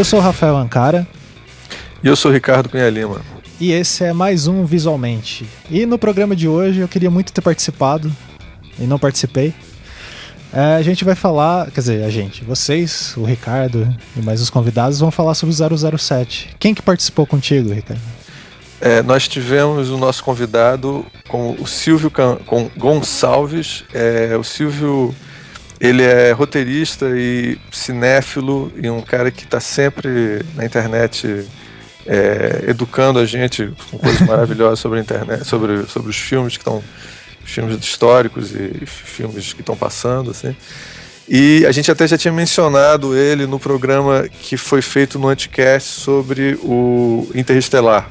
Eu sou o Rafael Ancara. E eu sou o Ricardo Cunha Lima. E esse é mais um Visualmente. E no programa de hoje eu queria muito ter participado e não participei. É, a gente vai falar, quer dizer, a gente, vocês, o Ricardo e mais os convidados vão falar sobre o 007. Quem que participou contigo, Ricardo? É, nós tivemos o nosso convidado com o Silvio com Gonçalves. É, o Silvio ele é roteirista e cinéfilo e um cara que está sempre na internet é, educando a gente com coisas maravilhosas sobre a internet, sobre, sobre os filmes que estão filmes históricos e filmes que estão passando, assim. E a gente até já tinha mencionado ele no programa que foi feito no Anticast sobre o Interestelar.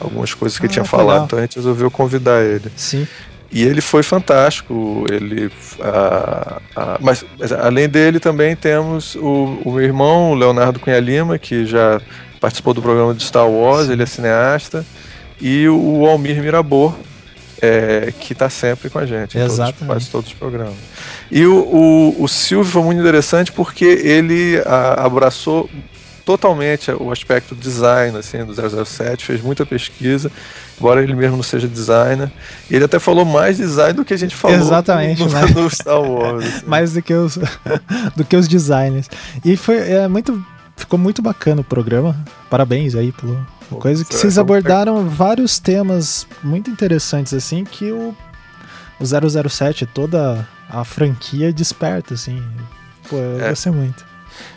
Algumas coisas que ah, tinha falado, legal. então a gente resolveu convidar ele. Sim. E ele foi fantástico. Ele, a, a, mas, mas, além dele também temos o, o meu irmão, o Leonardo Cunha Lima, que já participou do programa de Star Wars, ele é cineasta, e o Almir Mirabor, é, que está sempre com a gente, Exato. quase todos os programas. E o, o, o, Silvio foi muito interessante porque ele a, abraçou totalmente o aspecto design assim, do 007, fez muita pesquisa, embora ele mesmo não seja designer. E ele até falou mais design do que a gente falou Exatamente, no, no, no Star Wars. Assim. mais do que, os, do que os designers. E foi é, muito. Ficou muito bacana o programa. Parabéns aí pelo, Coisa que vocês abordaram vários temas muito interessantes, assim, que o, o 007, toda a franquia desperta, assim. Pô, eu é. gostei muito.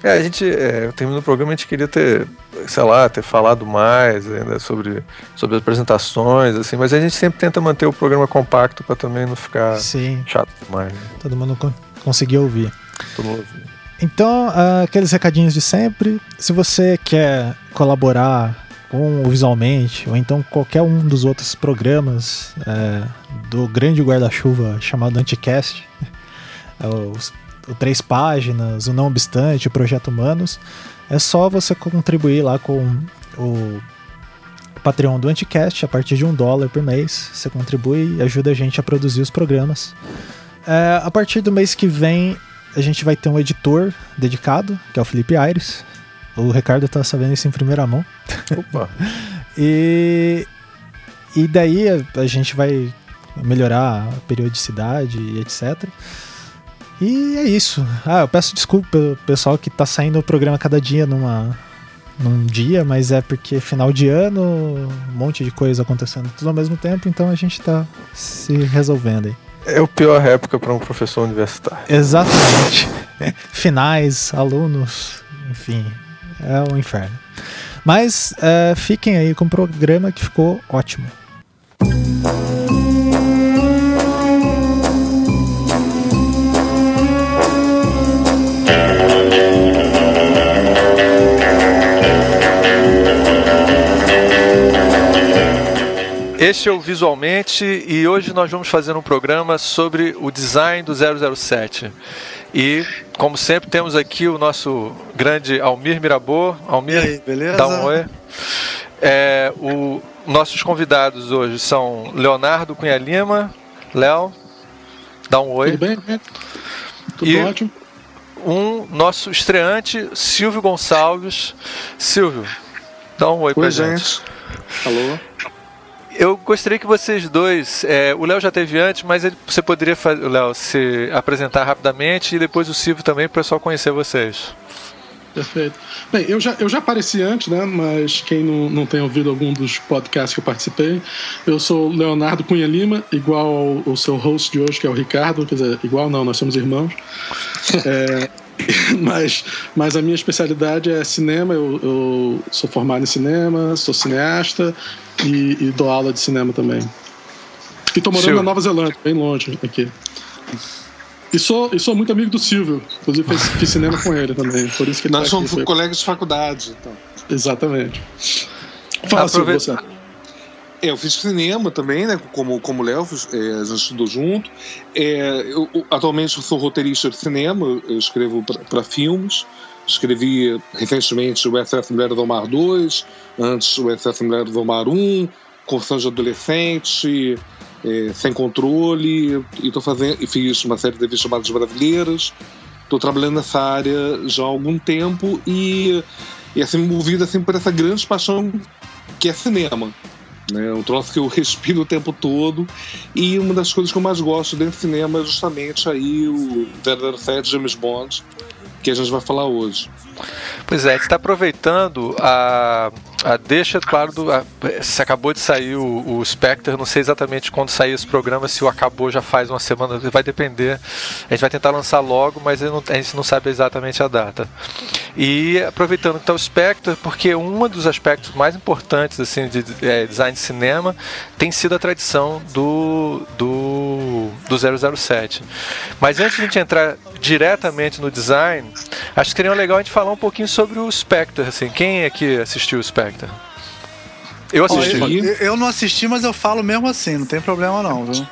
É, a gente, é, terminando o programa, a gente queria ter, sei lá, ter falado mais ainda sobre, sobre as apresentações, assim, mas a gente sempre tenta manter o programa compacto para também não ficar Sim. chato demais. Né? Todo mundo con conseguiu ouvir. Todo mundo ouvir. Então, uh, aqueles recadinhos de sempre. Se você quer colaborar com o Visualmente, ou então qualquer um dos outros programas é, do grande guarda-chuva chamado Anticast, é o, o Três Páginas, o Não Obstante, o Projeto Humanos, é só você contribuir lá com o Patreon do Anticast, a partir de um dólar por mês. Você contribui e ajuda a gente a produzir os programas. É, a partir do mês que vem, a gente vai ter um editor dedicado, que é o Felipe Aires. O Ricardo tá sabendo isso em primeira mão. Opa! e, e daí a, a, gente vai melhorar a periodicidade e etc. E é isso. Ah, eu peço desculpa pelo pessoal que tá saindo o programa cada dia numa, num dia, mas é porque final de ano, um monte de coisa acontecendo tudo ao mesmo tempo, então a gente tá se resolvendo aí. É o pior época para um professor universitário. Exatamente. Finais, alunos, enfim, é o inferno. Mas é, fiquem aí com o programa que ficou ótimo. Este é o Visualmente e hoje nós vamos fazer um programa sobre o design do 007. E, como sempre, temos aqui o nosso grande Almir Mirabô. Almir, aí, beleza? dá um oi. É, o, nossos convidados hoje são Leonardo Cunha Lima. Léo, dá um oi. Tudo bem? Tudo e ótimo. Um nosso estreante, Silvio Gonçalves. Silvio, dá um oi, oi pra gente. gente. Alô. Eu gostaria que vocês dois, é, o Léo já teve antes, mas ele, você poderia, Léo, se apresentar rapidamente e depois o Silvio também para o pessoal conhecer vocês. Perfeito. Bem, eu já, eu já apareci antes, né? Mas quem não, não tem ouvido algum dos podcasts que eu participei, eu sou Leonardo Cunha Lima, igual ao, ao seu host de hoje, que é o Ricardo. Quer dizer, igual não, nós somos irmãos. É, mas, mas a minha especialidade é cinema. Eu, eu sou formado em cinema, sou cineasta e, e dou aula de cinema também. E tô morando na Nova Zelândia, bem longe aqui. E sou, e sou muito amigo do Silvio. Inclusive fiz, fiz cinema com ele também. Por isso que Nós tá somos aqui, colegas de faculdade, então. Exatamente. Fala, Silvio, você. Eu fiz cinema também, né? Como, como Léo, é, a gente estudou junto. É, eu, atualmente eu sou roteirista de cinema, eu escrevo para filmes. Escrevi recentemente o SS Mulher do Mar 2, antes o SS Mulher do Mar 1, Confissão de Adolescente, é, Sem Controle, e tô fazendo, e fiz uma série de revistas chamadas Brasileiras. Estou trabalhando nessa área já há algum tempo e e assim, movido assim, por essa grande paixão que é cinema. Né? Um troço que eu respiro o tempo todo. E uma das coisas que eu mais gosto dentro do cinema é justamente aí o 007 James Bond, que a gente vai falar hoje. Pois é, está aproveitando a, a deixa, claro, do, a, se acabou de sair o, o Spectre, não sei exatamente quando sair esse programa, se o acabou já faz uma semana, vai depender. A gente vai tentar lançar logo, mas a gente não sabe exatamente a data. E aproveitando está o Spectre, porque um dos aspectos mais importantes assim, de é, design de cinema tem sido a tradição do, do, do 007. Mas antes de a gente entrar diretamente no design, acho que seria legal a gente falar um pouquinho sobre o Spectre. Assim. Quem é que assistiu o Spectre? Eu assisti. eu, eu, não assisti, mas eu falo mesmo assim, não tem problema não, viu?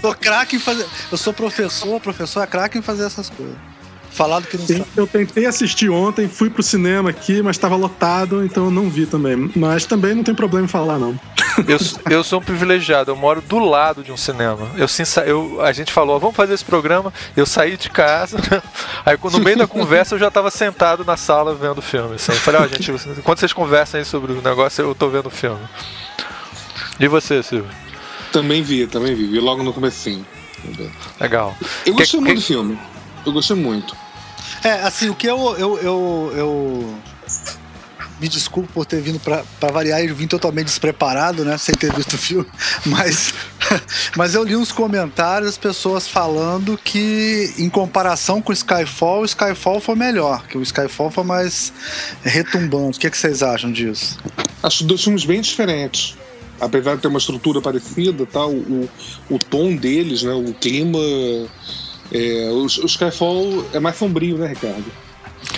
sou craque em fazer. Eu sou professor, professor é craque em fazer essas coisas. Falado que não Sim, sabe. Eu tentei assistir ontem, fui pro cinema aqui, mas estava lotado, então eu não vi também. Mas também não tem problema em falar, não. Eu, eu sou um privilegiado, eu moro do lado de um cinema. Eu, eu, a gente falou, vamos fazer esse programa. Eu saí de casa, aí no meio da conversa eu já estava sentado na sala vendo o filme. Assim. Eu falei, ó, oh, gente, quando vocês conversam aí sobre o negócio, eu tô vendo o filme. E você, Silvio? Também vi, também vi. Vi logo no comecinho. Legal. Eu gostei que, muito que... do filme. Eu gostei muito. É, assim, o que eu, eu, eu, eu me desculpo por ter vindo para variar e vim totalmente despreparado, né? Sem ter visto o filme. Mas, mas eu li uns comentários, as pessoas falando que, em comparação com o Skyfall, o Skyfall foi melhor, que o Skyfall foi mais retumbante. O que, é que vocês acham disso? Acho dois filmes bem diferentes. Apesar de ter uma estrutura parecida, tá? o, o, o tom deles, né? o clima. É, o, o Skyfall é mais sombrio, né, Ricardo?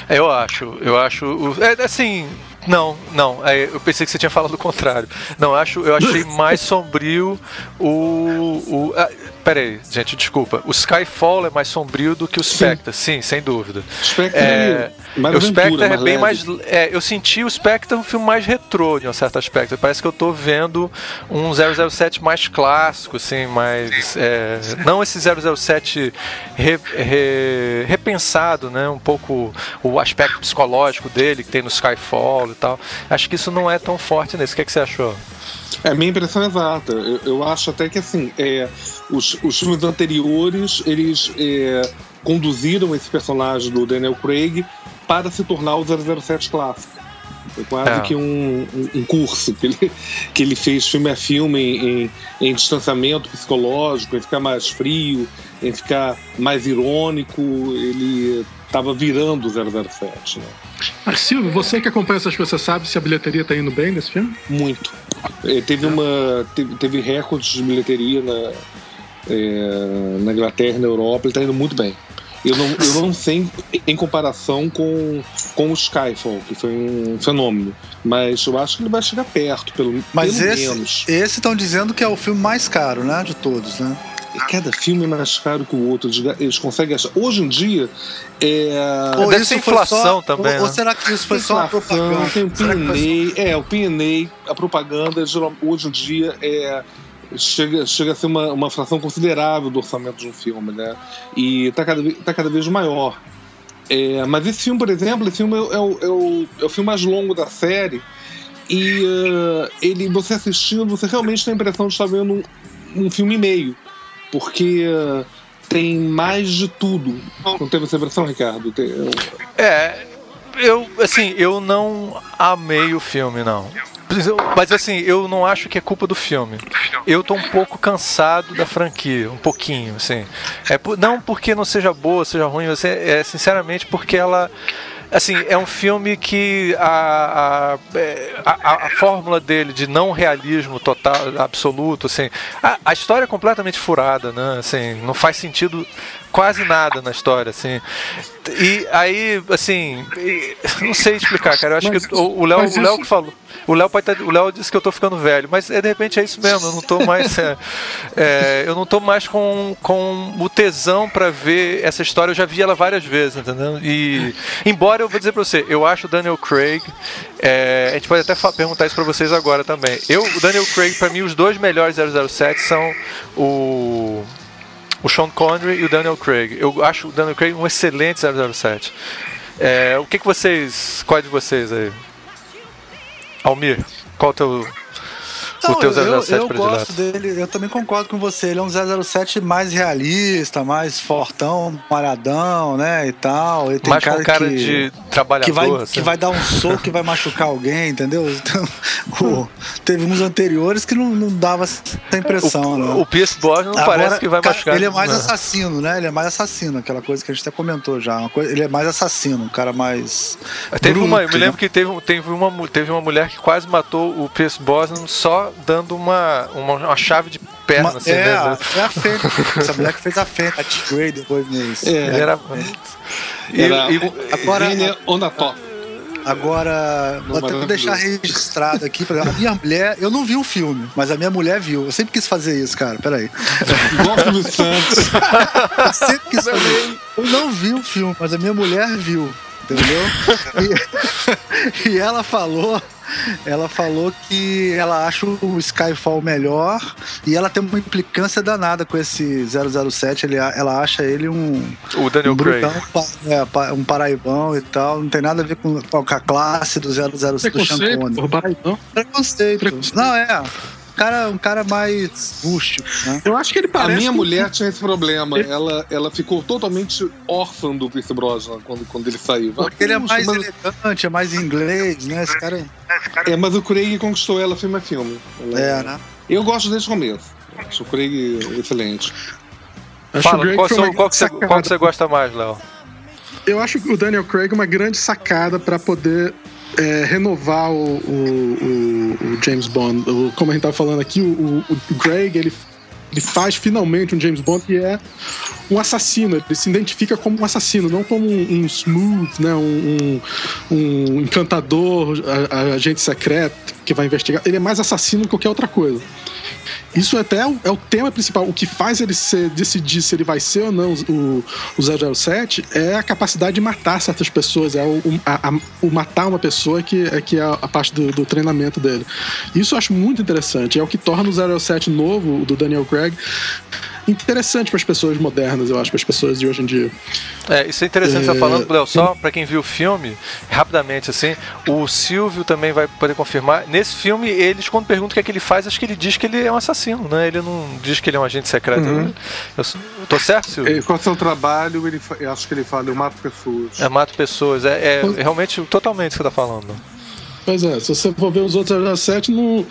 Eu acho, eu acho. É, assim, não, não. É, eu pensei que você tinha falado o contrário. Não, eu acho, eu achei mais sombrio o. o ah, pera aí, gente, desculpa. O Skyfall é mais sombrio do que o Spectre, sim, sim sem dúvida. Spectre é, o Spectre é bem mais. É, eu senti o Spectre um filme mais retrô, de um certo aspecto. Parece que eu tô vendo um 007 mais clássico, assim, mais. É, não esse 007 re, re, repensado, né? Um pouco o aspecto psicológico dele que tem no Skyfall e tal. Acho que isso não é tão forte nesse. O que, é que você achou? É, minha impressão é exata. Eu, eu acho até que assim, é, os, os filmes anteriores eles é, conduziram esse personagem do Daniel Craig para se tornar o 007 clássico. Foi quase é. que um, um, um, curso que ele, que ele fez filme a filme em, em, em, distanciamento psicológico, em ficar mais frio, em ficar mais irônico. Ele estava virando o 007. Né? Mas Silvio, você que acompanha essas coisas, sabe se a bilheteria está indo bem nesse filme? Muito. É, teve, uma, teve, teve recordes de bilheteria na, é, na Inglaterra, na Europa, ele está indo muito bem. Eu não, eu não sei em comparação com, com o Skyfall, que foi um fenômeno. Mas eu acho que ele vai chegar perto, pelo, mas pelo esse, menos. Esse estão dizendo que é o filme mais caro, né? De todos, né? Cada filme é mais caro que o outro. Eles conseguem achar. Hoje em dia. É... Ou Deve ser inflação só, também. Ou, né? ou, será que isso foi só uma propaganda? Tem o PNA, é, o PNA, a propaganda, hoje em dia é chega, chega a ser uma, uma fração considerável do orçamento de um filme, né? E está cada, tá cada vez maior. É, mas esse filme, por exemplo, esse filme é, é, o, é, o, é o filme mais longo da série e uh, ele, você assistindo, você realmente tem a impressão de estar vendo um, um filme e meio, porque uh, tem mais de tudo. Não teve essa impressão, Ricardo? Tem, É, eu, assim, eu não amei o filme, não. Mas assim, eu não acho que é culpa do filme. Eu tô um pouco cansado da franquia, um pouquinho, assim. É, não porque não seja boa, seja ruim, é sinceramente porque ela assim, é um filme que a, a, a, a, fórmula dele de não realismo total, absoluto, assim, a, a, história é completamente furada, né? Assim, não faz sentido quase nada na história, assim. E aí, assim, não sei explicar, cara. Eu acho mas, que o Léo, o Léo que falou. O Léo pode tá, o Léo disse que eu tô ficando velho, mas é, de repente é isso mesmo. Eu não tô mais, é, é, eu não tô mais com, com o tesão para ver essa história. Eu já vi ela várias vezes, entendeu? E embora eu vou dizer para você, eu acho o Daniel Craig. É, a gente pode até perguntar isso para vocês agora também. Eu, o Daniel Craig, para mim, os dois melhores 007 são o o Sean Connery e o Daniel Craig. Eu acho o Daniel Craig um excelente 007. É, o que, que vocês. Qual é de vocês aí? Almir, qual é o teu não, o teu 007 eu, eu predileto. gosto dele, eu também concordo com você. Ele é um 007 mais realista, mais fortão, malhadão, né? E tal. Ele tem mais cara cara que, de trabalhador. que vai, que vai dar um soco que vai machucar alguém, entendeu? Então, o- teve uns anteriores que não, não dava essa impressão, o, né? o Pierce Brosnan não Agora, parece que vai machucar. Ele é mais não. assassino, né? Ele é mais assassino, aquela coisa que a gente até comentou já. Coisa, ele é mais assassino, um cara mais. Teve bruto, uma, eu me né? lembro que teve, teve, uma, teve uma mulher que quase matou o Pierce Brosnan só dando uma, uma, uma chave de perna, Uma- assim, é, né? é a Fênix. Essa mulher que fez a Fênix, a T-Grey depois nisso. É. Ele era. E- Era e- agora- Gênia on the top. Agora, vou até deixar registrado aqui. pra- A minha mulher, eu não vi o filme, mas a minha mulher viu. Eu sempre quis fazer isso, cara. Peraí. Igual do Santos. Eu sempre quis fazer. Eu não vi o filme, mas a minha mulher viu. Entendeu? E, e ela falou. Ela falou que ela acha o Skyfall melhor e ela tem uma implicância danada com esse 007. Ele, ela acha ele um, o Daniel um Craig. brutão, é, um paraibão e tal. Não tem nada a ver com, com a classe do 007 do Sean Connery. Preconceito. Preconceito. Não, é. Um cara, um cara mais rústico, né? Eu acho que ele A parece. minha com- mulher tinha esse problema. Ela, ela ficou totalmente órfã do Pierce Brosnan quando, quando ele saiu. Porque ele é mais mas, elegante, é mais inglês, né? Esse cara. é, mas o Craig conquistou ela filme a filme. Ela- É, né? Eu gosto desde o começo. Acho o Craig excelente. Acho Fala, qual, são- qual, que você, sacada. qual que você gosta mais, Léo? Eu acho o Daniel Craig uma grande sacada para poder é, renovar o, o- o- James Bond. O- como a gente tava falando aqui, o, o, Craig ele, ele faz finalmente um James Bond que é um assassino. Ele se identifica como um assassino, não como um, um smooth, né? um, um- um encantador, agente secreto que vai investigar. Ele é mais assassino que qualquer outra coisa. Isso até é o, é o tema principal. O que faz ele ser, decidir se ele vai ser ou não o, o 007 é a capacidade de matar certas pessoas, é o, a- a- o matar uma pessoa que, é, que é a parte do, do treinamento dele. Isso eu acho muito interessante. É o que torna o 07 novo, do Daniel Craig, interessante para as pessoas modernas, eu acho, para as pessoas de hoje em dia. É, isso é interessante você É, tá falando, Léo, só pra quem viu o filme, rapidamente assim, o Silvio também vai poder confirmar. Nesse filme, eles, quando perguntam o que é que ele faz, acho que ele diz que ele é um assassino, né? Ele não diz que ele é um agente secreto. Uhum. Eu, eu- tô certo, Silvio? É, Qual é o seu trabalho? Ele, eu acho que ele fala, eu mato pessoas. É, mato pessoas. É, é realmente totalmente o que você tá falando. Pois é, se você for ver os outros 07, não,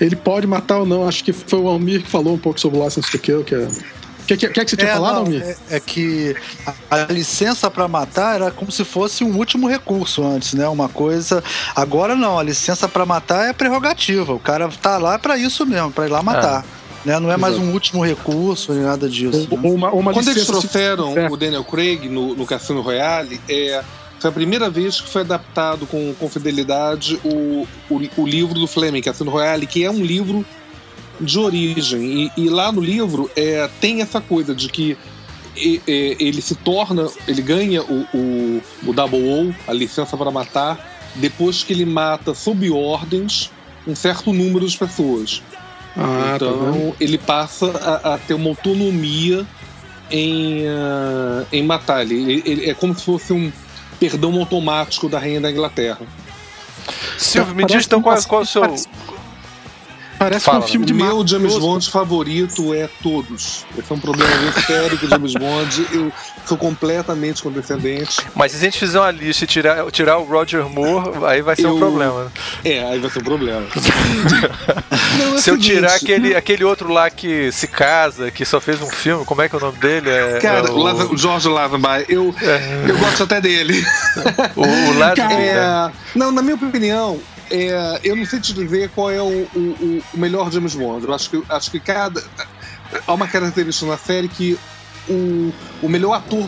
ele pode matar ou não. Acho que foi o Almir que falou um pouco sobre o License to Kill, que é. O que, que, que, que você tinha É, falado, não, Almir? é, é que a, a licença pra matar era como se fosse um último recurso antes, né? Uma coisa. Agora não, a licença pra matar é prerrogativa. O cara tá lá pra isso mesmo, pra ir lá matar. Né? Não é mais Exato. um último recurso nem nada disso. Ou, né? uma, uma Quando eles licença. trouxeram É. o Daniel Craig no, no Cassino Royale, é, foi a primeira vez que foi adaptado com, com fidelidade o, o, o livro do Fleming, Cassino Royale, que é um livro de origem. E, e lá no livro é, tem essa coisa de que e- e- ele se torna, ele ganha o, o, o Double O, a licença para matar, depois que ele mata sob ordens um certo número de pessoas. Ah, tá? Então ele passa a, a ter uma autonomia em, ah, em matar. Ele, ele- é como se fosse um perdão automático da rainha da Inglaterra. Silvio, me diz então qual, qual é o seu. Parece- Parece Fala, que é um filme O de meu James. Bond favorito é todos. Esse é um problema muito sério com o James Bond. Eu sou completamente condescendente. Mas se a gente fizer uma lista e tirar, tirar o Roger Moore, aí vai ser um Eu- problema. É, aí vai ser um problema. Não, é Se eu seguinte, tirar aquele, aquele outro lá que se casa, que só fez um filme, como é que é o nome dele? É, Cara, é o o George Lazenby, eu, eu gosto até dele. o, o Lazenby, né? É, não, na minha opinião, é, eu não sei te dizer qual é o, o- o- o melhor James Bond. Eu acho que, acho que cada. Há uma característica na série que o, o melhor ator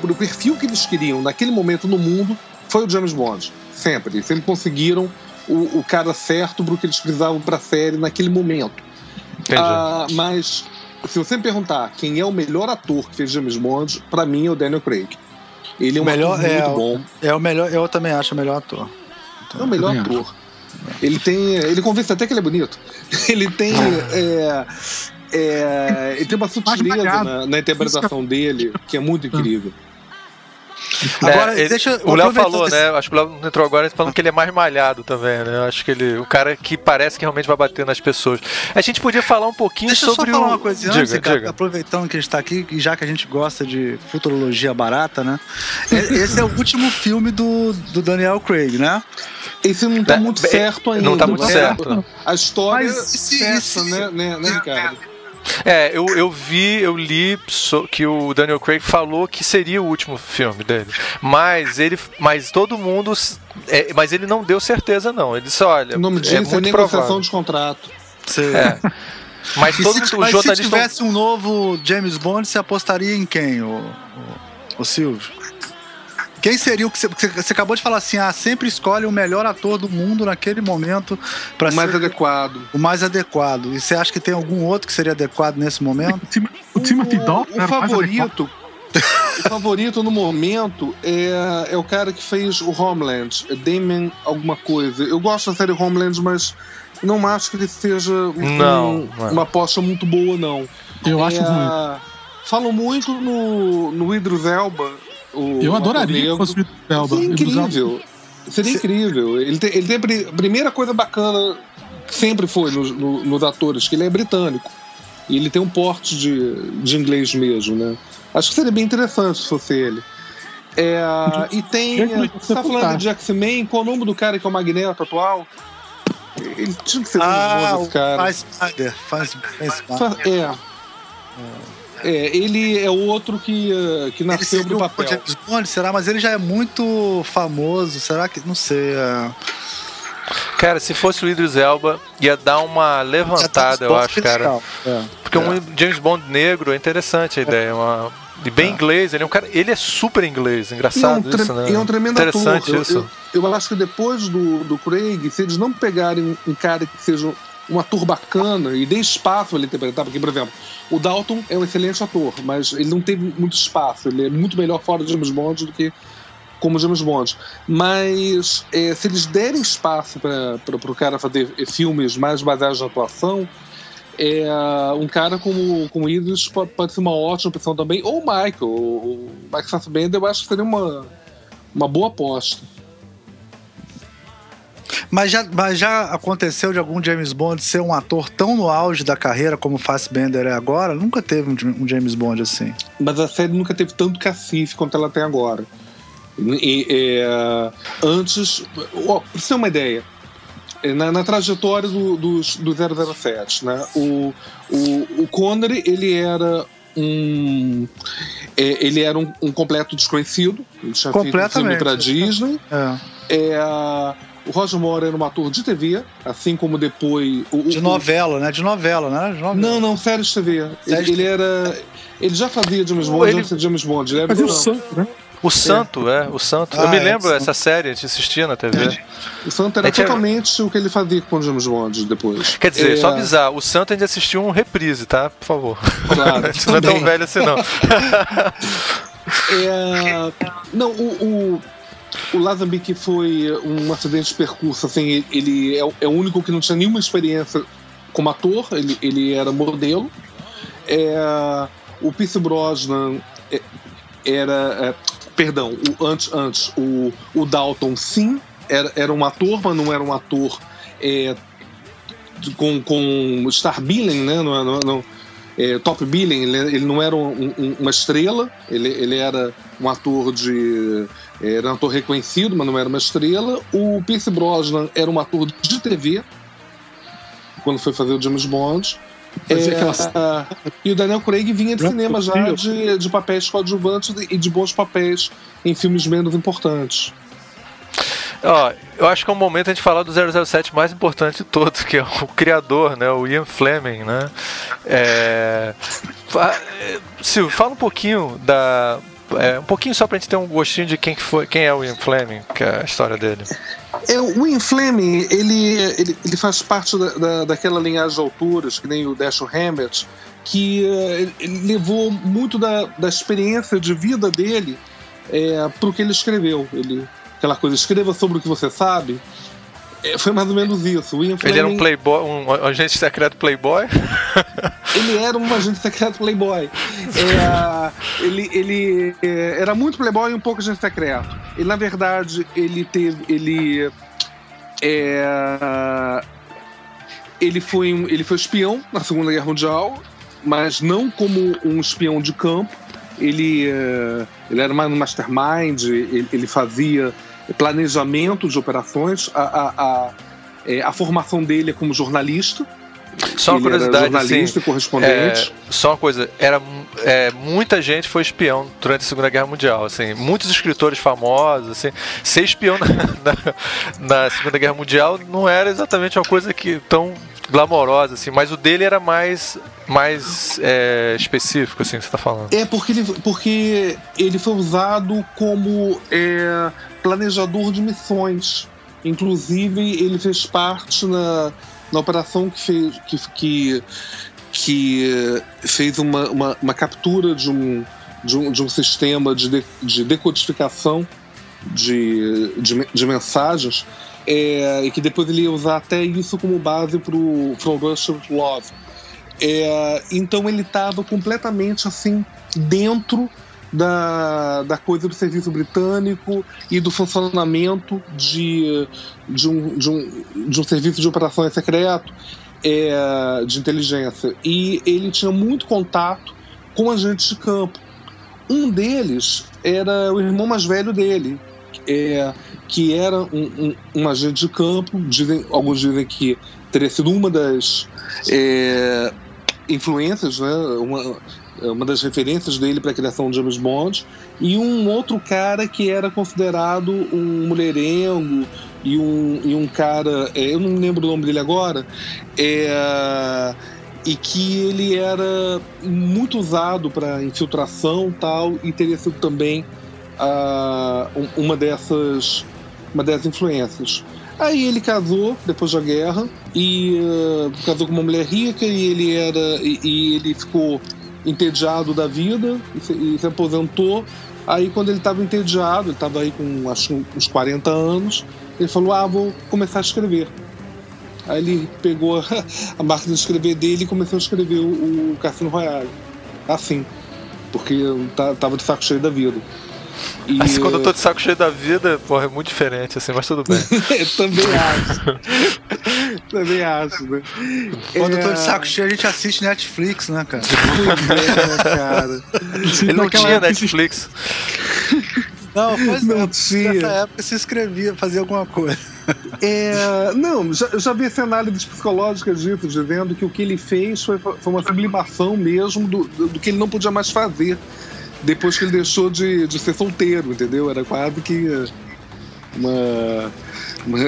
pro perfil que eles queriam naquele momento no mundo foi o James Bond. Sempre. Eles sempre conseguiram o, o cara certo pro que eles precisavam pra série naquele momento. Entendi. Ah, mas se você me perguntar quem é o melhor ator que fez James Bond, pra mim é o Daniel Craig. Ele é um O melhor ator muito é o- bom. É o melhor, eu também acho o melhor ator. É o melhor ator. Ele tem. Ele convence até que ele é bonito. Ele tem. é, é, ele tem uma sutileza na, na interpretação dele que é muito incrível. Agora, É, ele- deixa o Léo falou, esse- né? Acho que o Léo entrou agora falando que ele é mais malhado também, né? Acho que ele. O cara que parece que realmente vai bater nas pessoas. A gente podia falar um pouquinho Deixa eu só sobre falar o. uma coisa diga, antes, cara, diga. aproveitando que a gente tá aqui, e já que a gente gosta de futurologia barata, né? Esse é o último filme do, do Daniel Craig, né? Esse não tá É, muito é, certo ainda. não tá muito mas certo. A história Mas esse- fecha, esse- né, né, né, Ricardo? É, eu, eu vi, eu li so- que o Daniel Craig falou que seria o último filme dele. Mas ele. Mas todo mundo. é, mas ele não deu certeza, não. Ele disse, olha, O nome disso é é, muito negociação provável. de contrato. Você... É. Mas todo se, mas se tivesse um novo James Bond, você apostaria em quem, o, o, o Silvio? Quem seria o que você, acabou de falar assim, ah, sempre escolhe o melhor ator do mundo naquele momento para O mais ser adequado. o mais adequado. E você acha que tem algum outro que seria adequado nesse momento? O Tim- O Timothy Dalton O o favorito. o favorito no momento é, é o cara que fez o Homeland, é Damon alguma coisa. Eu gosto da série Homeland, mas não acho que ele seja Não, um- é. uma aposta muito boa, não. Eu acho É, ruim. Falam muito no, no Idris Elba. O Eu adoraria que fosse o Idris Elba. Seria Idris Elba- incrível. Seria Se- incrível. Ele tem, ele tem a pri- a primeira coisa bacana que sempre foi nos, no- nos atores, que ele é britânico. E ele tem um porte de, de inglês mesmo, né? Acho que seria bem interessante se fosse ele. É, e tem. Você tá falando tá. de X-Men, qual o nome do cara que é o Magneto atual? Ele tinha que ser Ah, o esse cara. faz Spider, faz, faz Fa- É. É, ele é outro que, eh, que nasceu seria do o papel. James Bond, será? Mas ele já é muito famoso, será que, não sei, é... Cara, se fosse o Idris Elba, ia dar uma levantada, eu acho, cara. É. Porque um James Bond negro é interessante a ideia. Uma... E bem inglês, ele é um cara. Ele é super inglês, E é um, engraçado isso, né? e é um tremendo Interessante ator. isso. Eu, eu, eu acho que depois do, do Craig, se eles não pegarem um cara que seja um ator bacana e dê espaço para ele interpretar, porque, por exemplo, o Dalton é um excelente ator, mas ele não teve muito espaço. Ele é muito melhor fora de James Bond do que como James Bond. Mas é, se eles derem espaço para o cara fazer filmes mais baseados na atuação, é, um cara como, como Idris pode, pode ser uma ótima opção também. Ou o Michael. O Mike Fassbender eu acho que seria uma, uma boa aposta. Mas já, mas já aconteceu de algum James Bond ser um ator tão no auge da carreira como o Fassbender é agora? Nunca teve um, um James Bond assim. Mas a série nunca teve tanto cacife quanto ela tem agora. E, é, antes, ó, pra você ter uma ideia, é, na, na trajetória do, dos- do, 007, né? O, o, o Connery, ele era um. é, ele era um, um completo desconhecido. Ele tinha feito um filme Completamente. pra Disney. É. É, o Roger Moore era um ator de TV, assim como depois. O, De o- novela, né? De novela, né? De novela. Não, não, séries de TV. Séries Ele, ele era. Ele já fazia James Bond Ele- antes de James Bond. Ele era Fazia o. Santo, né? O Santo, é, o Santo. eu Ah, me é, lembro dessa série, a gente assistia na TV. O Santo era É que- totalmente o que ele fazia com o James Bond depois. Quer dizer, É, só avisar, o Santo ainda assistiu um reprise, tá? Por favor. Claro, A gente não é tão velho assim, não. É, não, o, o, o Lazenby foi um acidente de percurso, assim, ele é, é o único que não tinha nenhuma experiência como ator, ele, ele era modelo. É, o Pierce Brosnan é, era. é, perdão, o, antes, antes o, o Dalton sim, era, era um ator, mas não era um ator é, com, com star billing, né? Não, não, não, é, top billing, ele, ele não era um- um- uma estrela, ele, ele era um ator de. Era um ator reconhecido, mas não era uma estrela. O Pierce Brosnan era um ator de TV, quando foi fazer o James Bond. É, aquelas- e o Daniel Craig vinha de Branco cinema já de, de papéis coadjuvantes e de bons papéis em filmes menos importantes. Ó, eu acho que é um momento a gente falar do 007 mais importante de todos, que é o criador, né? O Ian Fleming, né? É... é, Silvio, fala um pouquinho da. É, um pouquinho só pra gente ter um gostinho de quem, que foi, quem é o Ian Fleming, que é a história dele. É, o Ian Fleming, ele, ele, ele faz parte da, da, daquela linhagem de autores, que nem o Dashiell Hammett, que eh, levou muito da, da experiência de vida dele é, para o que ele escreveu. Ele, aquela coisa, escreva sobre o que você sabe. É, foi mais ou menos isso. O Ian Ele era um Fleming- playboy, um agente secreto playboy? Ele era um agente secreto playboy. É, ele ele é, era muito playboy e um pouco agente secreto. Ele, na verdade, ele teve. Ele. é, ele, foi, ele foi espião na Segunda Guerra Mundial, mas não como um espião de campo. Ele, é, ele era mais um mastermind, ele, ele fazia planejamento de operações. A, a, a, é, a formação dele é como jornalista. Só uma curiosidade, jornalista assim. e correspondente. É, só uma coisa, era é, muita gente foi espião durante a Segunda Guerra Mundial, assim, muitos escritores famosos, assim, ser espião na, na- na Segunda Guerra Mundial não era exatamente uma coisa que tão glamourosa, assim, mas o dele era mais, mais é, específico, assim, que você tá falando. É porque ele, porque ele foi usado como é, planejador de missões. Inclusive, ele fez parte na, na operação que fez, que, que, que fez uma, uma, uma captura de um, de um, de um sistema de, de, de decodificação de, de, de mensagens. é, e que depois ele ia usar até isso como base para o From Russia with Love. É, então ele estava completamente assim dentro da, da coisa do serviço britânico e do funcionamento de, de, um, de, um, de um serviço de operações secreto é, de inteligência. E ele tinha muito contato com agentes de campo. Um deles era o irmão mais velho dele, é, que era um, um, um agente de campo. Dizem, alguns dizem que teria sido uma das é, influências, né? uma, uma das referências dele para a criação de James Bond, e um outro cara que era considerado um mulherengo e um, e um cara, é, eu não lembro o nome dele agora, é, e que ele era muito usado para infiltração tal, e teria sido também um- uma dessas uma dessas influências. Aí ele casou depois da guerra e eh, casou com uma mulher rica e ele era e, e ele ficou entediado da vida e se, e se aposentou. Aí quando ele estava entediado, ele estava aí com acho uns 40 anos, ele falou: "Ah, vou começar a escrever". Aí ele pegou a máquina de escrever dele e começou a escrever o, o Cassino Royale. Assim, porque eu ta- tava de saco cheio da vida. E, Assim, quando eu tô de saco cheio da vida, porra, é muito diferente, assim, mas tudo bem. também acho. também acho, né? Quando eu tô É, de saco cheio, a gente assiste Netflix, né, cara? é, cara. Ele não Naquela tinha Netflix. Não, pois Não é. tinha. Nessa época se escrevia, fazia alguma coisa. É, não, já, eu já vi essa análise psicológica disso, dizendo que o que ele fez foi, foi uma sublimação mesmo do, do, do que ele não podia mais fazer depois que ele deixou de, de ser solteiro, entendeu? Era quase que uma, uma,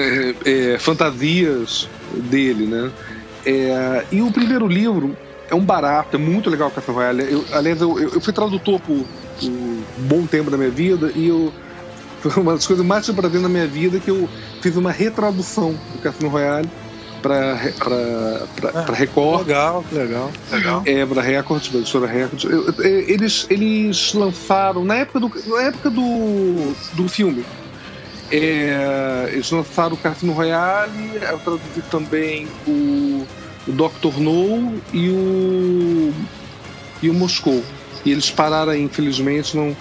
é, fantasias dele, né? É, e o primeiro livro é um barato, é muito legal o Castle Royale. Eu, aliás, eu, eu fui tradutor por, um bom tempo da minha vida e eu foi uma das coisas mais prazer na minha vida que eu fiz uma retradução do Cassino Royale para para Record, Legal, legal. Legal. é para Record, pra editora Record. Eles eles lançaram na época do na época do, do filme. é, eles lançaram o Cassino Royale, eu traduzi também o, o Doctor No e o e o Moscou. E eles pararam aí, infelizmente, não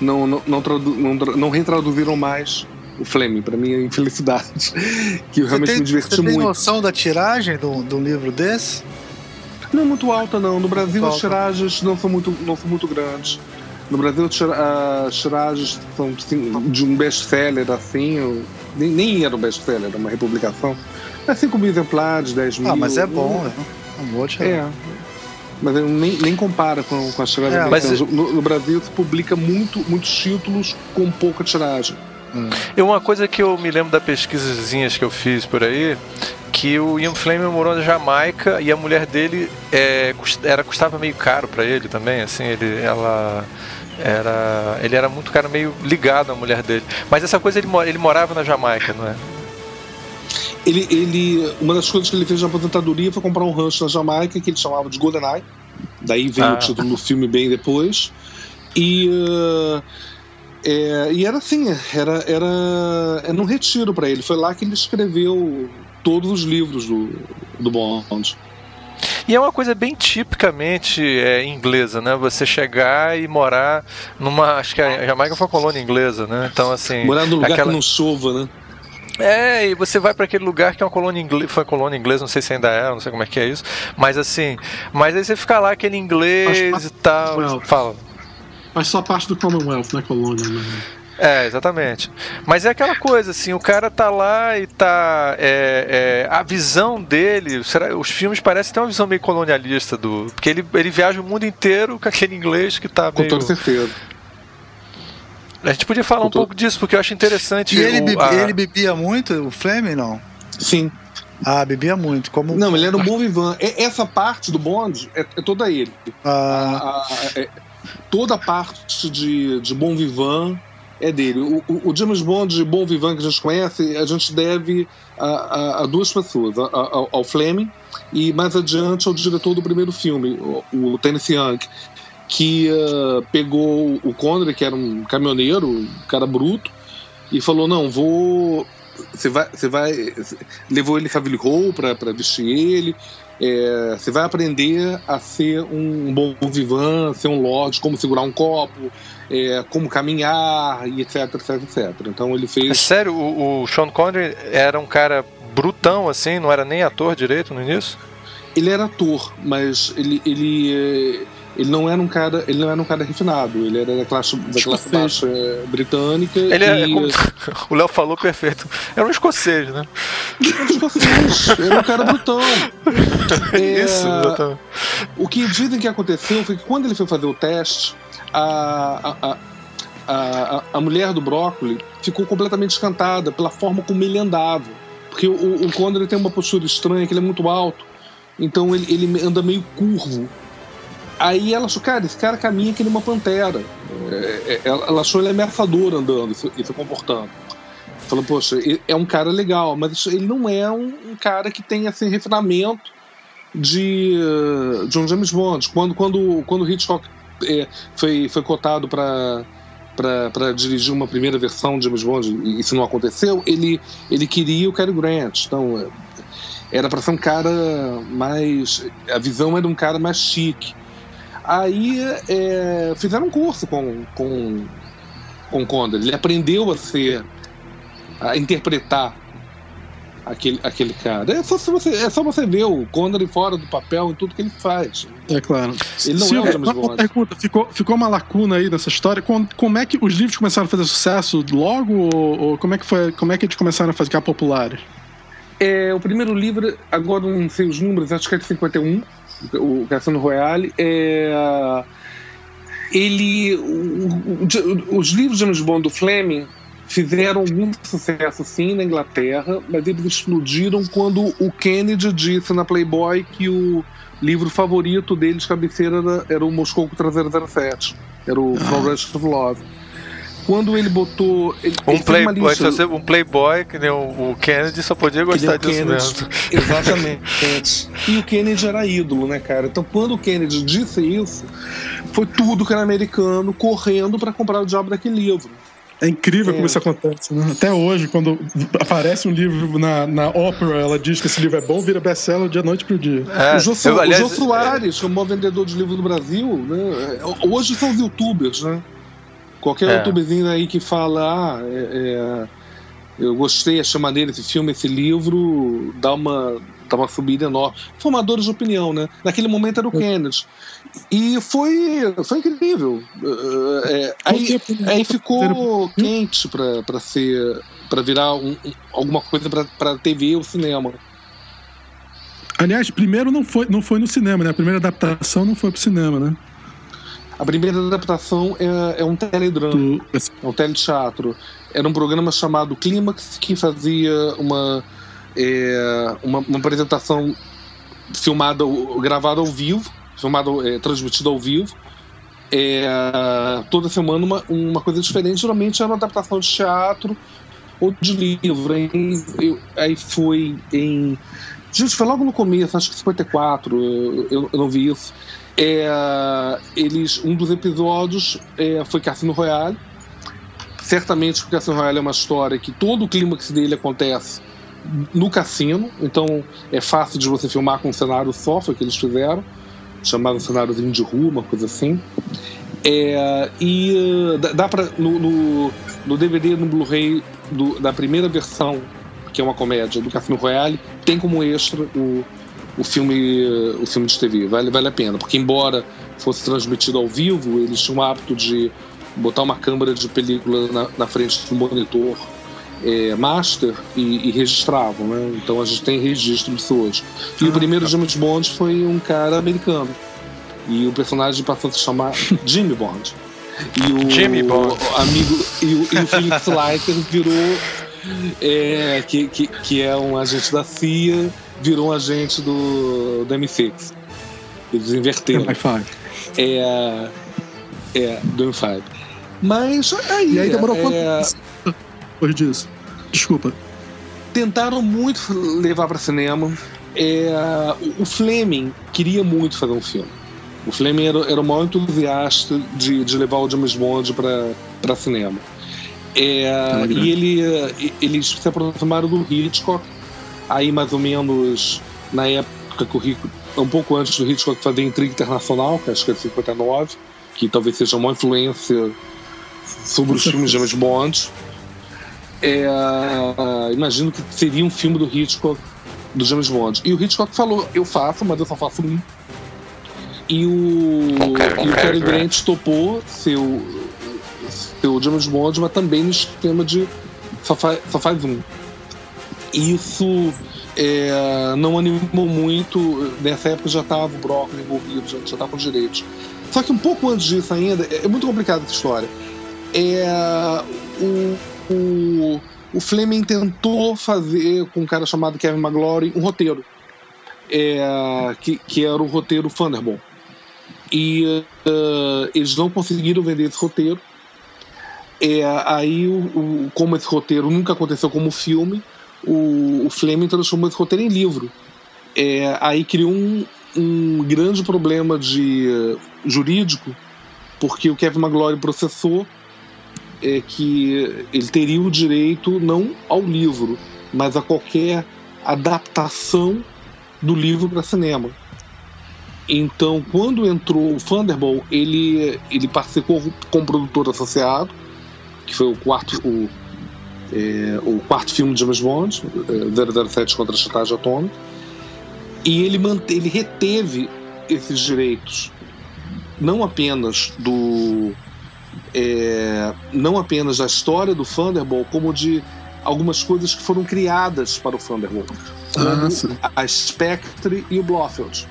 não não, não, tradu, não, não retraduziram mais o Fleming, para minha infelicidade, que eu Você realmente tem, me diverti você tem muito. noção da tiragem do, do livro desse? Não é muito alta, não. No Brasil Muito as alta. tiragens não são muito, não são muito grandes. No Brasil as tira- as tiragens são assim, de um best-seller assim, ou- nem, nem era um best-seller, era uma republicação. Mas 5 mil exemplares, 10 mil. Ah, mas é bom, né? É uma boa tiragem. É. Mas eu nem, nem compara com, com as tiragens É, mas-. No, no Brasil se publica muito, muitos títulos com pouca tiragem. E uma coisa que eu me lembro das pesquisazinhas que eu fiz por aí, que o Ian Fleming morou na Jamaica e a mulher dele é, era, custava meio caro pra ele também, assim, ele, ela era, ele era muito cara meio ligado à mulher dele. Mas essa coisa ele, ele morava na Jamaica, não é? Ele, ele, uma das coisas que ele fez na aposentadoria foi comprar um rancho na Jamaica que ele chamava de GoldenEye. Daí veio Ah. o título do filme bem depois. E, uh, É, e era assim, era, era, era um retiro para ele. Foi lá que ele escreveu todos os livros do, do Bond. E é uma coisa bem tipicamente é, inglesa, né? Você chegar e morar numa. Acho que a Jamaica foi uma colônia inglesa, né? Então, assim. Morar num lugar aquela... que não chova, né? É, e você vai para aquele lugar que é uma colônia inglesa, foi colônia inglesa, não sei se ainda é, não sei como é que é isso, mas assim, mas aí você fica lá aquele inglês e tal, fala. Mas só parte do Commonwealth, não é colônia, né? É, exatamente. Mas é aquela coisa, assim, o cara tá lá e tá. É, é, a visão dele. Será, os filmes parecem ter uma visão meio colonialista do. Porque ele, ele viaja o mundo inteiro com aquele inglês que tá com meio. Com toda certeza. A gente podia falar com um todo... pouco disso, porque eu acho interessante. E ele, o, a... ele bebia muito, o Fleming, não? Sim. Ah, bebia muito. Como... Não, ele era um bom vivan. Essa parte do bonde é, é toda ele. Ah. A, a, é, toda a parte de, de bom vivan é dele. O, o, o, James Bond de Bom Vivant que a gente conhece, a gente deve a, a, a duas pessoas, a, ao Fleming e mais adiante ao diretor do primeiro filme, o, o Tennessee Young, que uh, pegou o Connery, que era um caminhoneiro, um cara bruto, e falou: Não, vou. Você vai, você vai. Levou ele Savile Row para vestir ele. É, você vai aprender a ser um bom vivan, ser um lord, como segurar um copo, é, como caminhar e etc, etc, etc. Então ele fez. É sério, o, o Sean Connery era um cara brutão assim, não era nem ator direito no início? Ele era ator, mas ele, ele, é, ele não era um cara, ele não era um cara refinado. Ele era da classe, da classe baixa é, britânica. Ele é, e... é como o Léo falou perfeito. Era um escocês, né? Era um escocês. era um cara brutão. É, Isso, exatamente. O que dizem que aconteceu foi que quando ele foi fazer o teste a, a, a, a, mulher do brócoli ficou completamente escantada pela forma como ele andava. Porque o, o Condor tem uma postura estranha, que ele é muito alto, então ele, ele anda meio curvo. Aí ela achou, cara, esse cara caminha que nem uma pantera. É, é, ela achou ele ameaçador andando e se comportando. Falou, poxa, é um cara legal, mas ele não é um, cara que tem assim, refinamento de, de um James Bond. Quando, quando, quando Hitchcock é, foi, foi cotado para para dirigir uma primeira versão de James Bond e isso não aconteceu, ele, ele queria o Cary Grant. Então, é, era para ser um cara mais. A visão era um cara mais chique. Aí é, fizeram um curso com, com, com Condor. Ele aprendeu a ser. a interpretar aquele, aquele cara. É só, você, é só você ver o Connery fora do papel em tudo que ele faz. É claro. Ele não Silvio, é o James Bond. Pergunta, ficou, ficou uma lacuna aí nessa história. Como, como é que os livros começaram a fazer sucesso logo? Ou, ou como, é que foi, como é que eles começaram a ficar populares? É, o primeiro livro, agora não sei os números, acho que é de 51, o Cassino Royale. É, ele. O, o, os livros de James Bond do Fleming fizeram algum sucesso sim na Inglaterra, mas eles explodiram quando o Kennedy disse na Playboy que o livro favorito dele de cabeceira era, era o Moscou contra 007, era o ah. From Rush of Love. Quando ele botou. Ele, um, ele playboy, lista, um playboy, que nem o, o Kennedy, só podia gostar disso Kennedy, mesmo. Exatamente. e o Kennedy era ídolo, né, cara? Então quando o Kennedy disse isso, foi tudo que era americano correndo para comprar o diabo daquele livro. É incrível é. como isso acontece. Né? Até hoje, quando aparece um livro na, na ópera, ela diz que esse livro é bom, vira best-seller de noite pro dia. É, o Jô, eu, aliás, o Jô Soares, como vendedor de livro do Brasil, né? hoje são os youtubers, né? Qualquer é. youtuberzinho aí que fala, ah, é, é, eu gostei, achei maneiro esse filme, esse livro, dá uma, dá uma subida enorme. Formadores de opinião, né? Naquele momento era o Kennedy. E foi, foi incrível. É, aí, aí ficou quente para ser para virar um, alguma coisa para TV ou cinema. Aliás, primeiro não foi, não foi no cinema, né? A primeira adaptação não foi pro cinema, né? A primeira adaptação é, é um teledrama, é um teleteatro. Era um programa chamado Clímax que fazia uma, é, uma, uma apresentação filmada, gravada ao vivo filmado, é, transmitido ao vivo. É, toda semana uma, uma coisa diferente. Geralmente era uma adaptação de teatro ou de livro. Aí, eu, aí foi em. Gente, foi logo no começo, acho que 54, eu, eu, eu não vi isso. É, eles, um dos episódios é, foi Cassino Royale. certamente o Cassino Royale é uma história que todo o clímax dele acontece no cassino, então é fácil de você filmar com um cenário só, foi o que eles fizeram, chamado cenáriozinho de rua, uma coisa assim. É, e uh, dá, pra. No, no, no DVD, no Blu-ray da primeira versão, que é uma comédia, do Cassino Royale, tem como extra o, o filme o filme de TV. Vale, vale a pena, porque embora fosse transmitido ao vivo, eles tinham o hábito de botar uma câmera de película na, na frente do monitor é, master e, e, registravam, né? Então a gente tem registro disso hoje. E ah, o primeiro tá. James Bond foi um cara americano. E o personagem passou a se chamar Jimmy Bond. E o Jimmy Bond. amigo e o, e o Felix Leiter virou é, que, que, que é um agente da CIA, virou um agente do, do M6. Eles inverteram. É, é, do M5. Mas aí. E aí demorou é, quanto depois disso? Desculpa. Tentaram muito levar para cinema. É, o Fleming queria muito fazer um filme. O Fleming era, era o maior entusiasta de, de levar o James Bond para cinema. É, é e ele, eles se aproximaram do Hitchcock, aí mais ou menos na época que o Hitchcock, um pouco antes do Hitchcock fazer Intriga Internacional, que acho que é 59, que talvez seja uma influência sobre os filmes de James Bond. É, imagino que seria um filme do Hitchcock, do James Bond. E o Hitchcock falou: Eu faço, mas eu só faço um. E o, e o Cary Grant topou ser o James Bond, mas também no esquema de só faz, só faz um. Isso é, não animou muito. Nessa época já estava o Broccoli envolvido, já estava com direitos. Só que um pouco antes disso ainda, é muito complicada essa história. É, o, o, o Fleming tentou fazer com um cara chamado Kevin McGlory um roteiro. É, que, que era o roteiro Thunderbolt. E uh, eles não conseguiram vender esse roteiro. É, aí, o, o, como esse roteiro nunca aconteceu como filme, o, o Fleming transformou esse roteiro em livro. É, aí criou um, um grande problema de uh, jurídico, porque o Kevin McGlory processou é que ele teria o direito não ao livro, mas a qualquer adaptação do livro para cinema. Então, quando entrou o Thunderbolt, ele, ele participou como produtor associado, que foi o quarto, o, é, o quarto filme de James Bond, é, 007 contra a chantagem atômica, e ele, mante, ele reteve esses direitos, não apenas do é, não apenas da história do Thunderbolt, como de algumas coisas que foram criadas para o Thunderbolt, como ah, a Spectre e o Blofeld.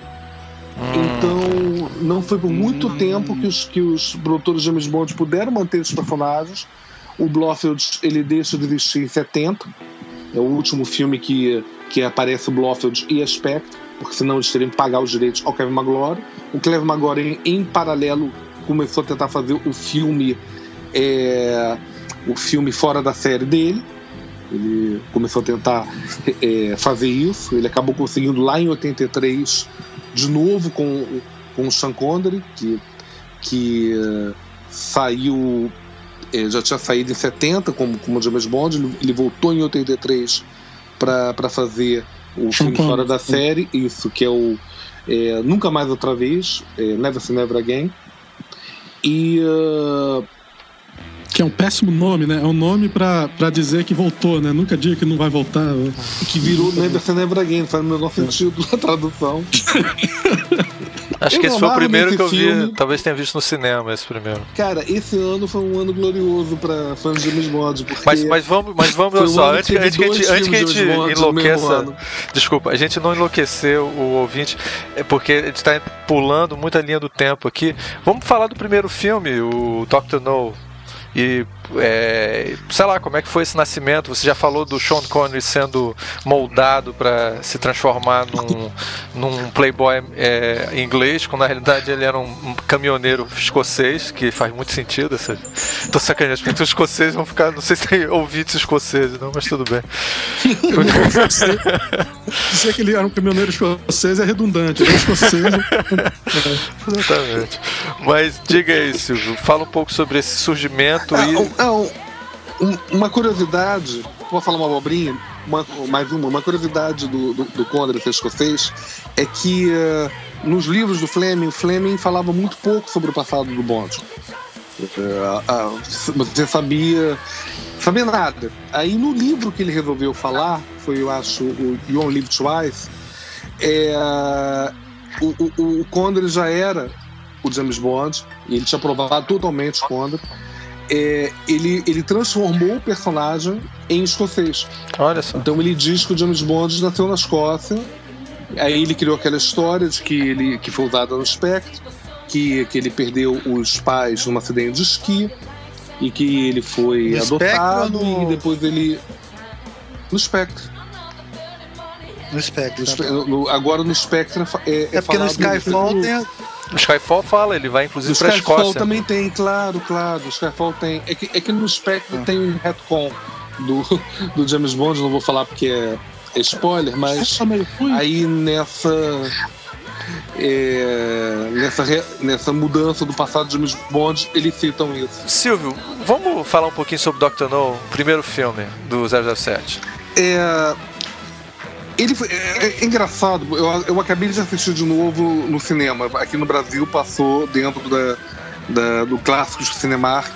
Hum. Então, não foi por muito hum. tempo que os, que os produtores de James Bond puderam manter os personagens. O Blofeld ele deixa de existir em 70. É o último filme que, que aparece Blofeld e a Spectre, porque senão eles teriam que pagar os direitos ao Kevin Maglore. O Kevin Maglore, em, em paralelo, começou a tentar fazer o filme é, o filme fora da série dele ele começou a tentar é, fazer isso ele acabou conseguindo lá em 83 de novo com, com o Sean Connery que, que uh, saiu é, já tinha saído em 70 como, como James Bond ele, ele voltou em 83 para fazer o filme fora da série isso que é o é, Nunca Mais Outra Vez é, Never Say Never Again e. Uh... Que é um péssimo nome, né? É um nome pra, pra dizer que voltou, né? Nunca diga que não vai voltar. Que virou Never Say Never Again, faz o menor sentido na tradução. Acho eu que esse foi o primeiro que eu filme. vi. Talvez tenha visto no cinema esse primeiro. Cara, esse ano foi um ano glorioso pra fãs de James Bond. Mas, mas vamos, mas vamos um só. Antes, antes, que a gente, antes que a gente enlouqueça. Desculpa, a gente não enlouqueceu o ouvinte, é porque a gente tá pulando muita linha do tempo aqui. Vamos falar do primeiro filme, o Doctor No. E é, sei lá, como é que foi esse nascimento? Você já falou do Sean Connery sendo moldado para se transformar num, num playboy é, inglês, quando na realidade ele era um, caminhoneiro escocês, que faz muito sentido. Essa... Tô sacaneando, porque os escoceses vão ficar, não sei se tem ouvintes escoceses, não, mas tudo bem. Dizer que ele era um caminhoneiro escocês é redundante, é escocês. Exatamente. Mas diga aí, Silvio, fala um pouco sobre esse surgimento ah, e. Não, um, uma curiosidade, vou falar uma abobrinha, uma, mais uma, uma curiosidade do, do, do Conrad escocês é que uh, nos livros do Fleming, o Fleming falava muito pouco sobre o passado do Bond. Uh, uh, você sabia sabia nada. Aí no livro que ele resolveu falar, foi eu acho o You Only Live Twice, é, o, o, o Condor já era o James Bond, e ele tinha provado totalmente o Condor. É, ele, ele transformou o personagem em escocês. Olha só. Então ele diz que o James Bond nasceu na Escócia. Aí ele criou aquela história de que ele que foi usada no Spectre, que, que ele perdeu os pais num acidente de esqui e que ele foi No adotado no- e depois ele no Spectre. No Spectre. No tá? Spe- no- agora no Spectre é, É porque no Skyfall tem. O Skyfall fala, ele vai inclusive pra Skyfall Escócia. também tem, claro, claro. O Skyfall tem. É que, é que no Spectre Ah. tem um retcon do, do James Bond, não vou falar porque é, é spoiler, mas meio ruim. aí nessa. é, nessa, re- nessa mudança do passado de James Bond, eles citam isso. Silvio, vamos falar um pouquinho sobre Dr. No, o primeiro filme do 007. É, ele foi, é, é engraçado, eu, eu acabei de assistir de novo no cinema. Aqui no Brasil passou dentro da, da- do clássico de Cinemark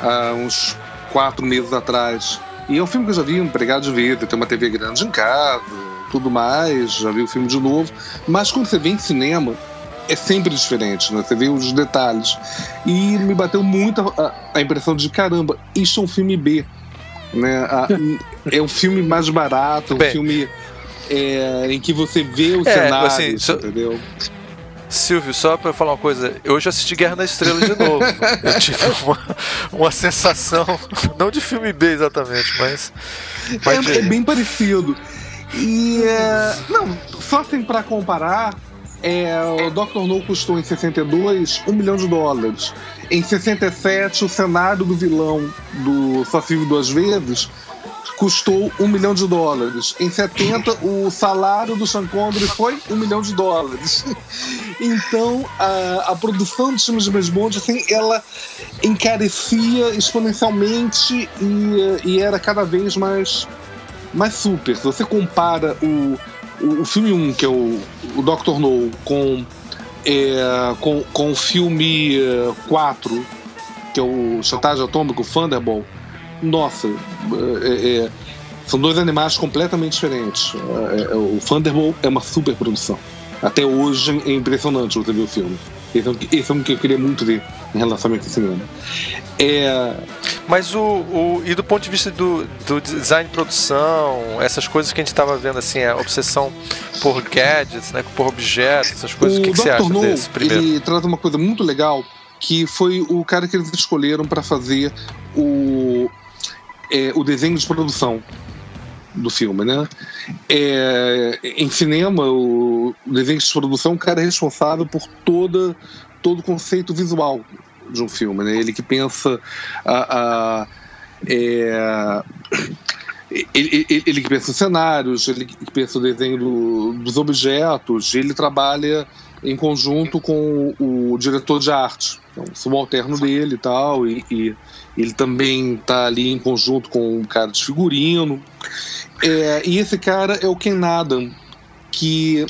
há uns quatro meses atrás. E é um filme que eu já vi um pregado de ver, tem uma TV grande em casa, tudo mais, já vi o filme de novo. Mas quando você vê em cinema, é sempre diferente, né? Você vê os detalhes. E me bateu muito a, a impressão de caramba, isso é um filme B. Né? A- é um filme mais barato, um Bem. filme é, em que você vê os É, cenários, assim, só- entendeu? Silvio, só pra eu falar uma coisa, eu hoje assisti Guerra nas Estrelas de novo. eu tive uma, uma sensação, não de filme B exatamente, mas. mas É, é bem parecido. E é, não, só assim pra comparar, é, o Dr. No custou em 62 um milhão de dólares. Em 67, o cenário do vilão do Só Vive Duas Vezes custou um milhão de dólares. Em 70, o salário do Sean Connery foi um milhão de dólares. Então, a, a produção de filmes de James Bond, assim, ela encarecia exponencialmente e, e era cada vez mais, mais super. Se você compara o, o, o filme 1, que é o, o Dr. No, com, é, com, com o filme é, 4, que é o Chantagem Atômico, Thunderball, nossa, é- é- são dois animais completamente diferentes. É- é- o Thunderball é uma super produção. Até hoje é impressionante você ver o filme. Esse é um, esse é um que eu queria muito ver em relação a esse cinema. É, Mas o, o- E do ponto de vista do, do design de produção, essas coisas que a gente tava vendo, assim, a obsessão por gadgets, né? Por objetos, essas coisas, o, que, que você acha No, desse primeiro? ele traz uma coisa muito legal, que foi o cara que eles escolheram para fazer o, é, o desenho de produção do filme, né? É, em cinema, o desenho de produção, o cara é responsável por toda, todo o conceito visual de um filme, né? Ele que pensa a, a- é, ele, ele- ele que pensa os cenários, ele que pensa o desenho do- dos objetos, ele trabalha em conjunto com o, diretor de arte, então, subalterno dele e tal, e, e ele também está ali em conjunto com um cara de figurino. É, e esse cara é o Ken Adam, que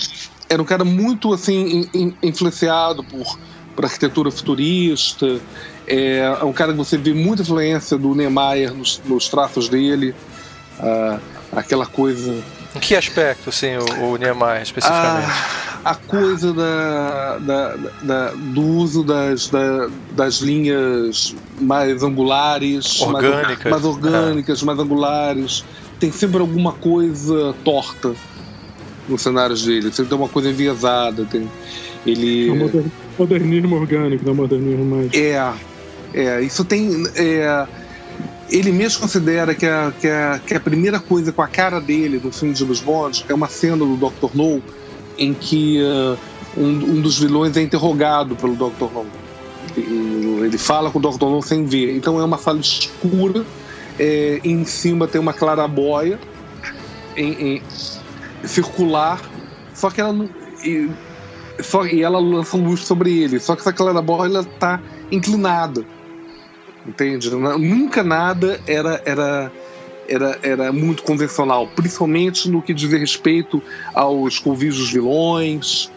era um cara muito assim in- in- influenciado por, por arquitetura futurista. É, é um cara que você vê muita influência do Niemeyer nos, nos traços dele. Ah, aquela coisa Em que aspecto, assim, o, o Niemeyer, especificamente? a, a coisa da, da- da- do uso das, da- das linhas mais angulares, Orgânicas. mais, mais orgânicas, mais angulares. Tem sempre alguma coisa torta nos cenários dele. Sempre tem uma coisa enviesada. Tem, ele É modernismo orgânico, não modernismo mais. é, é, isso tem. é, ele mesmo considera que a, que, a, que a primeira coisa com a cara dele no filme de James Bond é uma cena do Dr. No em que ah, um, um dos vilões é interrogado pelo Dr. No. Ele fala com o Dr. No sem ver. Então é uma sala escura, é, em cima tem uma clarabóia em, em- circular, só que ela não. E, só, e ela lança luz sobre ele, só que essa clarabóia ela tá inclinada. Entende? Nunca nada era, era, era, era muito convencional, principalmente no que diz respeito aos convívios vilões,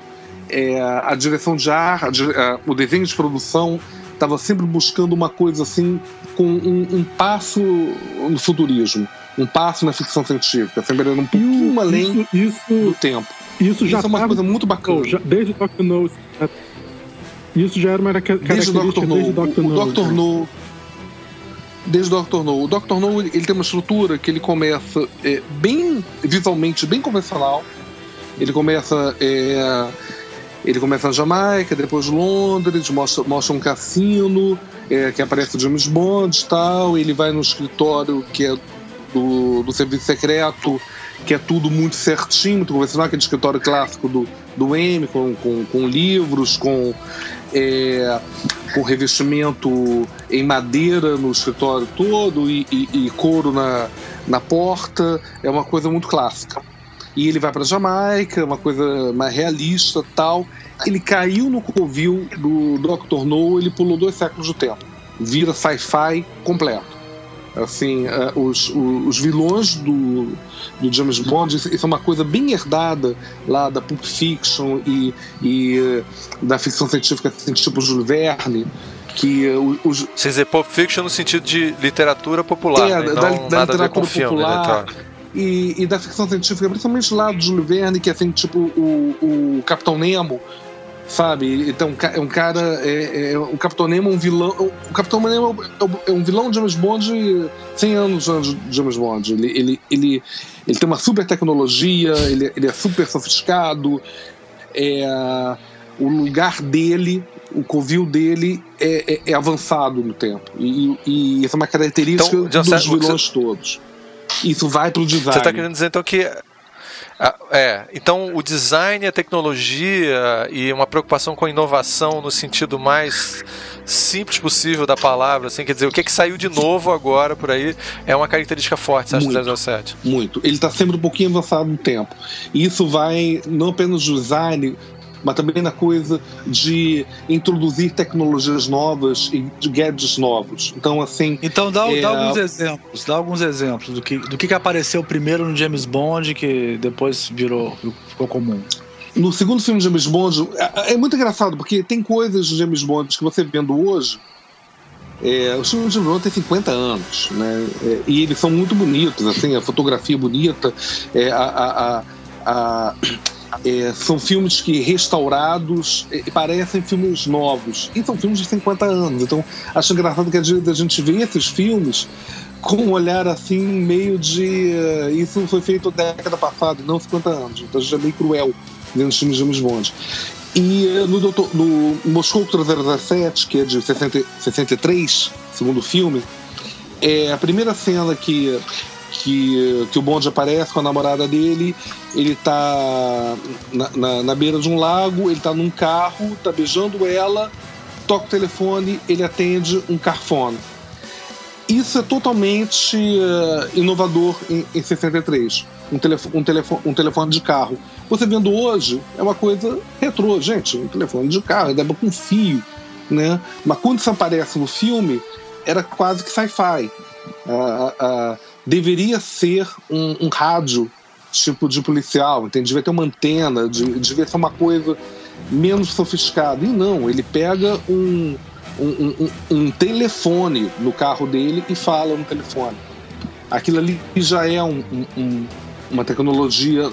é, a direção de ar, a, o desenho de produção estava sempre buscando uma coisa assim com um, um, passo no futurismo, um passo na ficção científica, sempre era um pouquinho além isso, do tempo. Isso já isso é uma coisa muito bacana. Já, desde Doctor No, isso já era uma característica desde Doctor No, desde Doctor o. O Doctor No desde o Doctor No. O Doctor No ele tem uma estrutura que ele começa é, bem visualmente bem convencional. Ele começa é, ele começa na Jamaica, depois Londres, mostra, mostra um cassino, é, que aparece James Bond tal. Ele vai no escritório que é do, do serviço secreto, que é tudo muito certinho, muito convencional, aquele escritório clássico do, do M, com, com, com livros, com, é, com revestimento em madeira no escritório todo e, e, e couro na, na porta. É uma coisa muito clássica e ele vai para Jamaica, uma coisa mais realista tal. Ele caiu no covil do Dr. No, ele pulou dois séculos do tempo. Vira sci-fi completo. Assim, uh, os, os, vilões do, do James Bond, isso, é uma coisa bem herdada lá da Pulp Fiction e, e uh, da ficção científica, assim, tipo Jules Verne, que uh, os... Você dizer Pulp Fiction no sentido de literatura popular, é, né? da, Não da literatura com filme, popular, né? e, e, da ficção científica, principalmente lá do Júlio Verne, que é assim, tipo o, o Capitão Nemo, sabe? Então é um cara. É, é, o Capitão Nemo é um vilão. O Capitão Nemo é um vilão de James Bond 100 anos antes de James Bond. Ele, ele, ele, ele tem uma super tecnologia, ele, ele é super sofisticado. É, o lugar dele, o covil dele é, é, é avançado no tempo. E, e, essa é uma característica então, dos vilões você... todos. Isso vai pro design. Você está querendo dizer então que é, então o design, a tecnologia e uma preocupação com a inovação no sentido mais simples possível da palavra, assim, quer dizer, o que, é que saiu de novo agora por aí é uma característica forte, você acha, muito, do 007? Muito. Ele está sempre um pouquinho avançado no tempo. E isso vai não apenas no design, mas também na coisa de introduzir tecnologias novas e gadgets novos. Então, assim. Então, dá, é... dá alguns exemplos, dá alguns exemplos do que, do que apareceu primeiro no James Bond que depois virou, ficou comum. No segundo filme de James Bond, é, é muito engraçado, porque tem coisas de James Bond que você vendo hoje. É, os filmes de James Bond têm 50 anos, né? É, e eles são muito bonitos, assim, a fotografia bonita, é, a, a, a, a é, são filmes que restaurados é, parecem filmes novos. E são filmes de 50 anos. Então acho engraçado que a gente vê esses filmes com um olhar assim, meio de. Uh, isso foi feito década passada, não 50 anos. Então gente é meio cruel vendo os filmes de James Bond. E uh, no, Doutor, no Moscou 317, que é de 60, 63, segundo filme, é a primeira cena que que, que o Bond aparece com a namorada dele, ele tá na, na, na beira de um lago, ele tá num carro, tá beijando ela, toca o telefone, ele atende um carfone. Isso é totalmente uh, inovador em, em 63. Um, telefone, um, telefone, um telefone de carro. Você vendo hoje, é uma coisa retrô, gente. Um telefone de carro, dá com fio. Né? Mas quando isso aparece no filme, era quase que sci-fi. Deveria ser um, um rádio tipo de policial, entende? Devia ter uma antena, devia ser uma coisa menos sofisticada. E não, ele pega um, um, um, um, telefone no carro dele e fala no telefone. Aquilo ali já é uma tecnologia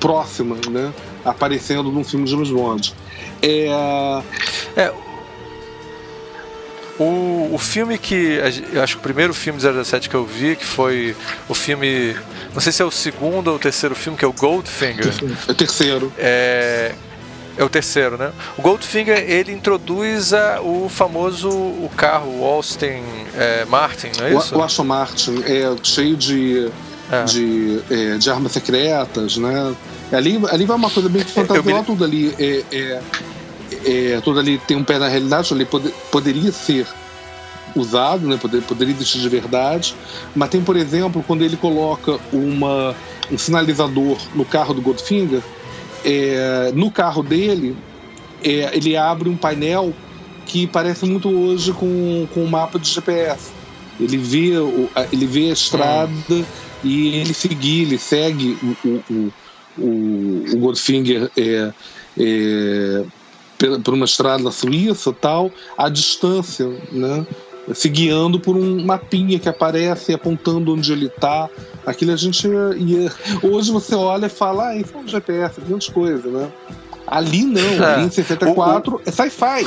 próxima, né? Aparecendo num filme de James Bond. É, é o, o filme que. Eu acho que o primeiro filme de 007 que eu vi, que foi o filme. Não sei se é o segundo ou o terceiro filme, que é o Goldfinger. É o terceiro. É. É o terceiro, né? O Goldfinger ele introduz a, o famoso o carro o Austin é, Martin, não é isso? O, o Aston Martin é cheio de é. De, é, de armas secretas, né? Ali, ali vai uma coisa bem fantasiosa, me... tudo ali é, é tudo ali tem um pé na realidade, ali pode, poderia ser usado, né, poder, poderia existir de verdade, mas tem, por exemplo, quando ele coloca uma, um sinalizador no carro do Goldfinger, é, no carro dele, é, ele abre um painel que parece muito hoje com, com o mapa de GPS. Ele vê, ele vê a estrada hum. e ele seguir, ele segue o, o, o, o Goldfinger é, é, por uma estrada suíça tal, à distância, né? se guiando por um mapinha que aparece apontando onde ele está. Aquilo a gente ia. Hoje você olha e fala, ah, isso é um GPS, grandes coisas, né? Ali não, é. ali em 64 o, o... é sci-fi.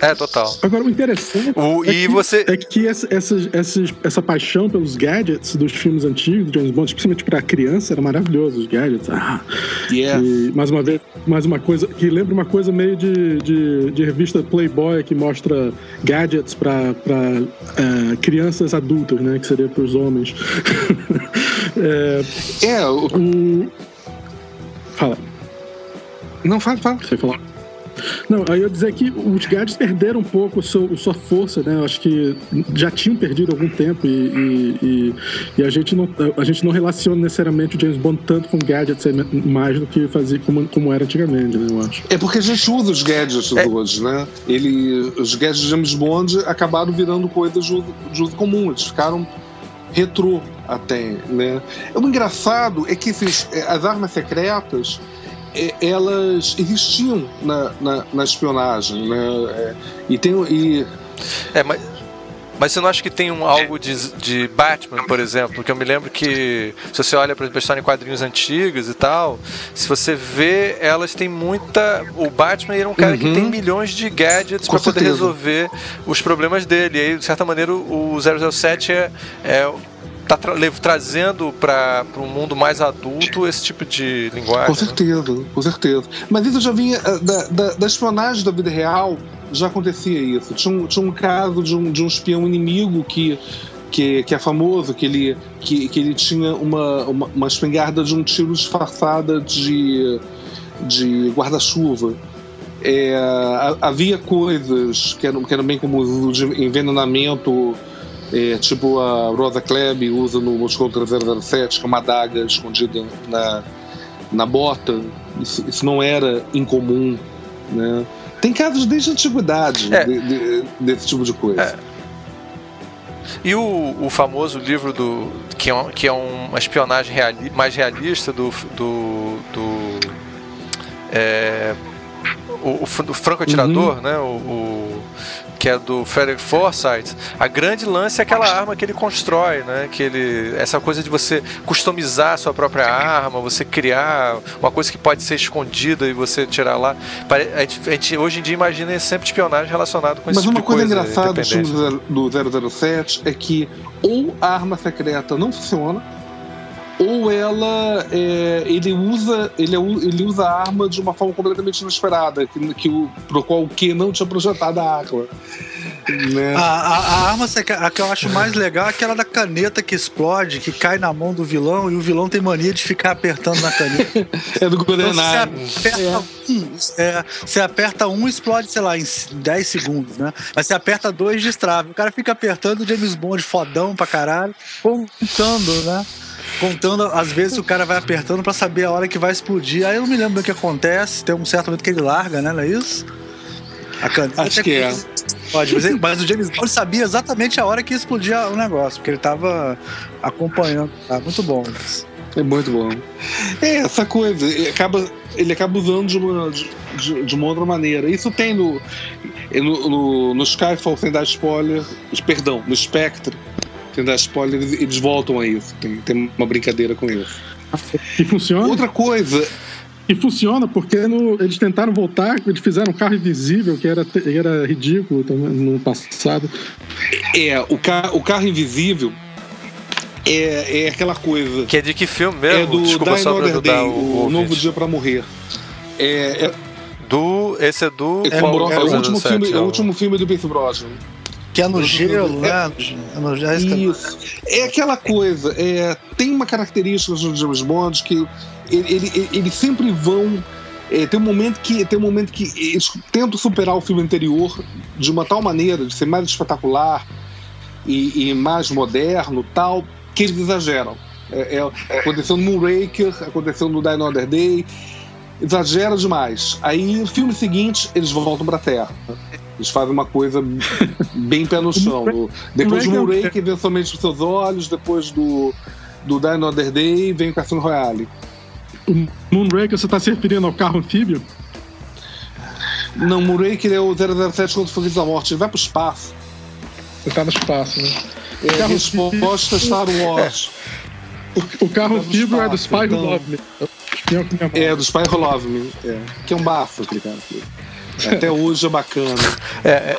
É, total. Agora, o interessante o, é, e que, você... é que essa, essa, essa, essa paixão pelos gadgets dos filmes antigos, de James Bond, principalmente para criança, era maravilhoso, os gadgets. Ah, yeah. E, mais uma vez, mais uma coisa que lembra uma coisa meio de, de, de revista Playboy que mostra gadgets para uh, é, crianças adultas, né? Que seria para os homens. é, é o... o... Fala. Não, fala, fala. Você falar. Não, aí eu dizer que os gadgets perderam um pouco a sua, a sua força, né? Eu acho que já tinham perdido algum tempo e, e, e, e, a, gente não, a gente não relaciona necessariamente o James Bond tanto com gadgets mais do que fazia como, como era antigamente, né? Eu acho. É porque a gente usa os gadgets é. hoje, né? Ele, os gadgets de James Bond acabaram virando coisas de uso, de uso comum, eles ficaram retrô até, né? O engraçado é que esses, as armas secretas elas existiam na, na, na espionagem, né? É, e tem e é, mas mas você não acha que tem um algo de, de Batman, por exemplo? Que eu me lembro que, se você olha para a história em quadrinhos antigos e tal, se você vê, elas têm muita. O Batman era um cara uhum. que tem milhões de gadgets para poder resolver os problemas dele. E aí, de certa maneira, o 007 é, é tá tra trazendo para um mundo mais adulto esse tipo de linguagem. Com né? certeza, né? com certeza. Mas isso já vinha eh, da, da, da, espionagem da vida real, já acontecia isso. Tinha um, tinha um caso de um, de um espião inimigo que que, que é famoso, que ele, que, que ele tinha uma, uma, uma espingarda de um tiro disfarçada de, de guarda-chuva. É, havia coisas que eram, que eram bem comuns, de envenenamento é, tipo a Rosa Klebb usa no Moscou 007, que é uma adaga escondida na, na bota. Isso, isso não era incomum. Né? Tem casos desde a antiguidade é. de, de, desse tipo de coisa. É. E o, o famoso livro do que é, que é uma espionagem reali, mais realista do, do, do é, o, o, franco atirador, uhum. né? O, o, que é do Frederick Forsyth, a grande lance é aquela arma que ele constrói, né? Que ele, essa coisa de você customizar a sua própria arma, você criar uma coisa que pode ser escondida e você tirar lá. A gente, a gente hoje em dia imagina sempre espionagem relacionado com esse Mas tipo uma coisa, coisa engraçada do 007 é que ou a arma secreta não funciona ou ela é, ele usa ele, é ele usa a arma de uma forma completamente inesperada que, que o pro qual o que não tinha projetado a arma né? a, a, a, arma a que eu acho mais legal é aquela da caneta que explode que cai na mão do vilão e o vilão tem mania de ficar apertando na caneta. É do GoldenEye então, você, aperta é. um, é, você aperta um explode sei lá em 10 segundos né? Mas você aperta dois destrava. O cara fica apertando o James Bond fodão pra caralho contando né contando às vezes o cara vai apertando para saber a hora que vai explodir. Aí eu não me lembro do que acontece, tem um certo momento que ele larga, né? Não é isso? A caneta Acho que é. Pode, mas, mas o James Bond sabia exatamente a hora que explodia o negócio, porque ele tava acompanhando. Tá muito bom. Mas... É muito bom. É, essa coisa, ele acaba, ele acaba usando de uma, de, de uma outra maneira. Isso tem no, no, no, no Skyfall, sem dar spoiler, perdão, no Spectre, sem dar spoiler, eles voltam a isso. Tem, tem uma brincadeira com isso. E funciona? Outra coisa. E funciona porque no, eles tentaram voltar, eles fizeram um carro invisível, que era, era ridículo também no passado. É, o, car o carro invisível é, é aquela coisa. Que é de que filme mesmo? É do Desculpa Die Another Day, o, o Novo Dia para Morrer. É, é, do. Esse é do. É, é, o, último filme, é o último filme do Pierce Brosnan. Que é no gelo, né? É no gelo. Isso. É aquela coisa. É, tem uma característica dos James Bond que ele, ele, ele sempre vão. É, tem um momento que tem um momento que eles tentam superar o filme anterior de uma tal maneira de ser mais espetacular e, e mais moderno, tal, que eles exageram. É, é, aconteceu no Moonraker, aconteceu no Die Another Day. exagera demais. Aí, no filme seguinte, eles voltam pra Terra. Eles fazem uma coisa bem pé no chão. Depois do Murray, que vê somente os seus olhos, depois do, do Die Another Day, vem o Cassino Royale. O Moonraker, você tá se referindo ao carro anfíbio? Não, Moonraker é o 007 contra o Foguetes da Morte. Ele vai pro espaço. Você tá no espaço, né? É, carro resposta Star Wars. O, o carro anfíbio é do espaço, Spy Who então. Loved Me. É, do Spy Who Love Me. É. Que é um bafo aquele cara. Até hoje é bacana. É, é-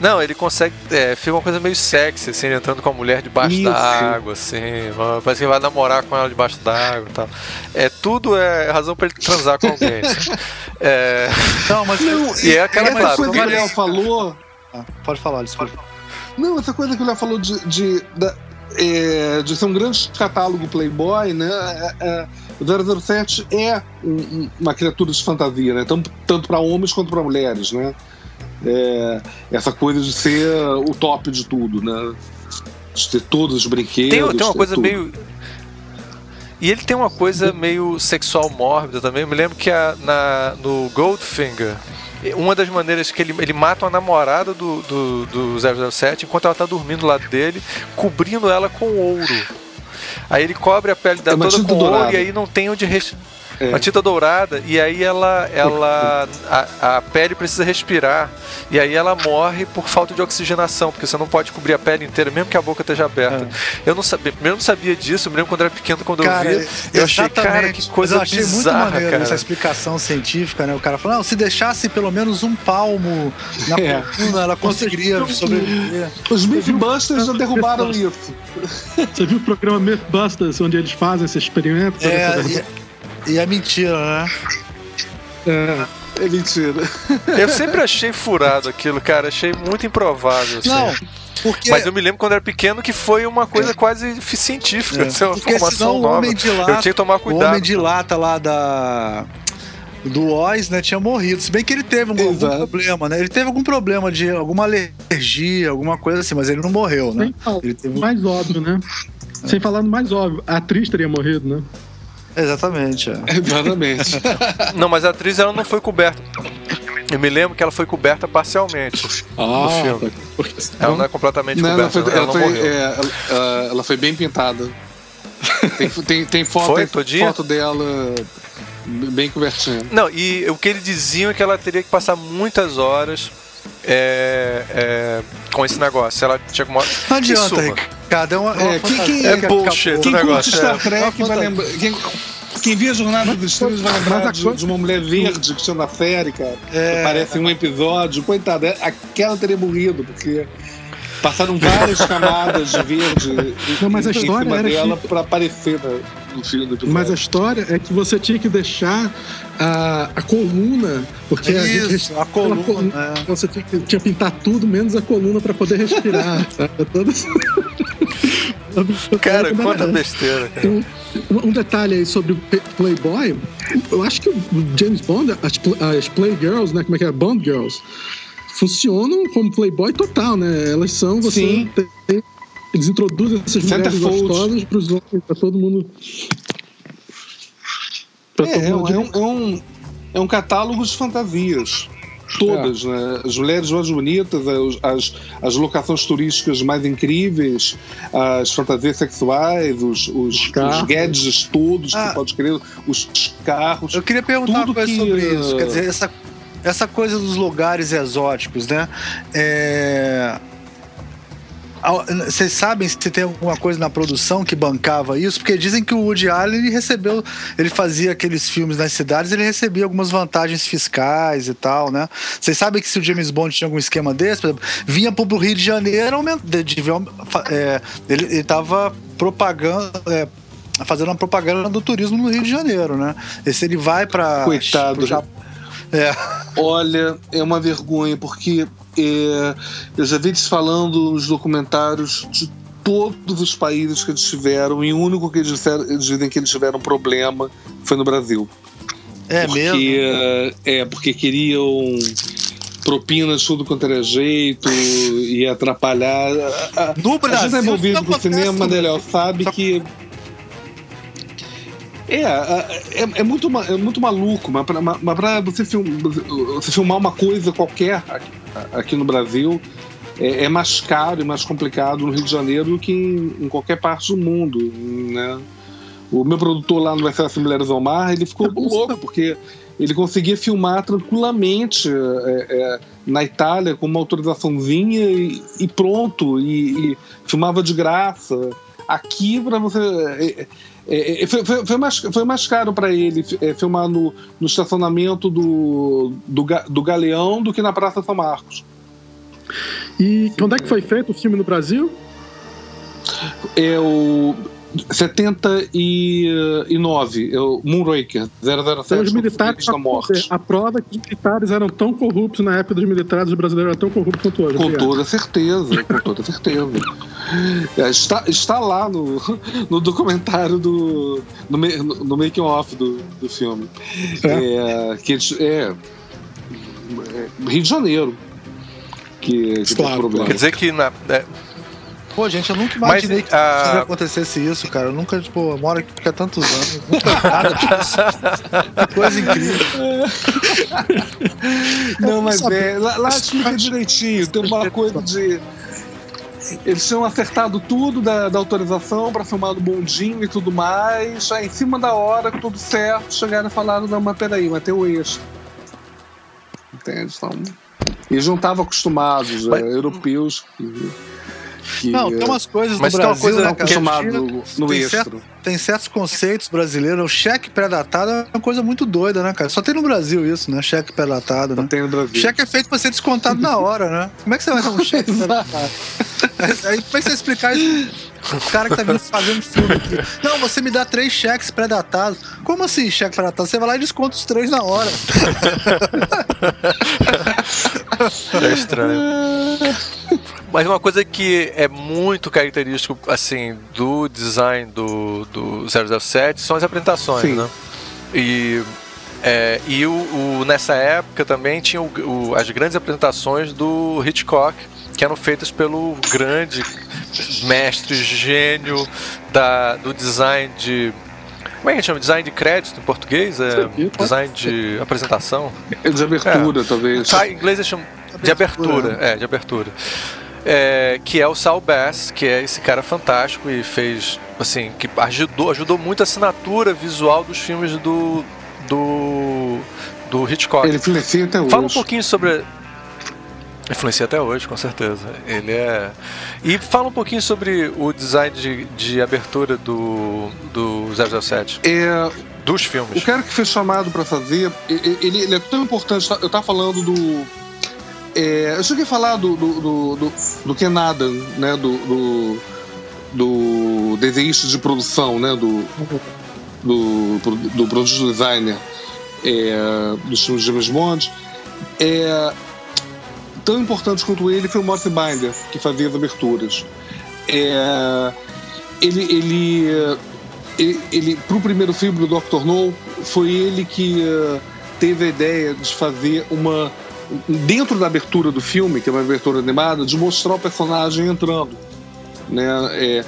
Não, ele consegue. É, fica uma coisa meio sexy, assim, ele entrando com a mulher debaixo Isso. da água, assim. Parece que vai namorar com ela debaixo d'água e tal. É, tudo é razão pra ele transar com alguém. assim. É, Não, mas. E é aquela, claro, coisa que o Léo falou. Ah, pode falar, desculpa. Não, essa coisa que o Léo falou de, de, da- é, de ser um grande catálogo Playboy, né? É, é, o 007 é um- um- uma criatura de fantasia, né? Tanto, tanto para homens quanto para mulheres, né? É, essa coisa de ser o top de tudo, né? De ter todos os brinquedos. tem, tem uma coisa tudo. meio. E ele tem uma coisa meio sexual mórbida também. Eu me lembro que a- na, no Goldfinger, uma das maneiras que ele, ele mata uma namorada do, do, do 007 enquanto ela tá dormindo do lado dele, cobrindo ela com ouro. Aí ele cobre a pele É uma toda com ouro e aí não tem onde. É. Uma tinta dourada, e aí ela. ela a, a pele precisa respirar. E aí ela morre por falta de oxigenação, porque você não pode cobrir a pele inteira, mesmo que a boca esteja aberta. Eu não sabia, não sabia disso, eu me lembro quando era pequeno, quando Cara, eu vi. Eu achei, cara, que coisa eu achei bizarra, muito maneiro cara. essa explicação científica, né? O cara falou, não, se deixasse pelo menos um palmo na É. coluna, ela conseguiria sobreviver. Os Mythbusters já derrubaram isso. Você viu o programa Mythbusters, onde eles fazem esse experimento? é É, e, e é mentira, né? É. É mentira. Eu sempre achei furado aquilo, cara. Achei muito improvável. assim. Não, porque, Mas eu me lembro quando eu era pequeno que foi uma coisa quase científica, é, assim, uma porque formação o nova. homem de Eu lata, tinha que tomar o cuidado. homem de lata lá da do Oz, né, tinha morrido. Se bem que ele teve um, algum Exato. problema, né? Ele teve algum problema de alguma alergia, alguma coisa assim, mas ele não morreu, né? Sem falar Ele teve... mais óbvio, né? Sem falar no mais óbvio, a atriz teria morrido, né? Exatamente. é. Exatamente. Não, mas a atriz ela não foi coberta. Eu me lembro que ela foi coberta parcialmente. Ah, filme. tá. Porque Ela não é completamente Não, ela, coberta, foi, ela, ela, não foi, morreu. é, ela, ela foi bem pintada. Tem, tem, tem foto, Foi? tem foto dela bem cobertinha. Não, e o que eles diziam é que ela teria que passar muitas horas é, é, com esse negócio. Ela tinha uma. Não adianta, Ricardo. É, uma, É, fantasia quem- É que bullshit. Quem negócio, curte Star é. Trek Uma vai lembrar. Quem, quem via Jornada dos Estrelas vai lembrar de, coisa- de uma mulher verde que tinha na série, cara. É. Aparece em um episódio. Coitada, é- aquela teria morrido, porque passaram várias camadas de verde Não, mas a em história cima era dela que- pra aparecer no filme do episódio. Mas a história é que você tinha que deixar a, a coluna, porque a gente Isso, a coluna. coluna, é. você tinha que, tinha que pintar tudo menos a coluna pra poder respirar. Cara, quanta besteira, cara. Um, um detalhe aí sobre Playboy, eu acho que o James Bond, as, as Playgirls, né? Como é que é? Bond Girls, funcionam como Playboy total, né? Elas são, você Sim. tem- eles introduzem essas mulheres gostosas pros homens, pra todo mundo. Pra É, todo é, um, mundo é, um, é, um, é um catálogo de fantasias. Todas, né? As mulheres mais bonitas, as, as, locações turísticas mais incríveis, as fantasias sexuais, os, os, os gadgets todos, Ah. que pode crer, os carros. Eu queria perguntar uma coisa que, sobre isso. uh, Quer dizer, essa, essa coisa dos lugares exóticos, né? É... Vocês sabem se tem alguma coisa na produção que bancava isso? Porque dizem que o Woody Allen ele recebeu, ele fazia aqueles filmes nas cidades, ele recebia algumas vantagens fiscais e tal, né? Vocês sabem que se o James Bond tinha algum esquema desse, por exemplo, vinha pro Rio de Janeiro, é, ele, ele tava propagando. é, fazendo uma propaganda do turismo no Rio de Janeiro, né? E se ele vai para Coitado. É. Olha, é uma vergonha, porque é, eu já vi eles falando nos documentários de todos os países que eles tiveram, e o único que eles, disseram, eles dizem que eles tiveram problema foi no Brasil. É porque, mesmo? É, porque queriam propinas tudo quanto era jeito e atrapalhar. A, a, No a Brasil. gente tá envolvido com acontece cinema, né? Brasil. Sabe Só- que. É, é, é, muito, é muito maluco, mas pra, mas pra você, film, você filmar uma coisa qualquer aqui, aqui no Brasil é, é, mais caro e mais complicado no Rio de Janeiro do que em, em qualquer parte do mundo, né? O meu produtor lá no SS Mulheres ao Mar, ele ficou louco, porque ele conseguia filmar tranquilamente é, é, na Itália com uma autorizaçãozinha e, e pronto, e, e, filmava de graça. Aqui, para você. É, é, é, foi, foi, foi, mais, foi mais caro para ele filmar no, no estacionamento do, do, do Galeão do que na Praça São Marcos. E quando é que foi feito o filme no Brasil? É o 79, eu, Moonraker, 007. Então, os militares, da morte. A prova é que os militares eram tão corruptos na época dos militares brasileiros eram tão corruptos quanto hoje. Com obrigado. toda certeza, com toda certeza. É, está, está lá no, no documentário do. no, no making off do, do filme. É. é que eles, é, é, Rio de Janeiro. Que, que claro, Quer dizer que na, é, Pô, gente, eu nunca imaginei Mas, que uh... acontecesse isso, cara. Eu nunca, tipo, moro aqui há tantos anos. Nunca nada disso. coisa incrível. Não, mas é. Lá, lá explica direitinho. Tem uma coisa de. Eles tinham acertado tudo da, da autorização para filmar no bondinho e tudo mais. Aí, em cima da hora, tudo certo, chegaram e falaram: não, mas peraí, mas tem o extra. Entende? Então, eles não estavam acostumados, mas... é, europeus. Que, não, tem umas coisas mas no Brasil, tem uma coisa né, chamado no. Certo, tem certos conceitos brasileiros. O cheque pré-datado é uma coisa muito doida, né, cara? Só tem no Brasil isso, né? Cheque pré-datado. Né? tem no Brasil. Cheque é feito pra ser descontado na hora, né? Como é que você vai dar um cheque pré-datado? Aí como é que você explicar isso? O cara que tá vindo fazendo filme aqui. Não, você me dá três cheques pré-datados. Como assim, cheque pré-datado? Você vai lá e desconta os três na hora. É estranho. Mas uma coisa que é muito característico, assim, do design do, do 007 são as apresentações, Sim. né? E, é, e o, o, nessa época também tinha o, as grandes apresentações do Hitchcock, que eram feitas pelo grande mestre, gênio da, do design de como é que chama? Design de crédito em português? É design de apresentação? É de abertura, é. talvez. Tá, em inglês eles chamam de abertura. É, de abertura é, que é o Sal Bass, que é esse cara fantástico e fez, assim, que ajudou, ajudou muito a assinatura visual dos filmes do, do, do Hitchcock. Ele influencia até hoje. Fala um pouquinho sobre... Influencia até hoje, com certeza. Ele é. E fala um pouquinho sobre o design de, de abertura do, do 007. É, dos filmes. O cara que foi chamado para fazer, ele, ele, é tão importante. Eu tava falando do é, eu cheguei a falar do, do, do, do, do Ken Adam, né? Do, do, do desenhista de produção, né? Do, do, do produto designer é, dos filmes de James Bond. É, tão importante quanto ele foi o Morse Binder, que fazia as aberturas. É, ele, ele, ele, ele para o primeiro filme do Dr. No, foi ele que uh, teve a ideia de fazer uma dentro da abertura do filme, que é uma abertura animada, de mostrar o personagem entrando, né, é,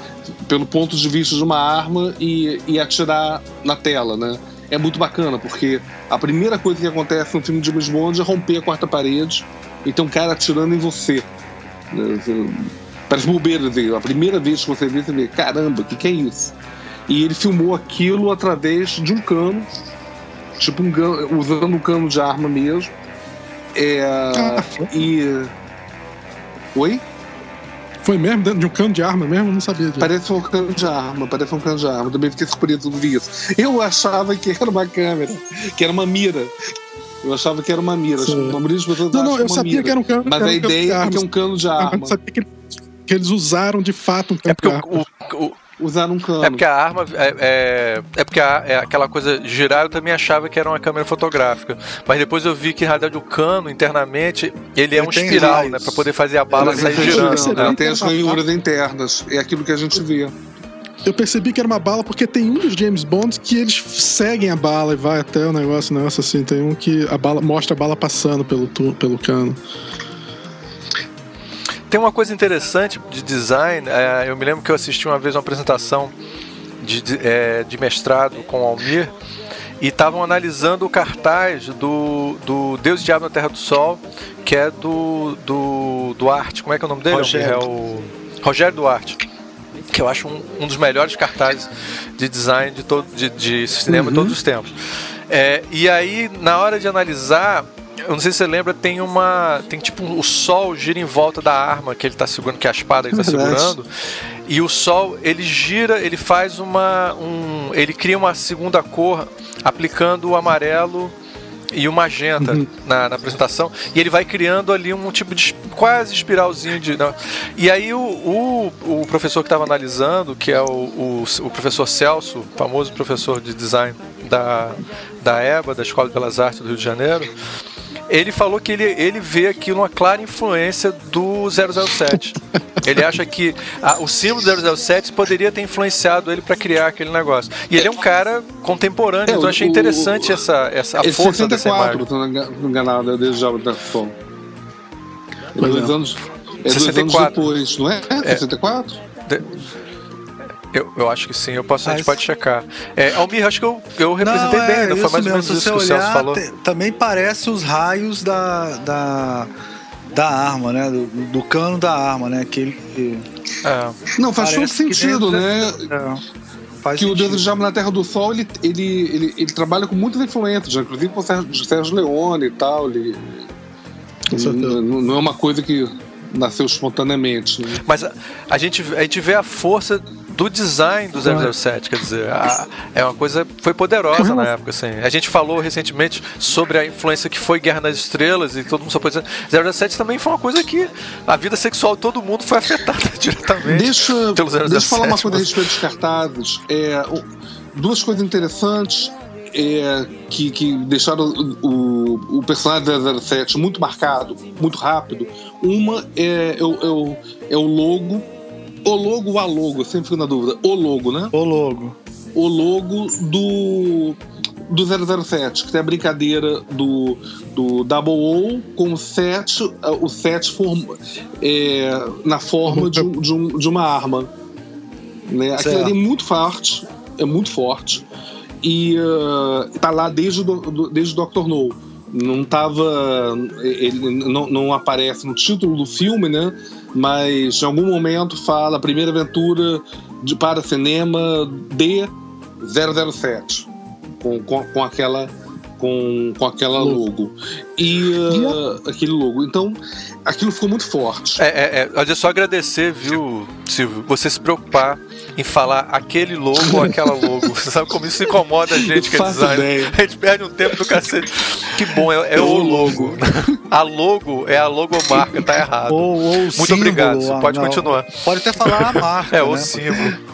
pelo ponto de vista de uma arma e, e atirar na tela, né? É muito bacana, porque a primeira coisa que acontece no filme de James Bond é romper a quarta parede e tem um cara atirando em você. Né? Parece bobeira, a primeira vez que você vê, você vê, caramba, o que, que é isso? E ele filmou aquilo através de um cano, tipo um usando um cano de arma mesmo, é, ah, e. Oi? Foi mesmo? Dentro de um cano de arma mesmo? Eu não sabia disso. Parece um cano de arma, parece um cano de arma. Também fiquei surpreso com isso. Eu achava que era uma câmera, que era uma mira. Eu achava que era uma mira. Uma não, não, eu sabia mira. que era um cano Mas a ideia é que é um cano de arma. Eu sabia que, que eles usaram de fato um cano é porque de arma. O, o, usar um cano. É porque a arma. É, é, é porque a, é aquela coisa girar, eu também achava que era uma câmera fotográfica. Mas depois eu vi que, na realidade, o cano, internamente, ele é um espiral, raios. né? Pra poder fazer a bala sair girando. Né? Tem as ranhuras internas. É aquilo que a gente vê. Eu percebi que era uma bala porque tem um dos James Bonds que eles seguem a bala e vai até o negócio, negócio assim. Tem um que a bala mostra a bala passando pelo, pelo cano. Tem uma coisa interessante de design. É, eu me lembro que eu assisti uma vez uma apresentação de, de, é, de mestrado com o Almir e estavam analisando o cartaz do, do Deus e Diabo na Terra do Sol, que é do, do Duarte. Como é que é o nome dele? Rogério. É o Rogério Duarte. Que eu acho um, um dos melhores cartazes de design de, todo, de, de cinema de todos os tempos. É, e aí, na hora de analisar, eu não sei se você lembra, tem uma. Tem tipo o sol gira em volta da arma que ele tá segurando, que é a espada que ele tá Verdade. segurando. E o sol, ele gira, ele faz uma. Um, ele cria uma segunda cor aplicando o amarelo e o magenta Uhum. na, na apresentação. E ele vai criando ali um tipo de quase espiralzinho de. não. E aí o, o, o professor que estava analisando, que é o, o, o professor Celso, famoso professor de design da, da EBA, da Escola de Belas Artes do Rio de Janeiro, ele falou que ele, ele vê aquilo uma clara influência do 007. Ele acha que a- o símbolo do 007 poderia ter influenciado ele para criar aquele negócio. E ele é um cara contemporâneo, É, então eu achei o- interessante essa, essa a é força dessa 64, imagem. tô enga- enganado, é desde já da Sol. É Pois dois é. anos. É dois 64. anos depois, não é? É 64? Eu, eu acho que sim, eu posso, a gente pode checar. É, Almir, acho que eu, eu representei Não, bem, é não foi mais ou menos isso você que o Celso falou. te- também parece os raios da, da, da arma, né? Do, do cano da arma, né? Aquele. É. Não, faz todo que sentido, dentro- né? É, faz que o Deus sentido. do Diabo na Terra do Sol, ele, ele, ele, ele trabalha com muitas influências, inclusive com o Sérgio, Sérgio Leone e tal. Ele, Com certeza. não, não é uma coisa que nasceu espontaneamente. né? Mas a, a gente, a gente vê a força do design do 007, quer dizer, a- é uma coisa foi poderosa na época, assim. A gente falou recentemente sobre a influência que foi Guerra nas Estrelas e todo mundo só pode dizer, 007 também foi uma coisa que a vida sexual de todo mundo foi afetada diretamente. Deixa, pelo 007, deixa eu falar uma coisa a respeito dos cartazes. É, duas coisas interessantes é, que, que deixaram o, o, o personagem do 007 muito marcado, muito rápido. Uma é, é, é é o logo. O logo ou a logo, eu sempre fico na dúvida. O logo, né? O logo. o logo do do 007, que tem a brincadeira do, do Double O com o 7, o 7 form, é, na forma de, um- de, um- de uma arma. Né? Aquilo ali é muito forte, é muito forte. E ah, tá lá desde do- desde o Dr. No. Não tava. Ele não, não aparece no título do filme, né? Mas em algum momento fala primeira aventura de, para cinema de 007 com, com, com aquela com, com aquela logo e ah, aquele logo então aquilo ficou muito forte É, é, é, olha só agradecer, viu, Silvio, você se preocupar em falar aquele logo ou aquela logo. Você sabe como isso incomoda a gente que é ideia. A gente perde um tempo do cacete. Que bom, é, é o logo. A logo é a logomarca, tá errado. Ou, ou o Muito símbolo, obrigado, você pode não. continuar. Pode até falar a marca. É, o né? símbolo.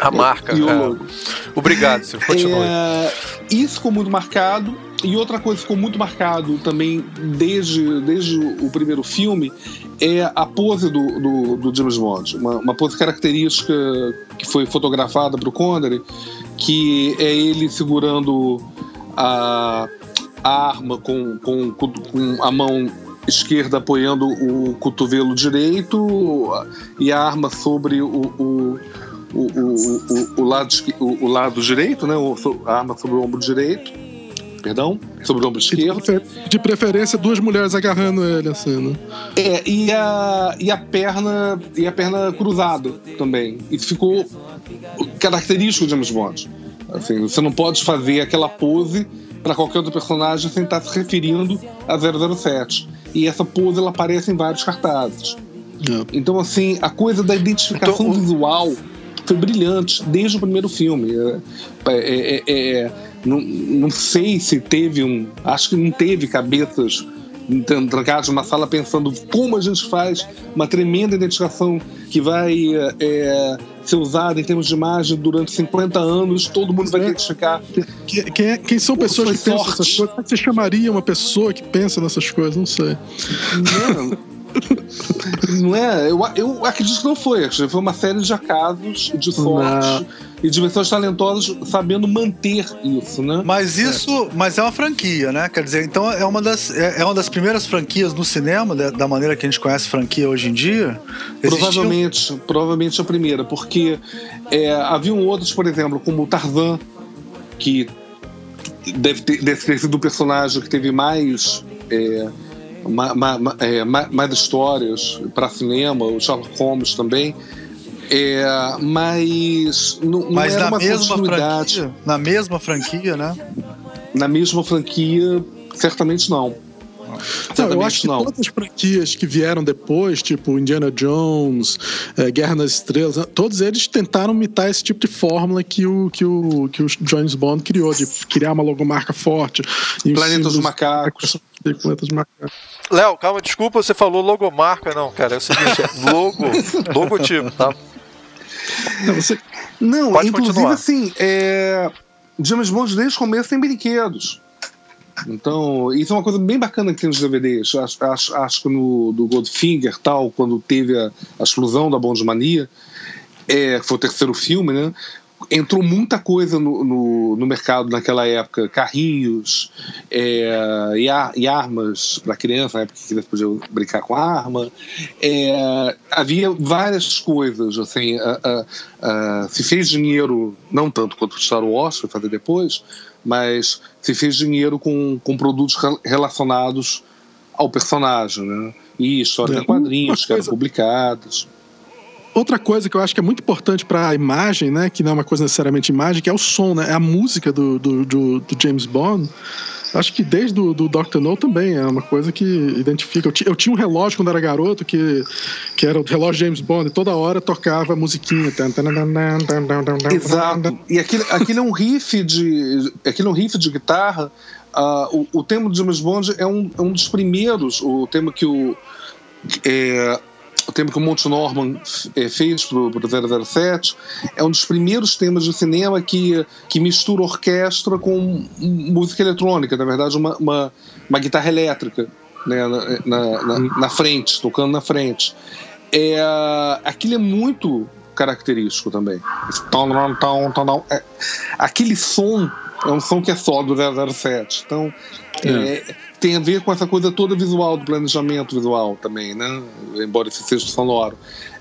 A marca. e o é. logo Obrigado, Silvio, continue. É, isso ficou muito marcado. E outra coisa que ficou muito marcado também desde, desde o primeiro filme é a pose do, do, do James Bond. Uma, uma pose característica que foi fotografada para o Connery, que é ele segurando a, a arma com, com, com a mão esquerda apoiando o cotovelo direito e a arma sobre o, o, o, o, o, o lado, o, lado direito, né? A arma sobre o ombro direito. Perdão? Sobre o ombro E esquerdo. de preferência, duas mulheres agarrando ele, assim, né? É, e a, e a perna e a perna cruzada também. Isso ficou característico de James Bond. Assim, você não pode fazer aquela pose para qualquer outro personagem sem estar se referindo a 007. E essa pose ela aparece em vários cartazes. Então, assim, a coisa da identificação Então, visual foi brilhante desde o primeiro filme. É, é- é- é- não, não sei se teve um. Acho que não teve cabeças tran- trancadas numa sala pensando como a gente faz uma tremenda identificação que vai é, ser usada em termos de imagem durante 50 anos, todo mundo vai É. identificar. Que- Quem, é- quem são pessoas que pensam sorte. essas coisas? Como é Você chamaria uma pessoa que pensa nessas coisas? Não sei. Não, não é? Eu, eu acredito que não foi. Foi uma série de acasos, de sorte não. e de pessoas talentosas sabendo manter isso, né? Mas isso, é. mas é uma franquia, né? Quer dizer, então é uma das, é, é uma das primeiras franquias no cinema, da, da, maneira que a gente conhece franquia hoje em dia. Provavelmente, provavelmente a primeira, porque é, haviam outros, por exemplo, como o Tarzan, que deve ter, deve ter sido o personagem que teve mais. É, ma, ma, ma, é, mais histórias para cinema, o Sherlock Holmes também. É, mas não, não mas na uma mesma franquia, na mesma franquia, né? Na mesma franquia, certamente não. Não, eu acho que não. todas as franquias que vieram depois, tipo Indiana Jones, é, Guerra nas Estrelas, todos eles tentaram imitar esse tipo de fórmula que o, que o, que o James Bond criou, de criar uma logomarca forte. Planeta dos Macacos. Planeta dos Macacos. Léo, calma, desculpa, você falou logomarca, não, cara. É o seguinte, é logo, logotipo, tá? Não, você... não Pode inclusive continuar. assim, é... James Bond desde o começo tem brinquedos. Então, isso é uma coisa bem bacana que tem nos DVDs. Acho, acho, acho que no do Goldfinger, tal, quando teve a, a explosão da Bond Mania, é, foi o terceiro filme, né? Entrou muita coisa no, no, no mercado naquela época, carrinhos é, e, a, e, armas para criança, na época que criança podia brincar com arma. É, havia várias coisas, assim, a, a, a, se fez dinheiro, não tanto quanto o Star Wars foi fazer depois, mas se fez dinheiro com, com produtos relacionados ao personagem, né? E histórias é. quadrinhos que eram publicadas. Outra coisa que eu acho que é muito importante para a imagem, né? Que não é uma coisa necessariamente imagem, que é o som, né? É a música do, do, do, do James Bond Acho que desde o do Dr. No também é uma coisa que identifica. Eu, eu, tinha um relógio quando era garoto que, que era o relógio James Bond e toda hora tocava musiquinha. Exato. E aquilo, aquilo é um riff de. Aquilo é um riff de guitarra. Uh, o, o tema do James Bond é um, é um dos primeiros, o tema que o. É, o tema que o Monte Norman é, fez para o 007 é um dos primeiros temas de cinema que, que mistura orquestra com música eletrônica, na verdade, uma, uma, uma guitarra elétrica né, na, na, na, na, frente, tocando na frente. É, aquilo é muito característico também. É, aquele som é um som que é só do 007. Então, é. É, tem a ver com essa coisa toda visual, do planejamento visual também, né? embora esse seja sonoro.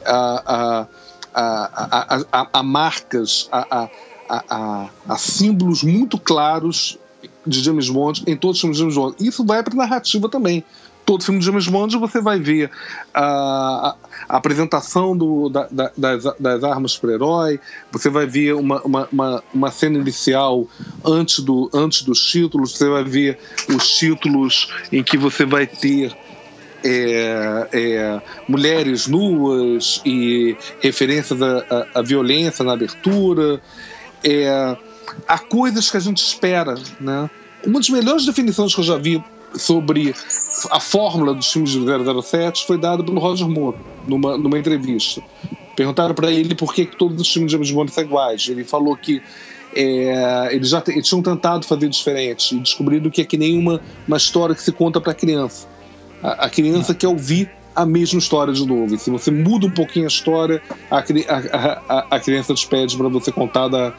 A, a, a, a marcas, a, a, símbolos muito claros de James Bond em todos os filmes de James Bond. Isso vai para a narrativa também todo filme de James Bond você vai ver a, a apresentação do, da, da, das, das, armas para o herói, você vai ver uma, uma, uma, uma, cena inicial antes, do, antes dos títulos, você vai ver os títulos em que você vai ter é, é, mulheres nuas e referências à, à, à violência na abertura. É, há coisas que a gente espera, né? Uma das melhores definições que eu já vi sobre a fórmula dos filmes de 007 foi dada pelo Roger Moore numa, numa entrevista. Perguntaram para ele por que, todos os filmes de James Bond são iguais. Ele falou que é, eles já eles tinham tentado fazer diferente e descobriram que é que nem uma, uma história que se conta para criança. A, a criança quer ouvir a mesma história de novo. E se você muda um pouquinho a história, a, a, a, a criança te pede para você contar da,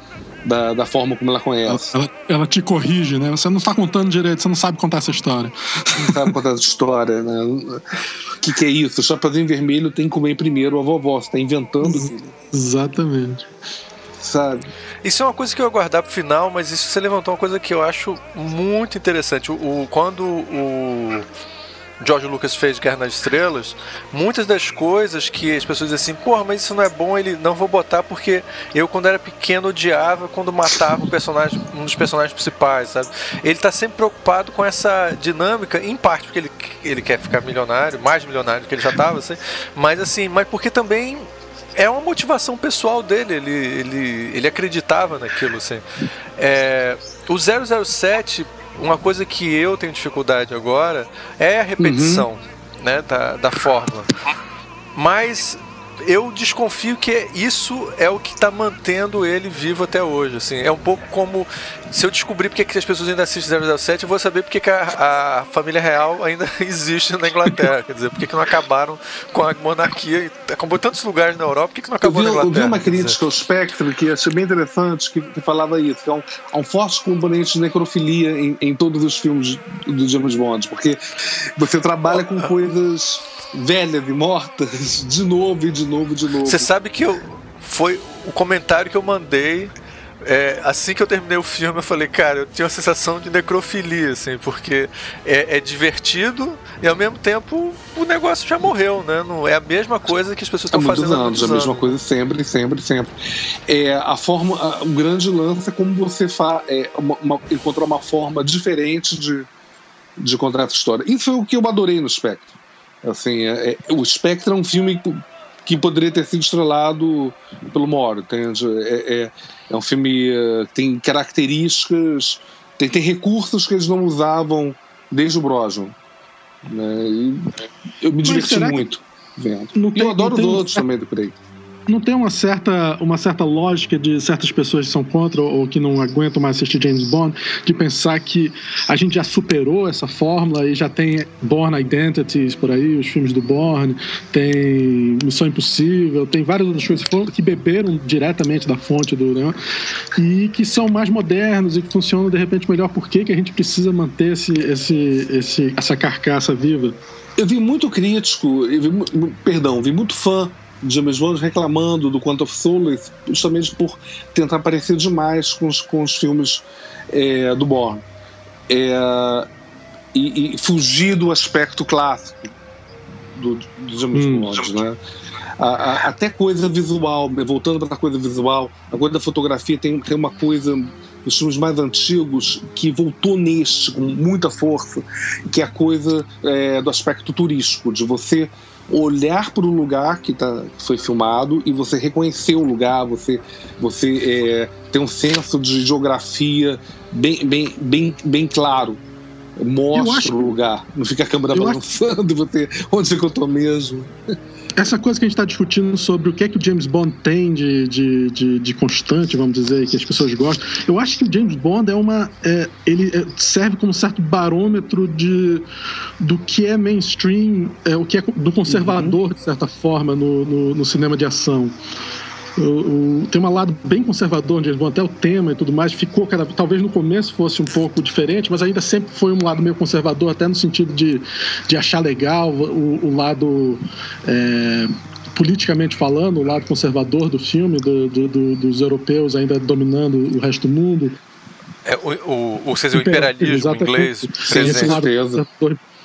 da, da forma como ela conhece. Ela, ela, te corrige, né? Você não está contando direito, você não sabe contar essa história. Não sabe contar essa história, né? O que, que é isso? O Chapeuzinho Vermelho tem que comer primeiro a vovó, você está inventando. Exatamente. Sabe? Isso é uma coisa que eu ia guardar pro final, mas isso você levantou uma coisa que eu acho muito interessante. O, o quando o George Lucas fez Guerra nas Estrelas, muitas das coisas que as pessoas dizem assim, porra, mas isso não é bom, ele não vou botar porque eu quando era pequeno odiava quando matava um personagem, um dos personagens principais, sabe? Ele tá sempre preocupado com essa dinâmica, em parte porque ele, ele quer ficar milionário, mais milionário do que ele já tava, assim, mas assim, mas porque também é uma motivação pessoal dele, ele, ele, ele acreditava naquilo, assim. É, o 007 uma coisa que eu tenho dificuldade agora é a repetição uhum. né, da, da fórmula. Mas eu desconfio que isso é o que está mantendo ele vivo até hoje. Assim, é um pouco como se eu descobrir porque que as pessoas ainda assistem 007, eu vou saber porque que a, a família real ainda existe na Inglaterra. Quer dizer, porque que não acabaram com a monarquia. Acabou em tantos lugares na Europa, por que, que não acabou eu vi, na Inglaterra? Eu vi uma crítica ao Spectre que achei bem interessante, que, que falava isso, que há um, um, forte componente de necrofilia em, em todos os filmes do James Bond, porque você trabalha com coisas velhas e mortas de novo e de novo e de novo. Você sabe que eu, foi o comentário que eu mandei é, assim que eu terminei o filme, eu falei, cara, eu tinha uma sensação de necrofilia, assim, porque é, é, divertido e ao mesmo tempo o negócio já morreu, né? Não é a mesma coisa que as pessoas estão fazendo há muitos anos. A mesma coisa sempre, sempre, sempre. É, a forma, a, o grande lance é como você fa, é, uma, uma, encontrar uma forma diferente de, de contar essa história. Isso é o que eu adorei no Spectre. Assim, é, é, o Spectre é um filme que poderia ter sido estrelado pelo Moro, entende? É, é, é um filme que uh, tem características, tem, tem recursos que eles não usavam desde o Brosnan. Né? eu me diverti muito vendo. e eu adoro os outros também do Craig não tem uma certa, uma certa lógica de certas pessoas que são contra ou que não aguentam mais assistir James Bond, de pensar que a gente já superou essa fórmula e já tem Born Identities por aí, os filmes do Born, tem Missão Impossível, tem várias outras coisas que beberam diretamente da fonte do né, e que são mais modernos e que funcionam de repente melhor. Por que, que a gente precisa manter esse, esse, esse, essa carcaça viva? Eu vi muito crítico, vi, perdão, vi muito fã James Bond reclamando do Quantum of Solace justamente por tentar parecer demais com os, com os filmes é, do Bourne é, e, e, fugir do aspecto clássico do, do James hum. Bond, né? A, a, até coisa visual, voltando para a coisa visual, a coisa da fotografia tem, tem uma coisa nos filmes mais antigos que voltou neste com muita força, que é a coisa é, do aspecto turístico, de você olhar para o lugar que, tá, que foi filmado e você reconhecer o lugar, você, você é, ter um senso de geografia bem, bem, bem, bem claro. Mostra acho... o lugar, não fica a câmera balançando, acho... você, onde é que eu estou mesmo essa coisa que a gente está discutindo sobre o que é que o James Bond tem de, de, de, de, constante, vamos dizer, que as pessoas gostam, eu acho que o James Bond é uma. É, ele é, serve como um certo barômetro de, do que é mainstream, é, o que é do conservador, de certa forma, no, no, no cinema de ação. O, o, tem um lado bem conservador de James Bond, até o tema e tudo mais ficou cada, talvez no começo fosse um pouco diferente, mas ainda sempre foi um lado meio conservador, até no sentido de, de achar legal o, o lado é, politicamente falando, o lado conservador do filme, do, do, do, dos europeus ainda dominando o resto do mundo. É, o, ou seja, o imperialismo inglês presente. Esse lado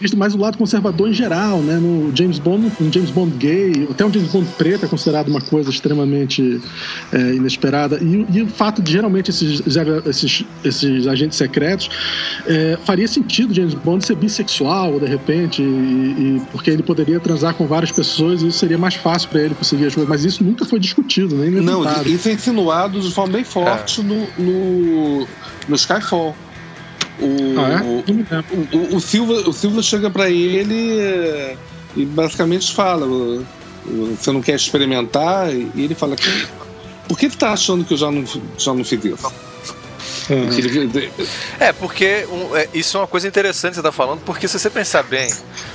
visto mais o lado conservador em geral, né? No James Bond, um James Bond gay, até um James Bond preto é considerado uma coisa extremamente é, inesperada. E, e, o fato de geralmente esses, esses, esses agentes secretos é, faria sentido James Bond ser bissexual, de repente, e, e, porque ele poderia transar com várias pessoas e isso seria mais fácil para ele conseguir as coisas. Mas isso nunca foi discutido, nem Não, isso é insinuado de forma bem forte é. no, no, no Skyfall. O, ah, é? o, o, o, Silva, o Silva chega para ele é, e basicamente fala: Você não quer experimentar? E ele fala: Por que você tá achando que eu já não, já não fiz isso? É, porque um, é, isso é uma coisa interessante que você está falando, porque se você pensar bem,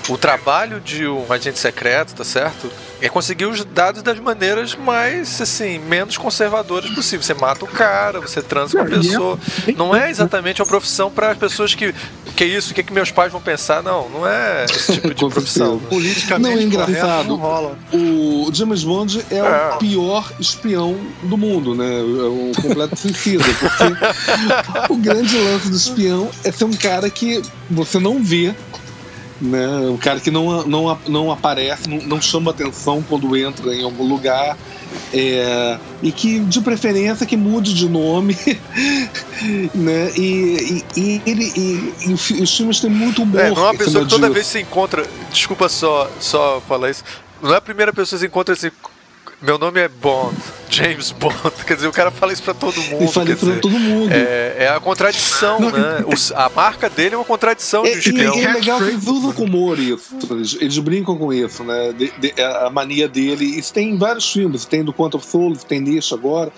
o trabalho de um agente secreto, tá certo? É conseguir os dados das maneiras mais, assim, menos conservadoras possível. Você mata o cara, você transa com a é pessoa. Não é exatamente uma profissão para as pessoas que. Que é isso? O que, é que meus pais vão pensar? Não, não é esse tipo de profissão. Politicamente não, é engraçado. Não rola. O James Bond é, é, o pior espião do mundo, né? É um completo suicida. Porque o grande lance do espião é ser um cara que você não vê né? Um cara que não, não, não aparece, não, não chama atenção quando entra em algum lugar. É, e que de preferência que mude de nome né e, e, e ele e, e, os filmes têm muito humor é, não é uma pessoa que toda disso. vez se encontra desculpa só só falar isso não é a primeira pessoa que se encontra assim meu nome é Bond James Bond. Quer dizer, o cara fala isso pra todo mundo. E fala isso pra todo mundo. É, é a contradição, Não, né? O, a marca dele é uma contradição é, de espião. E é legal que eles usam com humor isso. Eles, eles brincam com isso, né? De, de, a mania dele. Isso tem em vários filmes. Tem do Quantum of Souls, tem nisso agora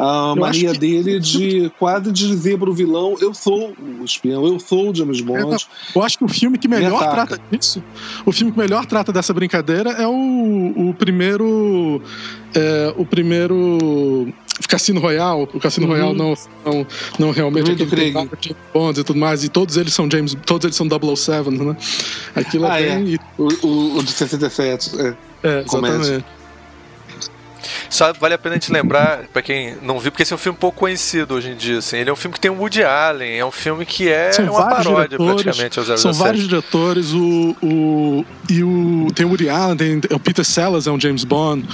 a eu mania dele de quase dizer pro vilão: eu sou o espião, eu sou o James Bond. Eu acho que o filme que melhor trata disso, o filme que melhor trata dessa brincadeira é o, o primeiro. É, o primeiro Cassino Royale, o Cassino uhum. Royale não, não, não realmente é aquele James Bond e tudo mais, e todos eles são James, todos eles são 007, né? Aquilo ah, é. Bem... O, o, o de 67, é. É, exatamente. Só vale a pena te lembrar, para quem não viu, porque esse é um filme pouco conhecido hoje em dia. Assim. Ele é um filme que tem o Woody Allen, é um filme que é são uma paródia praticamente ao 007. São vários diretores, o, o, e o, tem o Woody Allen, tem o Peter Sellers é um James Bond,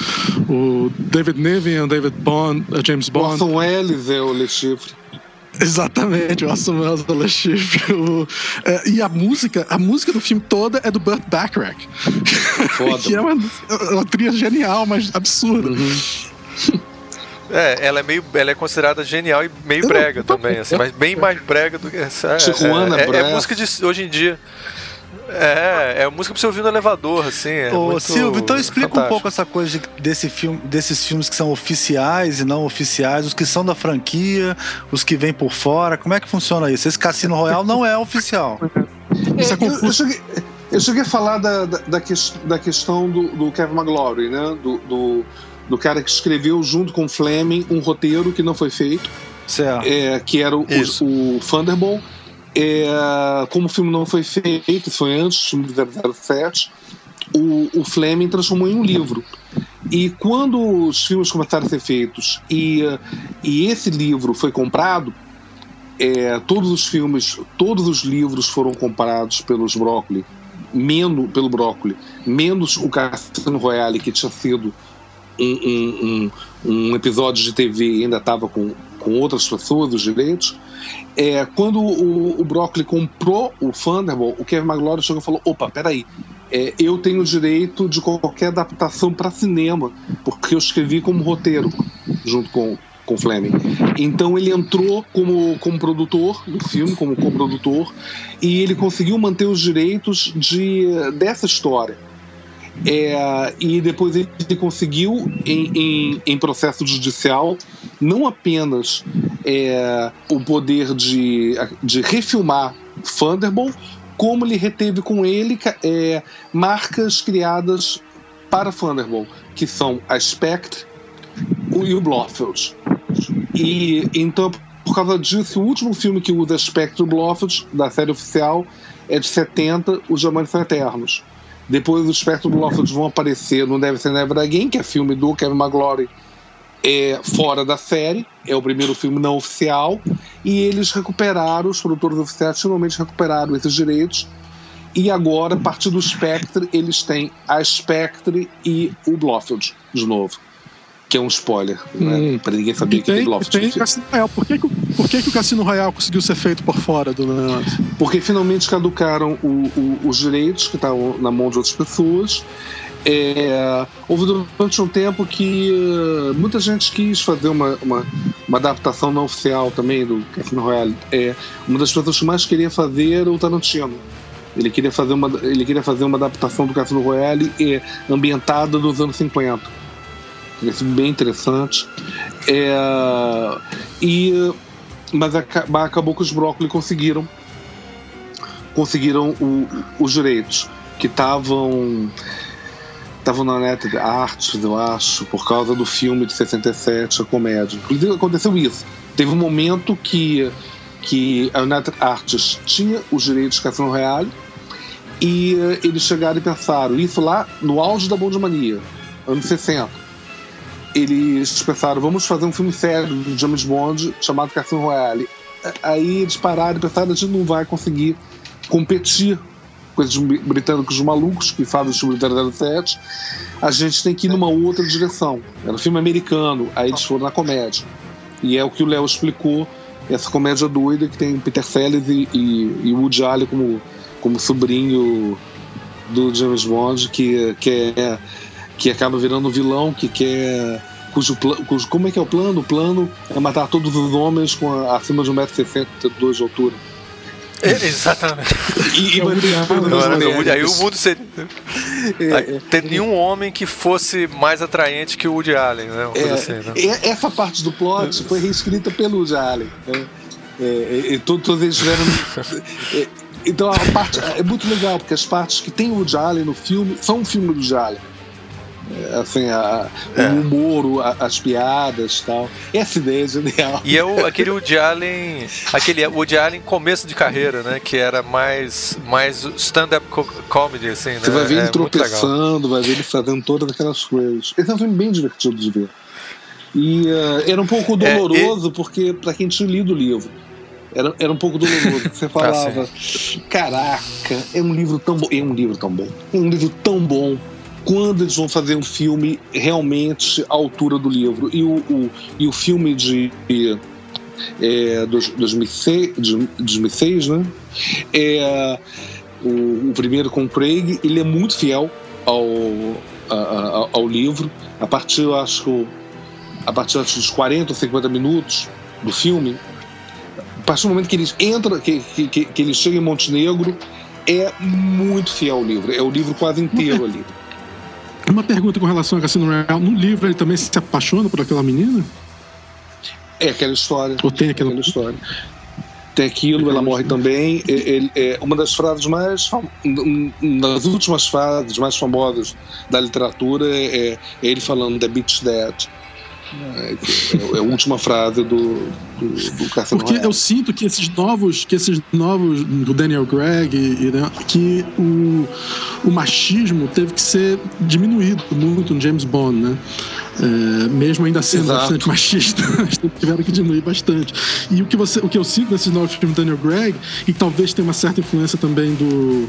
o David Niven é um David Bond, é James Bond. Orson Welles é o Le Chiffre. Exatamente, o Le Chiffre. O, é, e a música, a música do filme toda é do Burt Bacharach. Foda. que é uma, uma trilha genial, mas absurda. Uhum. É, ela é meio, ela é considerada genial e meio brega também, assim, mas bem mais brega do que essa. Tijuana, é, é, é, música de hoje em dia. É, é música pra você ouvir no elevador, assim. É Ô, Silvio, então explica fantástico. um pouco essa coisa de, desse filme, desses filmes que são oficiais e não oficiais, os que são da franquia, os que vêm por fora. Como é que funciona isso? Esse Cassino Royale não é oficial. É, é eu, eu, cheguei, eu, cheguei, a falar da, da, da, que, da questão do, do, Kevin McGlory, né? Do, do, do, cara que escreveu junto com o Fleming um roteiro que não foi feito. Certo. É, que era o, o, o Thunderbolt é, como o filme não foi feito, foi antes do filme de 007, o, o Fleming transformou em um livro. E quando os filmes começaram a ser feitos e, e esse livro foi comprado, é, todos os filmes, todos os livros foram comprados pelos Broccoli, menos pelo Broccoli, menos o Cassino Royale que tinha sido um, um, um, um episódio de TV e ainda estava com, com outras pessoas os direitos. É, quando o, o Broccoli comprou o Thunderbolt, o Kevin McLaurin chegou e falou: opa, peraí, é, eu tenho direito de qualquer adaptação para cinema, porque eu escrevi como roteiro junto com, com Fleming. Então ele entrou como, como produtor do filme, como coprodutor, e ele conseguiu manter os direitos de, dessa história. É, e depois ele conseguiu, em, em, em processo judicial, não apenas é, o poder de, de refilmar Thunderbolt, como ele reteve com ele é, marcas criadas para Thunderbolt, que são a Spectre e o Blofeld. E então, por causa disso, o último filme que usa Spectre e Blofeld, da série oficial, é de 70, Os Diamantes Eternos. Depois os Spectre e o Blofeld vão aparecer no Deve Ser Never Again, que é filme do Kevin McGlory é, fora da série, é o primeiro filme não oficial, e eles recuperaram, os produtores oficiais finalmente recuperaram esses direitos, e agora, a partir do Spectre, eles têm a Spectre e o Blofeld de novo. Que é um spoiler, né? hum. para ninguém saber que tem, Blofeld. Tem Cassino Royale. Por, que, por que, que o Cassino Royale conseguiu ser feito por fora do negócio? Porque finalmente caducaram o, o, os direitos que estavam na mão de outras pessoas é, houve durante um tempo que uh, muita gente quis fazer uma, uma, uma, adaptação não oficial também do Cassino Royale. É, uma das pessoas que mais queria fazer era o Tarantino. Ele queria fazer uma, ele queria fazer uma adaptação do Cassino Royale é, ambientada nos anos 50. Sido bem interessante. É, e, mas acabou que os Broccoli conseguiram conseguiram o, os direitos que estavam estavam na Net Arts, eu acho, por causa do filme de 67, a comédia. Inclusive aconteceu isso. Teve um momento que, que a United Arts tinha os direitos de Cassino Real e uh, eles chegaram e pensaram, isso lá no auge da Bondmania, anos 60. Eles pensaram, vamos fazer um filme sério do James Bond chamado Cassino Royale. Aí eles pararam e pensaram, a gente não vai conseguir competir com esses britânicos malucos que fazem o filme 007, a gente tem que ir numa outra direção. Era um filme americano, aí eles foram na comédia. E é o que o Léo explicou, essa comédia doida que tem Peter Sellers e, e, e Woody Allen como, como sobrinho do James Bond, que, que, é, que acaba virando vilão, que quer cujo, cujo, como é que é o plano? O plano é matar todos os homens com a, acima de 1,62m de altura. É, exatamente. E, e é manter não, Aí o mundo seria. É, tem nenhum homem que fosse mais atraente que o Woody Allen, né? É, assim, né? Essa parte do plot foi reescrita pelo Woody Allen. Né? É, todos eles tiveram. então a parte é muito legal, porque as partes que tem o Woody Allen no filme são um filme do Woody Allen. É, assim, a, é. o humor, a, as piadas tal. Essa ideia é genial. E é o, aquele Woody Allen, aquele Woody Allen começo de carreira, né? Que era mais, mais stand-up comedy, assim, né? Você vai ver ele é tropeçando, vai ver ele fazendo todas aquelas coisas. Esse é um filme bem divertido de ver. E uh, era um pouco é, doloroso, e... porque para quem tinha lido o livro. Era, era um pouco doloroso. Você ah, falava, ah, caraca, é um livro tão bom. É um livro tão bom. É um livro tão bom quando eles vão fazer um filme realmente à altura do livro. E o, o e o filme de é, 2006, 2006, né? É, o, o, primeiro com o Craig, ele é muito fiel ao, a, a, ao livro. A partir, eu acho, a partir dos 40 ou 50 minutos do filme, a partir do momento que eles entram, que, que, que eles chegam em Montenegro, é muito fiel ao livro. É o livro quase inteiro ali. Uma pergunta com relação a Cassino Royale. No livro ele também se apaixona por aquela menina? É aquela história. Ou tem aquela, aquela história? Tem aquilo, ela morre também. Ele, é uma das frases mais. das últimas frases mais famosas da literatura é, é ele falando The Bitch Dead. É, é, a última frase do, do, do Porque eu sinto que esses novos, que esses novos do Daniel Gregg, e, né, que o, o machismo teve que ser diminuído muito no James Bond, né? É, mesmo ainda sendo Exato. bastante machista, tiveram que diminuir bastante. E o que, você, o que eu sinto nesses novos filmes do Daniel Gregg, e talvez tenha uma certa influência também do,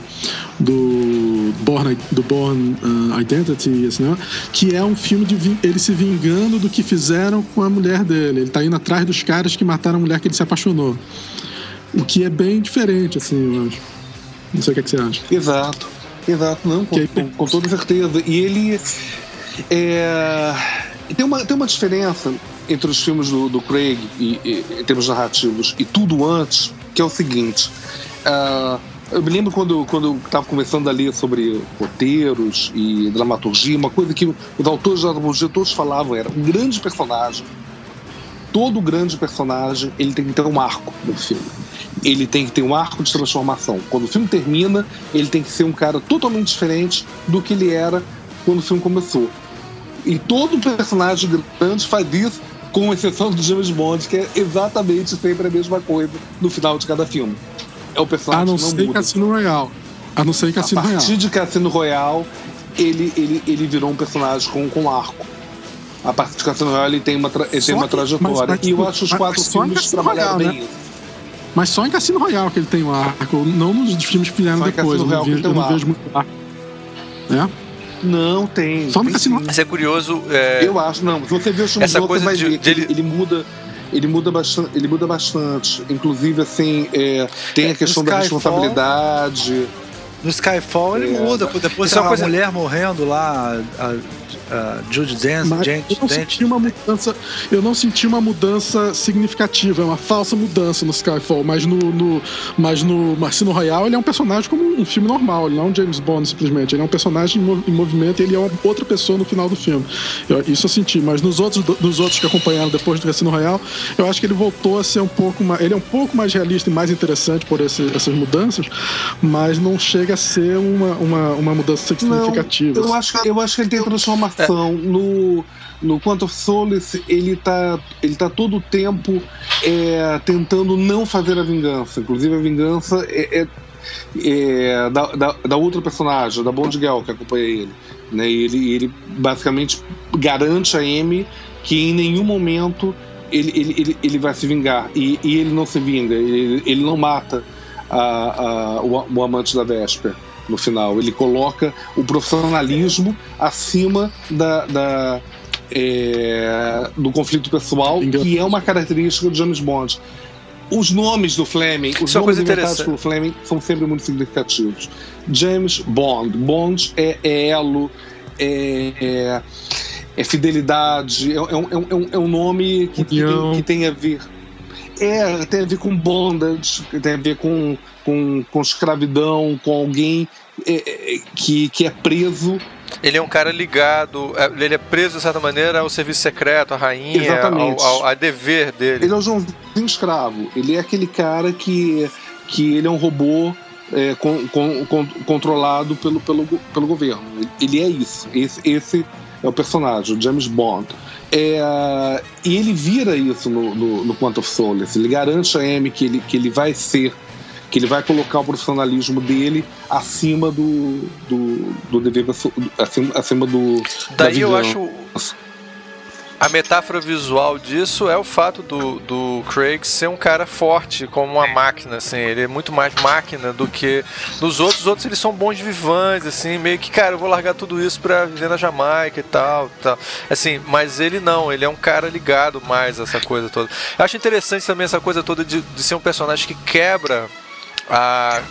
do Born, do Born uh, Identity, assim, né? que é um filme de ele se vingando do que fizeram com a mulher dele. Ele tá indo atrás dos caras que mataram a mulher que ele se apaixonou. O que é bem diferente, assim, eu acho. Não sei o que, é que você acha. Exato. Exato, não, com, com, com toda certeza. E ele é, tem, uma, tem uma diferença entre os filmes do, do Craig, e, e, em termos narrativos, e tudo antes, que é o seguinte. Uh, eu me lembro quando, quando estava começando a ler sobre roteiros e dramaturgia, uma coisa que os autores de dramaturgia todos falavam era um grande personagem. Todo grande personagem ele tem que ter um arco no filme. Ele tem que ter um arco de transformação. Quando o filme termina, ele tem que ser um cara totalmente diferente do que ele era quando o filme começou. E todo personagem grande faz isso, com exceção do James Bond, que é exatamente sempre a mesma coisa no final de cada filme. É o personagem a não, que não ser muda. Cassino Royale. A não ser Cassino Royale. A partir Royale. de Cassino Royale, ele, ele, ele virou um personagem com, com arco. A partir de Cassino Royale ele tem uma, tra ele tem uma trajetória. Mas, mas, e eu acho os quatro filmes trabalharam bem né? Mas só em Cassino Royale que ele tem um arco, não nos filmes que vieram depois. Eu não, vejo, eu não vejo muito arco. É? Não, tem. Só no Cassino Isso é curioso. É... Eu acho, não. Se você ver o Essa coisa vai de, ver de... Ele, ele muda ele muda bastante, ele muda bastante. Inclusive, assim, é, tem a questão da responsabilidade. No Skyfall ele é. muda, depois é uma coisa... mulher morrendo lá, a, uh, Judy Dance, Mas Dent, eu não senti uma mudança eu não senti uma mudança significativa é uma falsa mudança no Skyfall mas no, no mas no Marcino Royal ele é um personagem como um filme normal ele não é um James Bond simplesmente ele é um personagem em movimento e ele é uma outra pessoa no final do filme. Eu, isso eu senti mas nos outros nos outros que acompanharam depois do Cassino Royal eu acho que ele voltou a ser um pouco mais ele é um pouco mais realista e mais interessante por esse, essas mudanças mas não chega a ser uma, uma, uma mudança significativa. não, eu acho eu acho que ele tem transformação é. No, no Quantum of Solace, ele tá, ele tá todo o tempo é, tentando não fazer a vingança. Inclusive, a vingança é, é, é da, da, da, outra personagem, da Bond Girl, que acompanha ele. Né? E ele, ele basicamente garante a Amy que em nenhum momento ele, ele, ele, ele vai se vingar. E, e ele não se vinga, ele, ele não mata a, a, o, o amante da Vesper no final. Ele coloca o profissionalismo acima da, da é, do conflito pessoal, que é uma característica do James Bond. Os nomes do Fleming, os Isso é nomes inventados pelo Fleming são sempre muito significativos. James Bond. Bond é, é elo, é, é, é fidelidade, é, é, um, é, um, é um nome que, que, tem, que tem a ver. É, tem a ver com bondage, tem a ver com, com, com escravidão, com alguém é, é que, que é preso ele é um cara ligado, é, ele é preso de certa maneira ao serviço secreto, à rainha, ao, ao, ao, dever dele. Ele é um Joãozinho escravo. Ele é aquele cara que, que ele é um robô é, com, com, com, controlado pelo, pelo, pelo governo. Ele é isso. Esse, esse é o personagem, o James Bond. É, e ele vira isso no, no, no Quantum of Solace. Ele garante a Amy que ele, que ele vai ser que ele vai colocar o profissionalismo dele acima do, do, do dever acima, acima do daí eu acho a metáfora visual disso é o fato do, do Craig ser um cara forte, como uma máquina, assim. Ele é muito mais máquina do que nos outros. Os outros eles são bons vivães, assim, meio que, cara, eu vou largar tudo isso pra viver na Jamaica e tal, tal. Assim, mas ele não, ele é um cara ligado mais a essa coisa toda. Eu acho interessante também essa coisa toda de, de ser um personagem que quebra a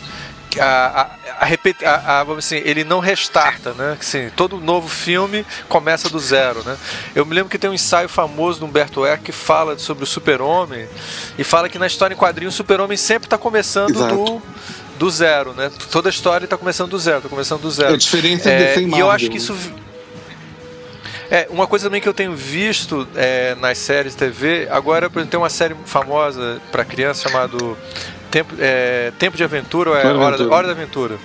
a, a, a, a, vamos assim, ele não restarta, né? Assim, todo novo filme começa do zero, né? Eu me lembro que tem um ensaio famoso do Humberto Eco que fala sobre o super-homem e fala que na história em quadrinhos o super-homem sempre está começando do, do zero, né? Toda a história está começando do zero, está começando do zero. É diferente é, E eu acho que isso... É, uma coisa também que eu tenho visto é, nas séries TV, agora, por exemplo, tem uma série famosa para criança chamada Tempo, é, tempo de Aventura ou é Hora, Hora, Hora da Aventura?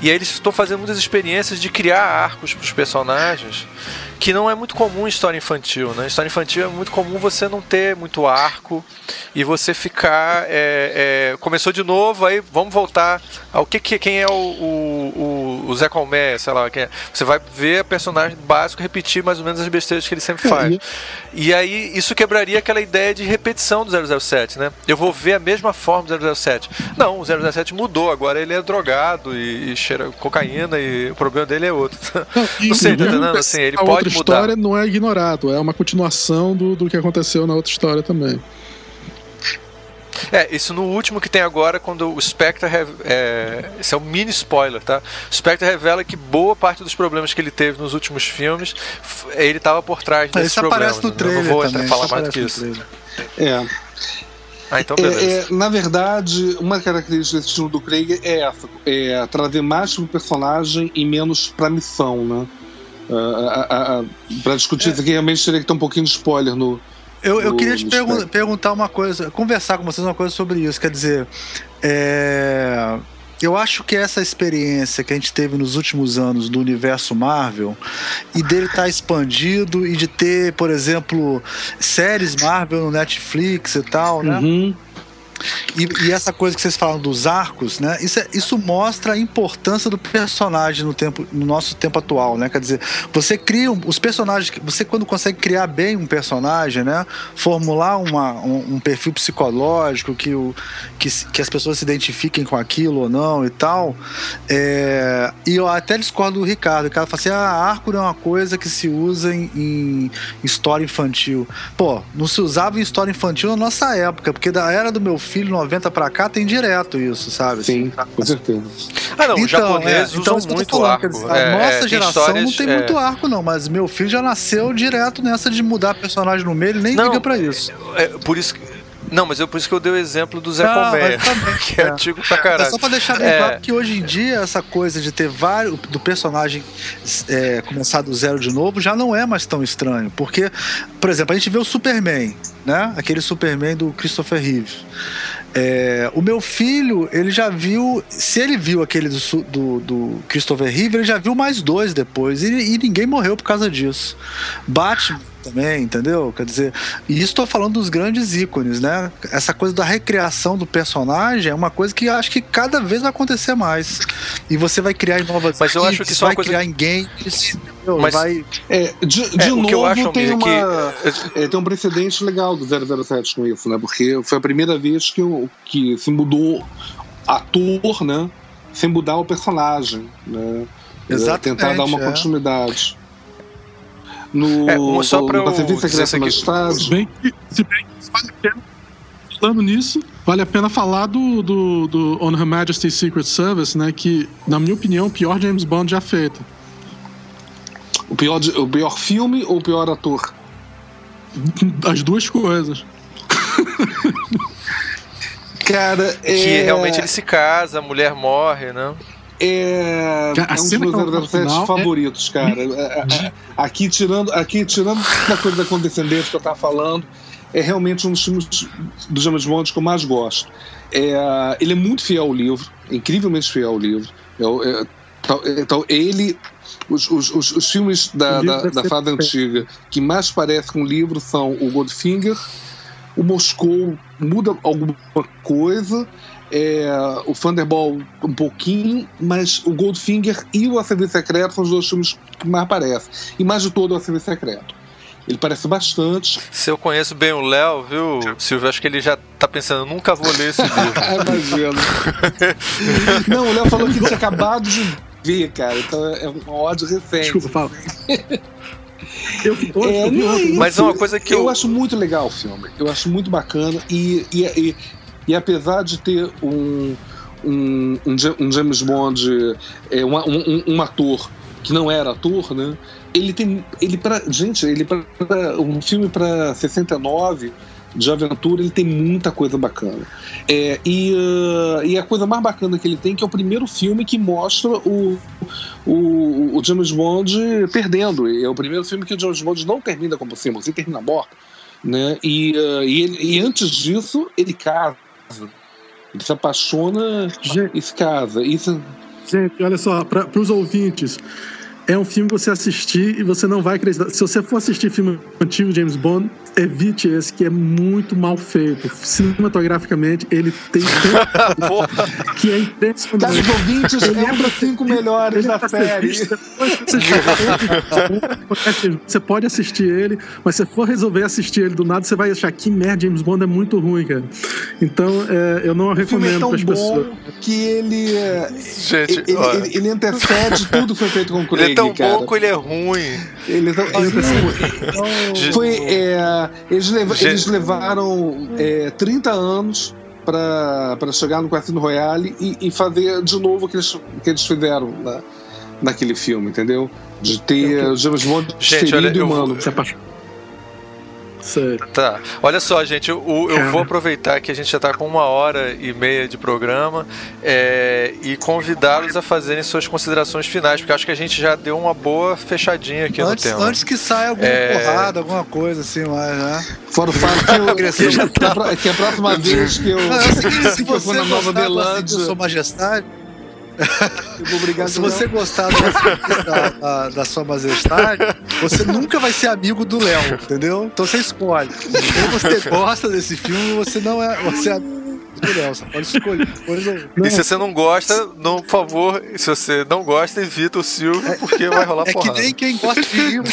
E aí eles estão fazendo muitas experiências de criar arcos para os personagens que não é muito comum em história infantil, né? Em história infantil é muito comum você não ter muito arco e você ficar é, é, começou de novo, aí vamos voltar ao que, que quem é o, o, o Zé Colmé, sei lá, quem é. você vai ver a personagem básico repetir mais ou menos as besteiras que ele sempre faz. É, e aí isso quebraria aquela ideia de repetição do 007, né? Eu vou ver a mesma forma do 007. Não, o 007 mudou, agora ele é drogado e, e cheira cocaína e o problema dele é outro. Não, não sei, tá entendendo? Assim, ele pode outra história não é ignorado, é uma continuação do, do que aconteceu na outra história também. É, isso no último que tem agora, quando o Spectre. É, esse é um mini spoiler, tá? O Spectre revela que boa parte dos problemas que ele teve nos últimos filmes, ele estava por trás desses isso problemas. Aparece no trailer não vou também, falar mais do que isso. É. Ah, então beleza. É, é, na verdade, uma característica desse estilo do Craig é essa: é trazer mais para o personagem e menos para a missão, né? Uh, uh, uh, para discutir isso aqui, realmente teria que ter um pouquinho de spoiler no. Eu, eu no, queria te pergun perguntar uma coisa, conversar com vocês uma coisa sobre isso. Quer dizer, é, eu acho que essa experiência que a gente teve nos últimos anos do universo Marvel e dele estar tá expandido e de ter, por exemplo, séries Marvel no Netflix e tal, né? Uhum. E, e, essa coisa que vocês falam dos arcos, né? Isso, é, isso mostra a importância do personagem no, tempo, no nosso tempo atual, né? Quer dizer, você cria um, os personagens, você quando consegue criar bem um personagem, né? Formular uma, um, um, perfil psicológico que, o, que, que as pessoas se identifiquem com aquilo ou não e tal. É, e eu até discordo do Ricardo. O cara fala assim: ah, arco não é uma coisa que se usa em, em história infantil. Pô, não se usava em história infantil na nossa época, porque da era do meu filho 90 pra cá tem direto isso, sabe? Sim, com certeza. Ah, não, então, os japoneses é, então, usam muito falando, arco. Dizer, a é, nossa é, geração não tem muito é. arco, não, mas meu filho já nasceu direto nessa de mudar personagem no meio, ele nem não, liga pra isso. É, por isso que não, mas eu, por isso que eu dei o exemplo do Zé ah, Colmeia, que é, é antigo pra caralho. É só pra deixar bem é... claro que hoje em dia essa coisa de ter vários do personagem é, começar do zero de novo já não é mais tão estranho, porque, por exemplo, a gente vê o Superman, né? Aquele Superman do Christopher Reeve. É, o meu filho, ele já viu. Se ele viu aquele do, do, do Christopher Reeve, ele já viu mais dois depois. E, e ninguém morreu por causa disso. Batman também, entendeu? Quer dizer, e isso estou falando dos grandes ícones, né? Essa coisa da recriação do personagem é uma coisa que acho que cada vez vai acontecer mais. E você vai criar em novas Mas eu acho que isso vai coisa... criar em games. Mas vai... É, de, de é, novo tem, uma, que... é, tem um precedente legal do 007 com isso, né? Porque foi a primeira vez que, que se mudou ator, né? Sem mudar o personagem, né? Exatamente, tentar dar uma é. continuidade no, é, só para Pacific Secreto. Se bem que, se bem que vale a pena, falando nisso, vale a pena falar do, do, do On Her Majesty's Secret Service, né? Que, na minha opinião, o pior James Bond já feito. O pior, o pior filme ou o pior ator? As duas coisas. Cara, é. Que realmente ele se casa, a mulher morre, né? É, Cara, a é um dos meus que ela no 007 final é- favoritos, cara. É, é, Aqui tirando, aqui tirando a coisa da condescendência que eu tava falando, é realmente um dos filmes do James Bond que eu mais gosto. É, ele é muito fiel ao livro, incrivelmente fiel ao livro. O- tal- tal- ele, os, os, os, os filmes da, da, da perfeito. antiga que mais parecem com o livro são o Goldfinger, o Moscou muda alguma coisa, é, o Thunderball um pouquinho, mas o Goldfinger e o A Serviço Secreto são os dois filmes que mais aparecem. E mais de todo o A Serviço Secreto. Ele parece bastante. Se eu conheço bem o Léo, viu, Silvio? Acho que ele já tá pensando, nunca vou ler esse livro. Ah, imagino. Não, o Léo falou que tinha acabado de ver, cara. Então é um ódio recente. Desculpa, fala. Eu, eu, É, eu. Mas é uma coisa que eu, eu. acho muito legal o filme. Eu acho muito bacana. E, e, e, e apesar de ter um, um, um um James Bond, é, um, um, um ator que não era ator, né? Ele tem. Ele pra, gente, ele para um filme para 69 de aventura, ele tem muita coisa bacana. É, e, ah, e a coisa mais bacana que ele tem que é o primeiro filme que mostra o, o, o James Bond perdendo. É o primeiro filme que o James Bond não termina como Simon, ele termina morto. Né? E, ah, e, ele- e antes disso, ele casa. Ele se apaixona Gente, e se casa. Isso, gente, olha só, para os ouvintes. É um filme que você assistir e você não vai acreditar. Se você for assistir filme antigo James Bond, evite esse que é muito mal feito. Cinematograficamente, ele tem que é impressionante. Caros ouvintes, Ele é é cinco melhores Ele é da série. visto você pode assistir ele, mas se for resolver assistir ele do nada, você vai achar que merda, James Bond é muito ruim, cara. Então, é, eu não O filme é recomendo tão para as bom pessoas. que ele, é, gente, ele, ó, ele, ele antecede tudo que foi feito com o Craig, ele é tão cara. bom que ele é ruim. Ele é tão- Gente, Foi, é, eles, Gente. eles levaram é, 30 anos para chegar no Cassino Royale e, e fazer de novo o que eles, que eles fizeram na, naquele filme, entendeu? De ter o James Bond Gente, olha, ferido eu humano. apaixona. Sério. Tá. Olha só, gente, o- eu Cara. vou aproveitar que a gente já tá com uma hora e meia de programa é, e convidá-los a fazerem suas considerações finais, porque acho que a gente já deu uma boa fechadinha aqui Antes, no tema. antes que saia alguma É. porrada, alguma coisa assim, mas, né? Fora o fato que, eu, Agressivo. que, a, pro- que a próxima vez que eu, Não, é o seguinte, se que eu for você na Nova Zelândia, Sua Majestade, eu vou se você Léo. gostar da, da, da- Sua Majestade, você nunca vai ser amigo do Léo, entendeu? Então você escolhe. Ou você gosta desse filme, ou você não é, você é amigo do Léo. Você pode escolher. E se você não gosta, não, por favor, se você não gosta, evita o Silvio, porque vai rolar É que porrada. nem quem gosta de livro.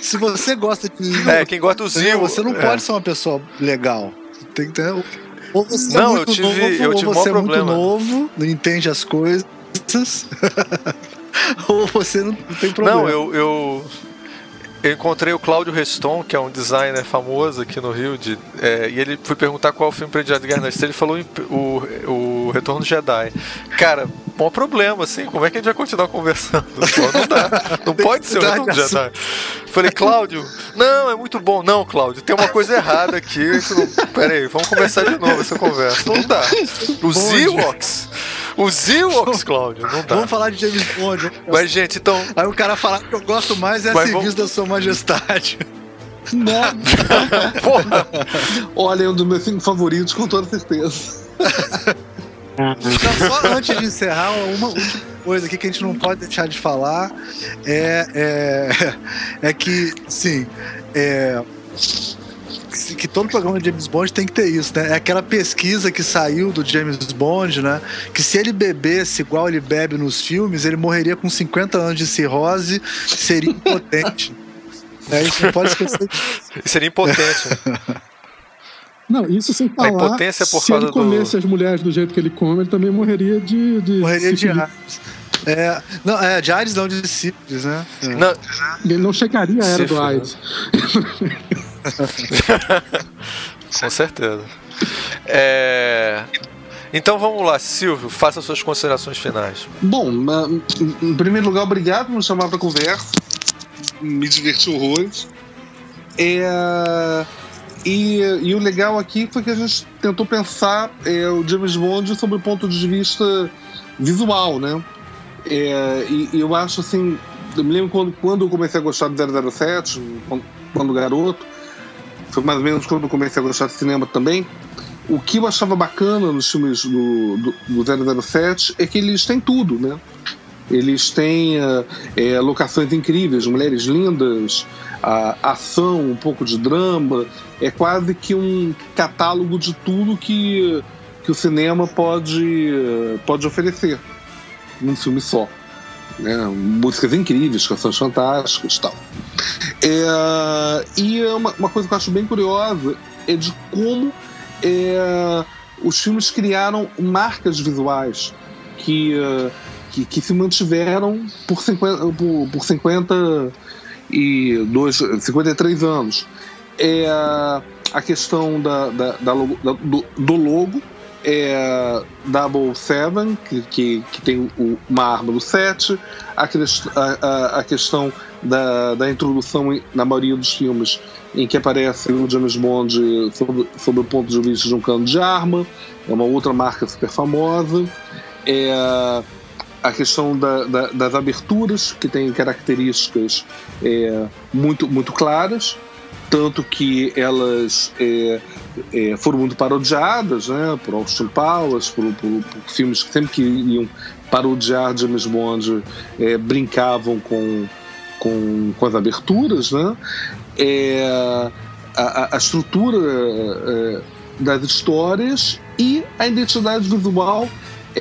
Se você gosta de livro, É, quem gosta do? Zil. você não é. pode ser uma pessoa legal. Tem que ter. Ou você Não, é muito eu tive- novo, eu ou tive você maior é muito problema. novo, não entende as coisas. ou você não, não tem problema. Não, eu, eu, eu encontrei o Cláudio Reston, que é um designer famoso aqui no Rio, de, é, e ele foi perguntar qual o filme predileto de Estrelas, ele falou o, o Retorno do Jedi. Cara, bom problema, assim, como é que a gente vai continuar conversando? Pô, não dá, não pode ser o Retorno do Jedi. Falei, Cláudio, não, é muito bom. Não, Cláudio, tem uma coisa errada aqui. não- Pera aí, vamos começar de novo essa conversa. Não dá. Os Ewoks, os Ewoks, Cláudio, não dá. Vamos falar de James Bond. Mas, gente, então, Aí o cara falar que eu gosto mais é a Mas serviço da sua majestade. porra, Olha, é um dos meus cinco favoritos, com toda certeza. Não, só antes de encerrar, uma última coisa aqui que a gente não pode deixar de falar é, é, é que, sim, é, que- todo programa de James Bond tem que ter isso, né? É aquela pesquisa que saiu do James Bond, né? Que se ele bebesse igual ele bebe nos filmes, ele morreria com 50 anos de cirrose, seria impotente. É, a gente não pode esquecer disso. seria impotente. Não, isso sem falar. impotência por se causa ele comesse as mulheres do jeito que ele come, ele também morreria de. de Morreria de. AIDS. É, não, é, de AIDS não, de sífilis, né? Não, Ele não chegaria à era do Sífilis. AIDS. com certeza. É, Então vamos lá, Silvio, faça suas considerações finais. Bom, em primeiro lugar, obrigado por me chamar para conversa. Me diverti horrores. É, e, e, o legal aqui foi que a gente tentou pensar é, o James Bond sob o ponto de vista visual, né? É, e, e, eu acho assim, eu me lembro quando, quando eu comecei a gostar do 007, quando, quando garoto, foi mais ou menos quando eu comecei a gostar de cinema também. O que eu achava bacana nos filmes do, do, do 007 é que eles têm tudo, né? Eles têm é, locações incríveis, mulheres lindas, ação, um pouco de drama. É quase que um catálogo de tudo que, que o cinema pode, pode oferecer num filme só. Né? Músicas incríveis, canções fantásticas tal. É, e uma, uma, coisa que eu acho bem curiosa é de como é, os filmes criaram marcas visuais que, que, que se mantiveram por 50, por, por 50 e dois, 53 anos. É a questão da, da, da logo, da, do, do, logo, é Double Seven, que, que, que tem o, uma arma do 7, a, a, a questão da, da introdução na maioria dos filmes em que aparece o James Bond sob, sob o ponto de vista de um cano de arma, é uma outra marca super famosa. É a questão da, da, das aberturas, que tem características é, muito, muito claras, tanto que elas é, é, foram muito parodiadas né, por Austin Powers, por, por, por, filmes que sempre que iam parodiar James Bond é, brincavam com, com, com as aberturas. Né? É, a, a, estrutura é, das histórias e a identidade visual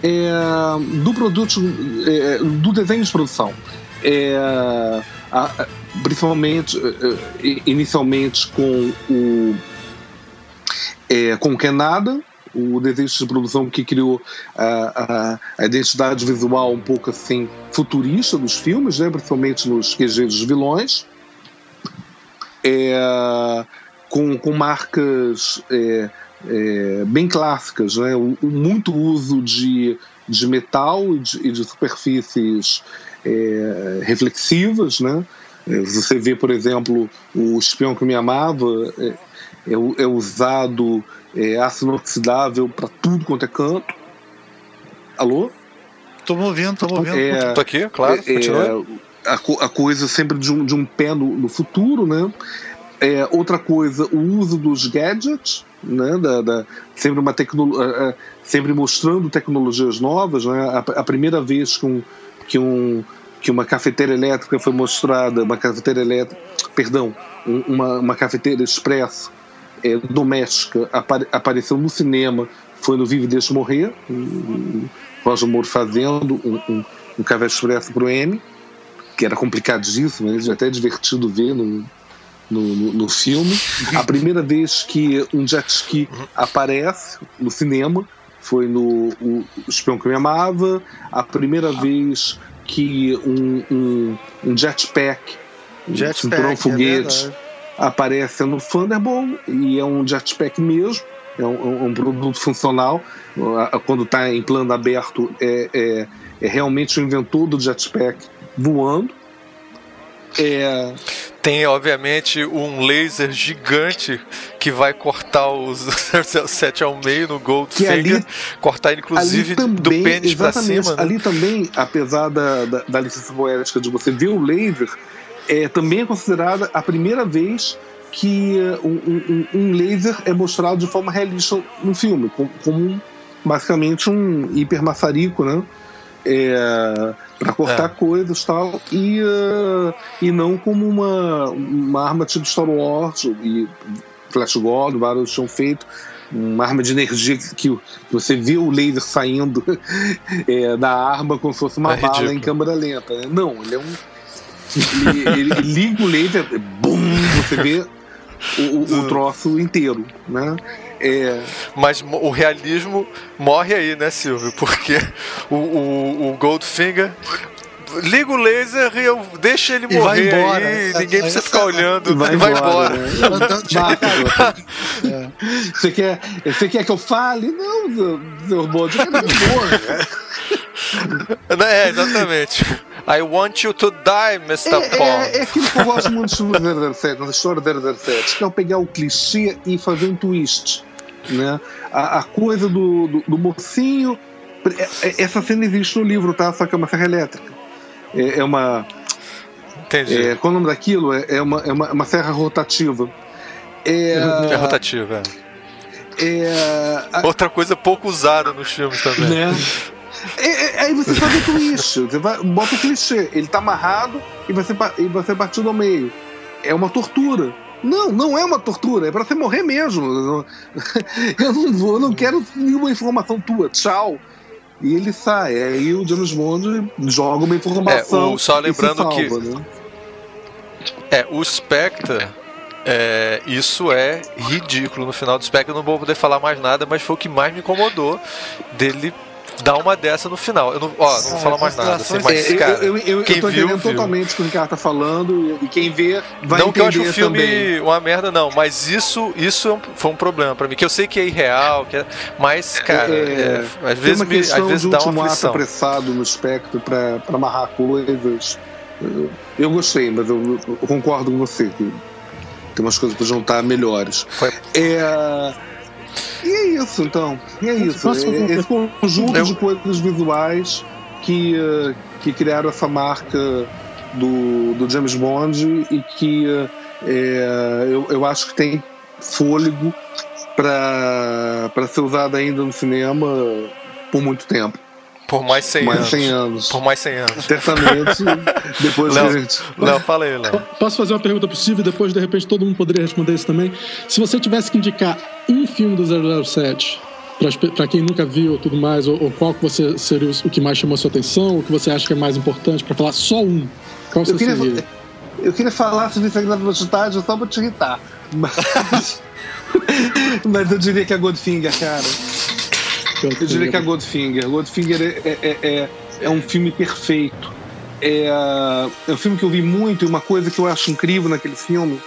é, do produto, é, do desenho de produção. A, principalmente, inicialmente com o é, com o Kenada, o desenho de produção que criou a, a, a, identidade visual um pouco assim futurista dos filmes, né, principalmente nos QG dos vilões, é, com, com marcas é, é, bem clássicas, né? O, o, muito uso de, de metal e de, e de superfícies é, reflexivas, né? É, você vê, por exemplo, o espião que me amava é, é, é usado é, ácido inoxidável para tudo quanto é canto. Alô? Tô me ouvindo, tô me ouvindo. É, tô aqui, claro. É, é a, a, coisa sempre de um, de um pé no, no futuro, né? É, outra coisa, o uso dos gadgets, né, da, da sempre uma tecnologia, sempre mostrando tecnologias novas, né? A, a, primeira vez que um, que um que uma cafeteira elétrica foi mostrada, uma cafeteira elétrica, perdão, um, uma, uma cafeteira expresso é, doméstica apare, apareceu no cinema, foi no Vive Deixa Morrer, um, Roger Moore fazendo um, um, um café expresso para o M, que era complicadíssimo, mas até divertido ver no, no, no, no filme. A primeira vez que um jet ski aparece no cinema foi no o Espião que Me Amava. A primeira vez que um, um, um jetpack, jetpack, um cinturão foguete, é aparece no Thunderbolt e é um jetpack mesmo. É um, um produto funcional. Quando está em plano aberto, é, é, é realmente o inventor do jetpack voando. É... Tem, obviamente, um laser gigante que vai cortar os 007 ao meio no Goldfinger, ali, cortar inclusive também, do pênis para cima. Né? Ali também, apesar da, da, da licença poética de você ver o laser, é, também é considerada a primeira vez que um, um, um laser é mostrado de forma realista no filme, como, basicamente um hipermaçarico, né? É, para cortar é. coisas tal e uh, e não como uma, uma arma tipo Star Wars e Flash Gordon vários tinham feito uma arma de energia que, você vê o laser saindo é, da arma como se fosse uma é bala ridículo. em câmera lenta né? não ele é um ele, ele, ele liga o laser bum você vê o, o, o troço inteiro né é... Mas o realismo morre aí, né, Silvio? Porque o, o, o Goldfinger liga o laser e eu deixo ele E vai morrer embora. aí, ninguém é, precisa ficar olhando, Vai e vai embora, embora. né? É. Você quer, você quer que eu fale? Não, seu- bode, eu quero que eu morra. É, exatamente. I want you to die, Mr. É, Bond. é, é aquilo que eu gosto muito do 007, na história do 007, que é pegar o clichê e fazer um twist. Né? A, a coisa do, do, do mocinho. é- é- Essa cena existe no livro, tá? Só que é uma serra elétrica. É, é uma. Entendi. É, qual é o nome daquilo? É, é uma, é uma, uma serra rotativa. É, É rotativo, é. é, a- Outra coisa pouco usada nos filmes também. né? É, é, aí você faz o twist, você vai, bota o clichê, ele tá amarrado e você, pa- e você partido ao meio. É uma tortura. Não, não é uma tortura, é pra você morrer mesmo. Eu não- vou, eu não quero nenhuma informação tua, tchau. E ele sai, aí o James Bond joga uma informação. É, o- só e se lembrando que- salva, né? É, o Spectre, é, isso é ridículo. No final do Spectre eu não vou poder falar mais nada, mas foi o que mais me incomodou dele dar uma dessa no final. Eu não, ó, não vou falar mais nada. Assim, mas, É, cara, eu, eu, eu, quem eu tô viu, entendendo viu. totalmente o que o Ricardo tá falando e quem vê vai não que eu acho o entender filme também. uma merda, não, mas isso, isso é foi um problema pra mim. Que eu sei que é irreal, que é- mas, cara, É, é, às vezes, me, às vezes dá uma aflição. apressado no espectro para amarrar coisas. Eu- Eu gostei, mas eu, eu concordo com você que tem umas coisas para juntar melhores. Foi- É, E é isso, então. E é isso. Uma É, esse conjunto Eu- de coisas visuais que, eh, que criaram essa marca do, do James Bond e que eh, eu, eu acho que tem fôlego para ser usada ainda no cinema por muito tempo. Por mais 100 mais anos. 100 anos. Por mais 100 anos. Certamente, depois Léo. gente. Léo, fala aí, Léo. Posso fazer uma pergunta possível e depois, de repente, todo mundo poderia responder isso também? Se você tivesse que indicar um filme do 007 para quem nunca viu tudo mais, ou, ou qual que você seria o que mais chamou a sua atenção, o que você acha que é mais importante, para falar só um, qual você Eu queria, seria? eu queria falar sobre Sagrada Velocidade só pra te irritar. Mas, mas eu diria que é Goldfinger, cara. Eu diria que é Goldfinger. Goldfinger é, é, é, é um filme perfeito. É, é um filme que eu vi muito e uma coisa que eu acho incrível naquele filme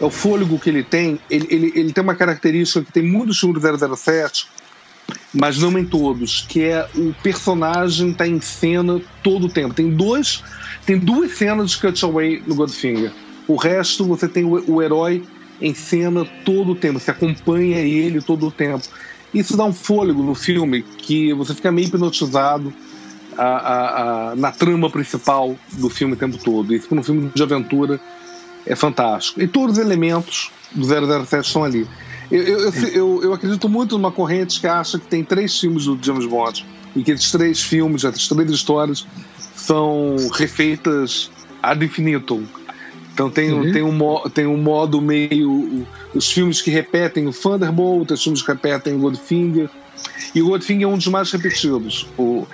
é o fôlego que ele tem. Ele, ele, ele tem uma característica que tem muitos filmes do 007, mas não em todos, que é o personagem tá em cena todo o tempo. Tem dois, tem duas cenas de cutaway no Goldfinger. O resto você tem o, o herói em cena todo o tempo, você acompanha ele todo o tempo. Isso dá um fôlego no filme que você fica meio hipnotizado a- a- a- na trama principal do filme o tempo todo. Isso num filme de aventura é fantástico. E todos os elementos do 007 estão ali. Eu, eu, eu, eu- eu acredito muito numa corrente que acha que tem três filmes do James Bond e que esses três filmes, essas três histórias são refeitas ad infinitum. Então tem, Uhum. tem, um, tem um modo meio. Os filmes que repetem o Thunderbolt, os filmes que repetem o Goldfinger. E o Goldfinger é um dos mais repetidos. O,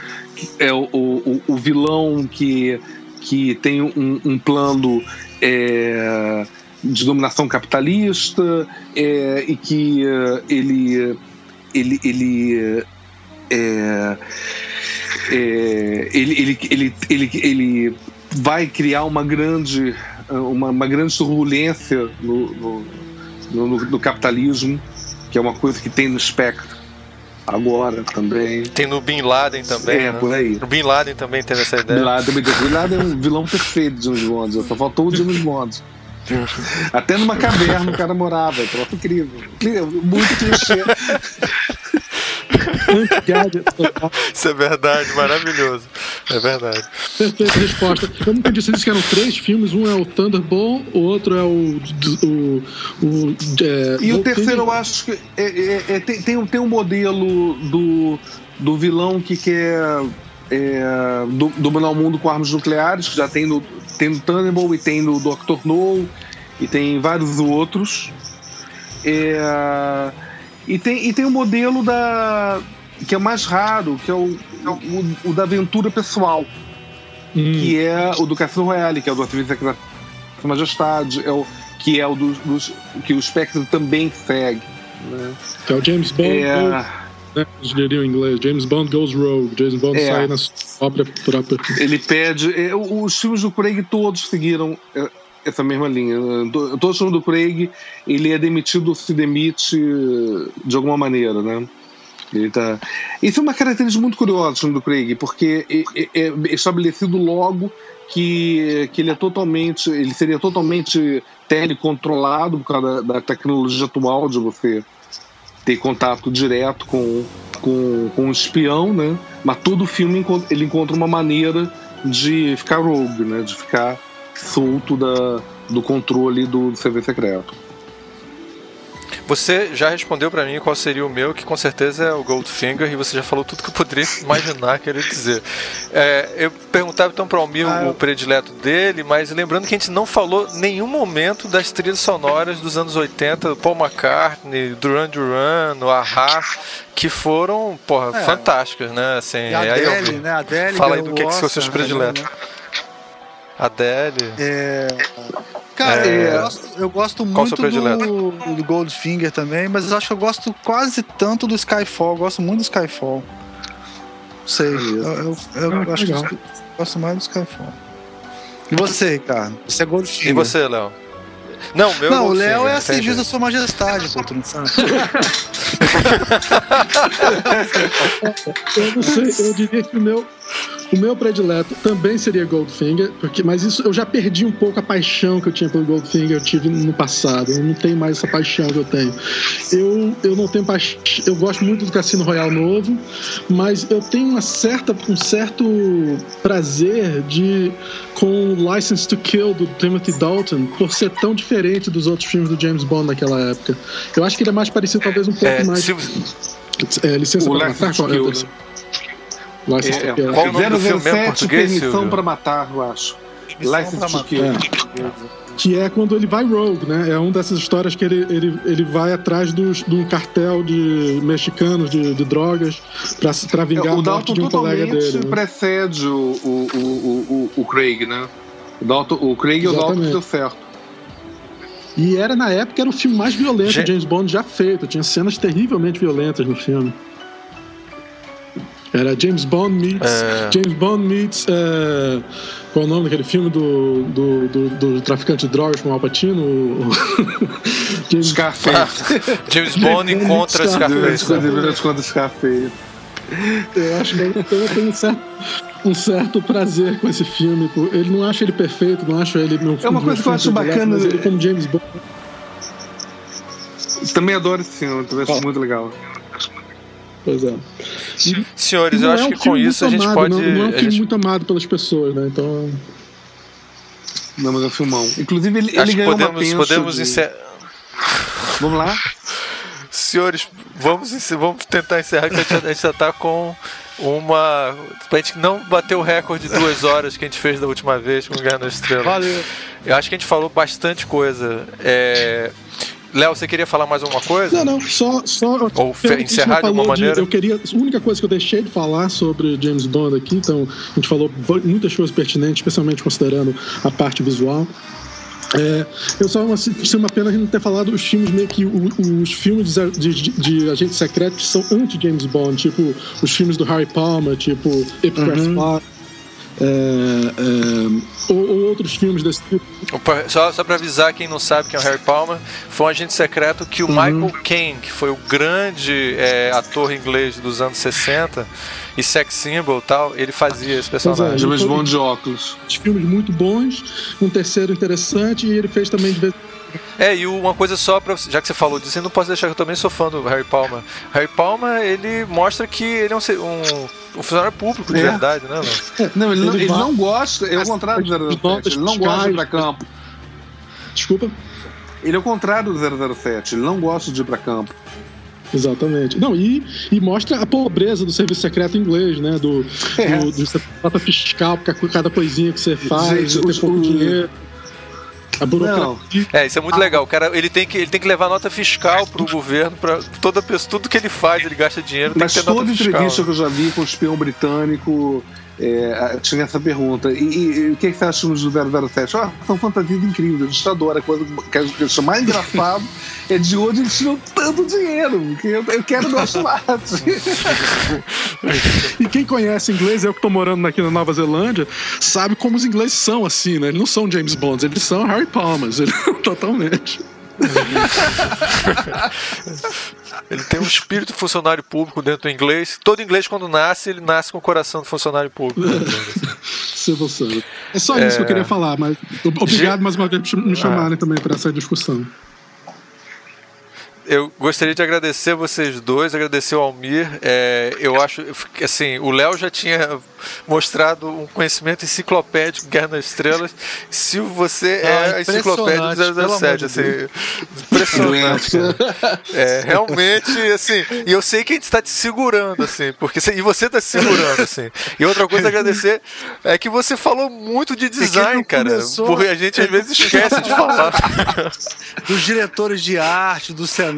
é o, o, o vilão que, que tem um, um plano é, de dominação capitalista é, e que é, ele. ele, ele é, é, ele, ele, ele, ele, ele vai criar uma grande, uma, uma grande turbulência no, no, no, no capitalismo, que é uma coisa que tem no espectro agora também. Tem no Bin Laden também. É, né? por aí. No Bin Laden também teve essa Bin ideia. Laden, Bin Laden é um vilão perfeito de James Bond, só faltou o James Bond. Até numa caverna o cara morava, é troço incrível. Muito clichê. Total. Isso é verdade, maravilhoso. É verdade. Perfeita resposta. Eu. Você disse que eram três filmes. Um é o Thunderbolt, o outro é o. o, o é, E o terceiro eu acho que é, é- é- tem, tem, um- tem um modelo do, do vilão que quer é, do- dominar o mundo com armas nucleares, que já tem no, tem no Thunderbolt e tem no Dr. No e tem vários outros. É, e, tem, e tem o modelo da que é mais raro, que é o, é o, o da aventura pessoal, Hum. que é o do Cassino Royale, que é o do Secreto da Majestade, é o, que é o dos, dos- que o Spectre também segue. Né? Que é o James Bond. É, né? Diria em inglês. James Bond goes rogue. James Bond É. sai na própria, própria. Ele pede. é, Os filmes do Craig todos seguiram é, essa mesma linha. To- Todos os filmes do Craig, ele é demitido ou se demite de alguma maneira, né? Tá... Isso é uma característica muito curiosa do Craig, porque é, é- é estabelecido logo que, que ele é totalmente. ele seria totalmente telecontrolado por causa da, da tecnologia atual de você ter contato direto com, com, com um espião, né? Mas todo filme ele encontra uma maneira de ficar rogue, né? De ficar solto da, do controle do, do serviço secreto. Você já respondeu pra mim qual seria o meu, que com certeza é o Goldfinger, e você já falou tudo que eu poderia imaginar querer dizer. É, eu perguntava então para o Almir Ah, o predileto dele, mas lembrando que a gente não falou nenhum momento das trilhas sonoras dos anos 80, Paul McCartney, Duran Duran, o Ahá, que foram, porra, É. fantásticas, né? Assim, E a aí, Adele, Almir, né? A Adele Fala aí do que, o que são seus prediletos. né? Adele. É, Cara, É. eu gosto, eu gosto muito do, do Goldfinger também, mas eu acho que eu gosto quase tanto do Skyfall. Eu gosto muito do Skyfall. Não sei. Eu, eu- eu Ah, acho que legal. eu gosto mais do Skyfall. E você, Ricardo? Você é Goldfinger. E você, Léo? Não, meu Não, o Léo é a serviço da sua majestade, pô, tu não sabe? Eu não sei, eu diria que o meu, o meu predileto também seria Goldfinger, porque, mas isso eu já perdi um pouco a paixão que eu tinha pelo Goldfinger, eu tive no passado. Eu não tenho mais essa paixão que eu tenho. Eu, eu não tenho paixão. Eu gosto muito do Cassino Royale novo, mas eu tenho uma certa, um certo prazer de com License to Kill do Timothy Dalton por ser tão diferente dos outros filmes do James Bond naquela época. Eu acho que ele é mais parecido, talvez um pouco É, mais. se- É, licença O para matar? to Qual é? License to Kill. Qual o nome do filme mesmo em 007 português, Permissão Silvio? para matar, eu acho. License to. Kill. Que é quando ele vai rogue, né? É uma dessas histórias que ele, ele, ele vai atrás dos, de um cartel de mexicanos de, de drogas pra, pra vingar É, a o morte Dalton de um colega dele. né? precede o, o, o, o, o, o Craig, né? O, Dalton, o Craig e o Dalton Exatamente. deu certo. E era, na época, era o filme mais violento de James Bond já feito. Tinha cenas terrivelmente violentas no filme. Era James Bond meets. É. James Bond meets. é, qual é o nome daquele filme do, do, do, do traficante de drogas com o Al Pacino? O- James Scarface. James Bond encontra Scarface. Scarface. Contra Scarface. Eu acho que eu tenho um certo, um certo prazer com esse filme. Ele não acha ele perfeito, não acho ele meu É uma um coisa que eu acho bacana- ele como James Bond. Também adoro esse filme, também acho Qual? muito legal. Pois é. Senhores, eu é acho um que com isso a gente amado, pode. Não, não é um filme gente- muito amado pelas pessoas, né? Então. Não, mas é um filmão. Inclusive, ele, acho ele que ganhou uma podemos, pencha podemos de... encerrar. Vamos lá? Senhores, vamos, encer- vamos tentar encerrar que a gente, já tá com uma. Pra gente não bater o recorde de duas horas que a gente fez da última vez com o Guerra nas Estrelas. Valeu. Eu acho que a gente falou bastante coisa. É... Léo, você queria falar mais alguma coisa? Não, não, só. só Ou encerrar de alguma maneira? eu queria. A única coisa que eu deixei de falar sobre James Bond aqui, então a gente falou muitas coisas pertinentes, especialmente considerando a parte visual. É, eu só uma, ser uma pena a gente não ter falado os filmes meio que o- os filmes de, de, de, de agentes secretos são anti-James Bond, tipo os filmes do Harry Palmer, tipo Ipcrest Uhum. Spy, é, é, ou, ou outros filmes desse tipo. Opa, Só, só pra avisar quem não sabe quem é o Harry Palmer, foi um agente secreto que o Uhum. Michael Caine, que foi o grande é, ator inglês dos anos 60 e sex symbol e tal, ele fazia esse personagem. Pois James foi- Bond de óculos. filmes muito bons, um terceiro interessante, e ele fez também de vez É, e uma coisa só pra. Já que você falou disso, eu não posso deixar que eu também sou fã do Harry Palmer. Harry Palmer, ele mostra que ele é um, um, um funcionário público de É. verdade, né? Não, ele, não, Ele não gosta, é o contrário do 007. Ele não gosta de ir pra campo. Desculpa. Ele é o contrário do 007. Ele não gosta de ir pra campo. Exatamente. Não, e, e mostra a pobreza do serviço secreto inglês, né? Do, É. do, do nota fiscal, porque cada coisinha que você faz, Gente, os- pouco o- dinheiro. A burocracia. É, isso é muito legal. O cara ele tem, que, ele tem que levar nota fiscal pro governo, para toda pessoa, tudo que ele faz, ele gasta dinheiro, Mas tem que ter toda nota fiscal. entrevista que eu já vi com o espião britânico é, tinha essa pergunta. E, e- e o que, é que você acha do 007? Ah, são fantasias incríveis, a gente adora. A coisa que eu acho mais engraçado é de onde eles tiram tanto dinheiro, porque eu, eu quero Aston Martin. E quem conhece inglês, eu que tô morando aqui na Nova Zelândia, sabe como os ingleses são assim, né? Eles não são James Bonds, eles são Harry Palmers, eles, totalmente. Ele tem um espírito de funcionário público dentro do inglês. Todo inglês, quando nasce, ele nasce com o coração de funcionário público. É só isso que eu queria falar, mas obrigado mais uma vez por me chamarem também para essa discussão. Eu gostaria de agradecer vocês dois, agradecer ao Almir. É, eu acho que assim, o Léo já tinha mostrado um conhecimento enciclopédico Guerra nas Estrelas. Se você é Ah, a enciclopédia impressionante, pelo do amor 007, de assim, impressionante. É, realmente, assim, e eu sei que a gente está te segurando, assim, porque e você está se segurando, assim. E outra coisa a agradecer é que você falou muito de design, não cara. começou- Porque a gente às vezes esquece de falar. Dos diretores de arte, dos cenógrafos,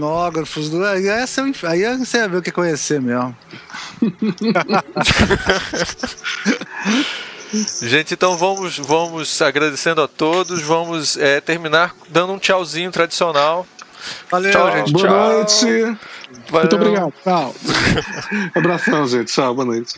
do... aí, essa é o inf- aí você ia ver o que é conhecer mesmo. Gente, então vamos, vamos agradecendo a todos. Vamos é, terminar dando um tchauzinho tradicional. Valeu, Tchau, gente. Boa Tchau. noite. Valeu. Muito obrigado. Tchau. Abração, gente. Tchau, boa noite.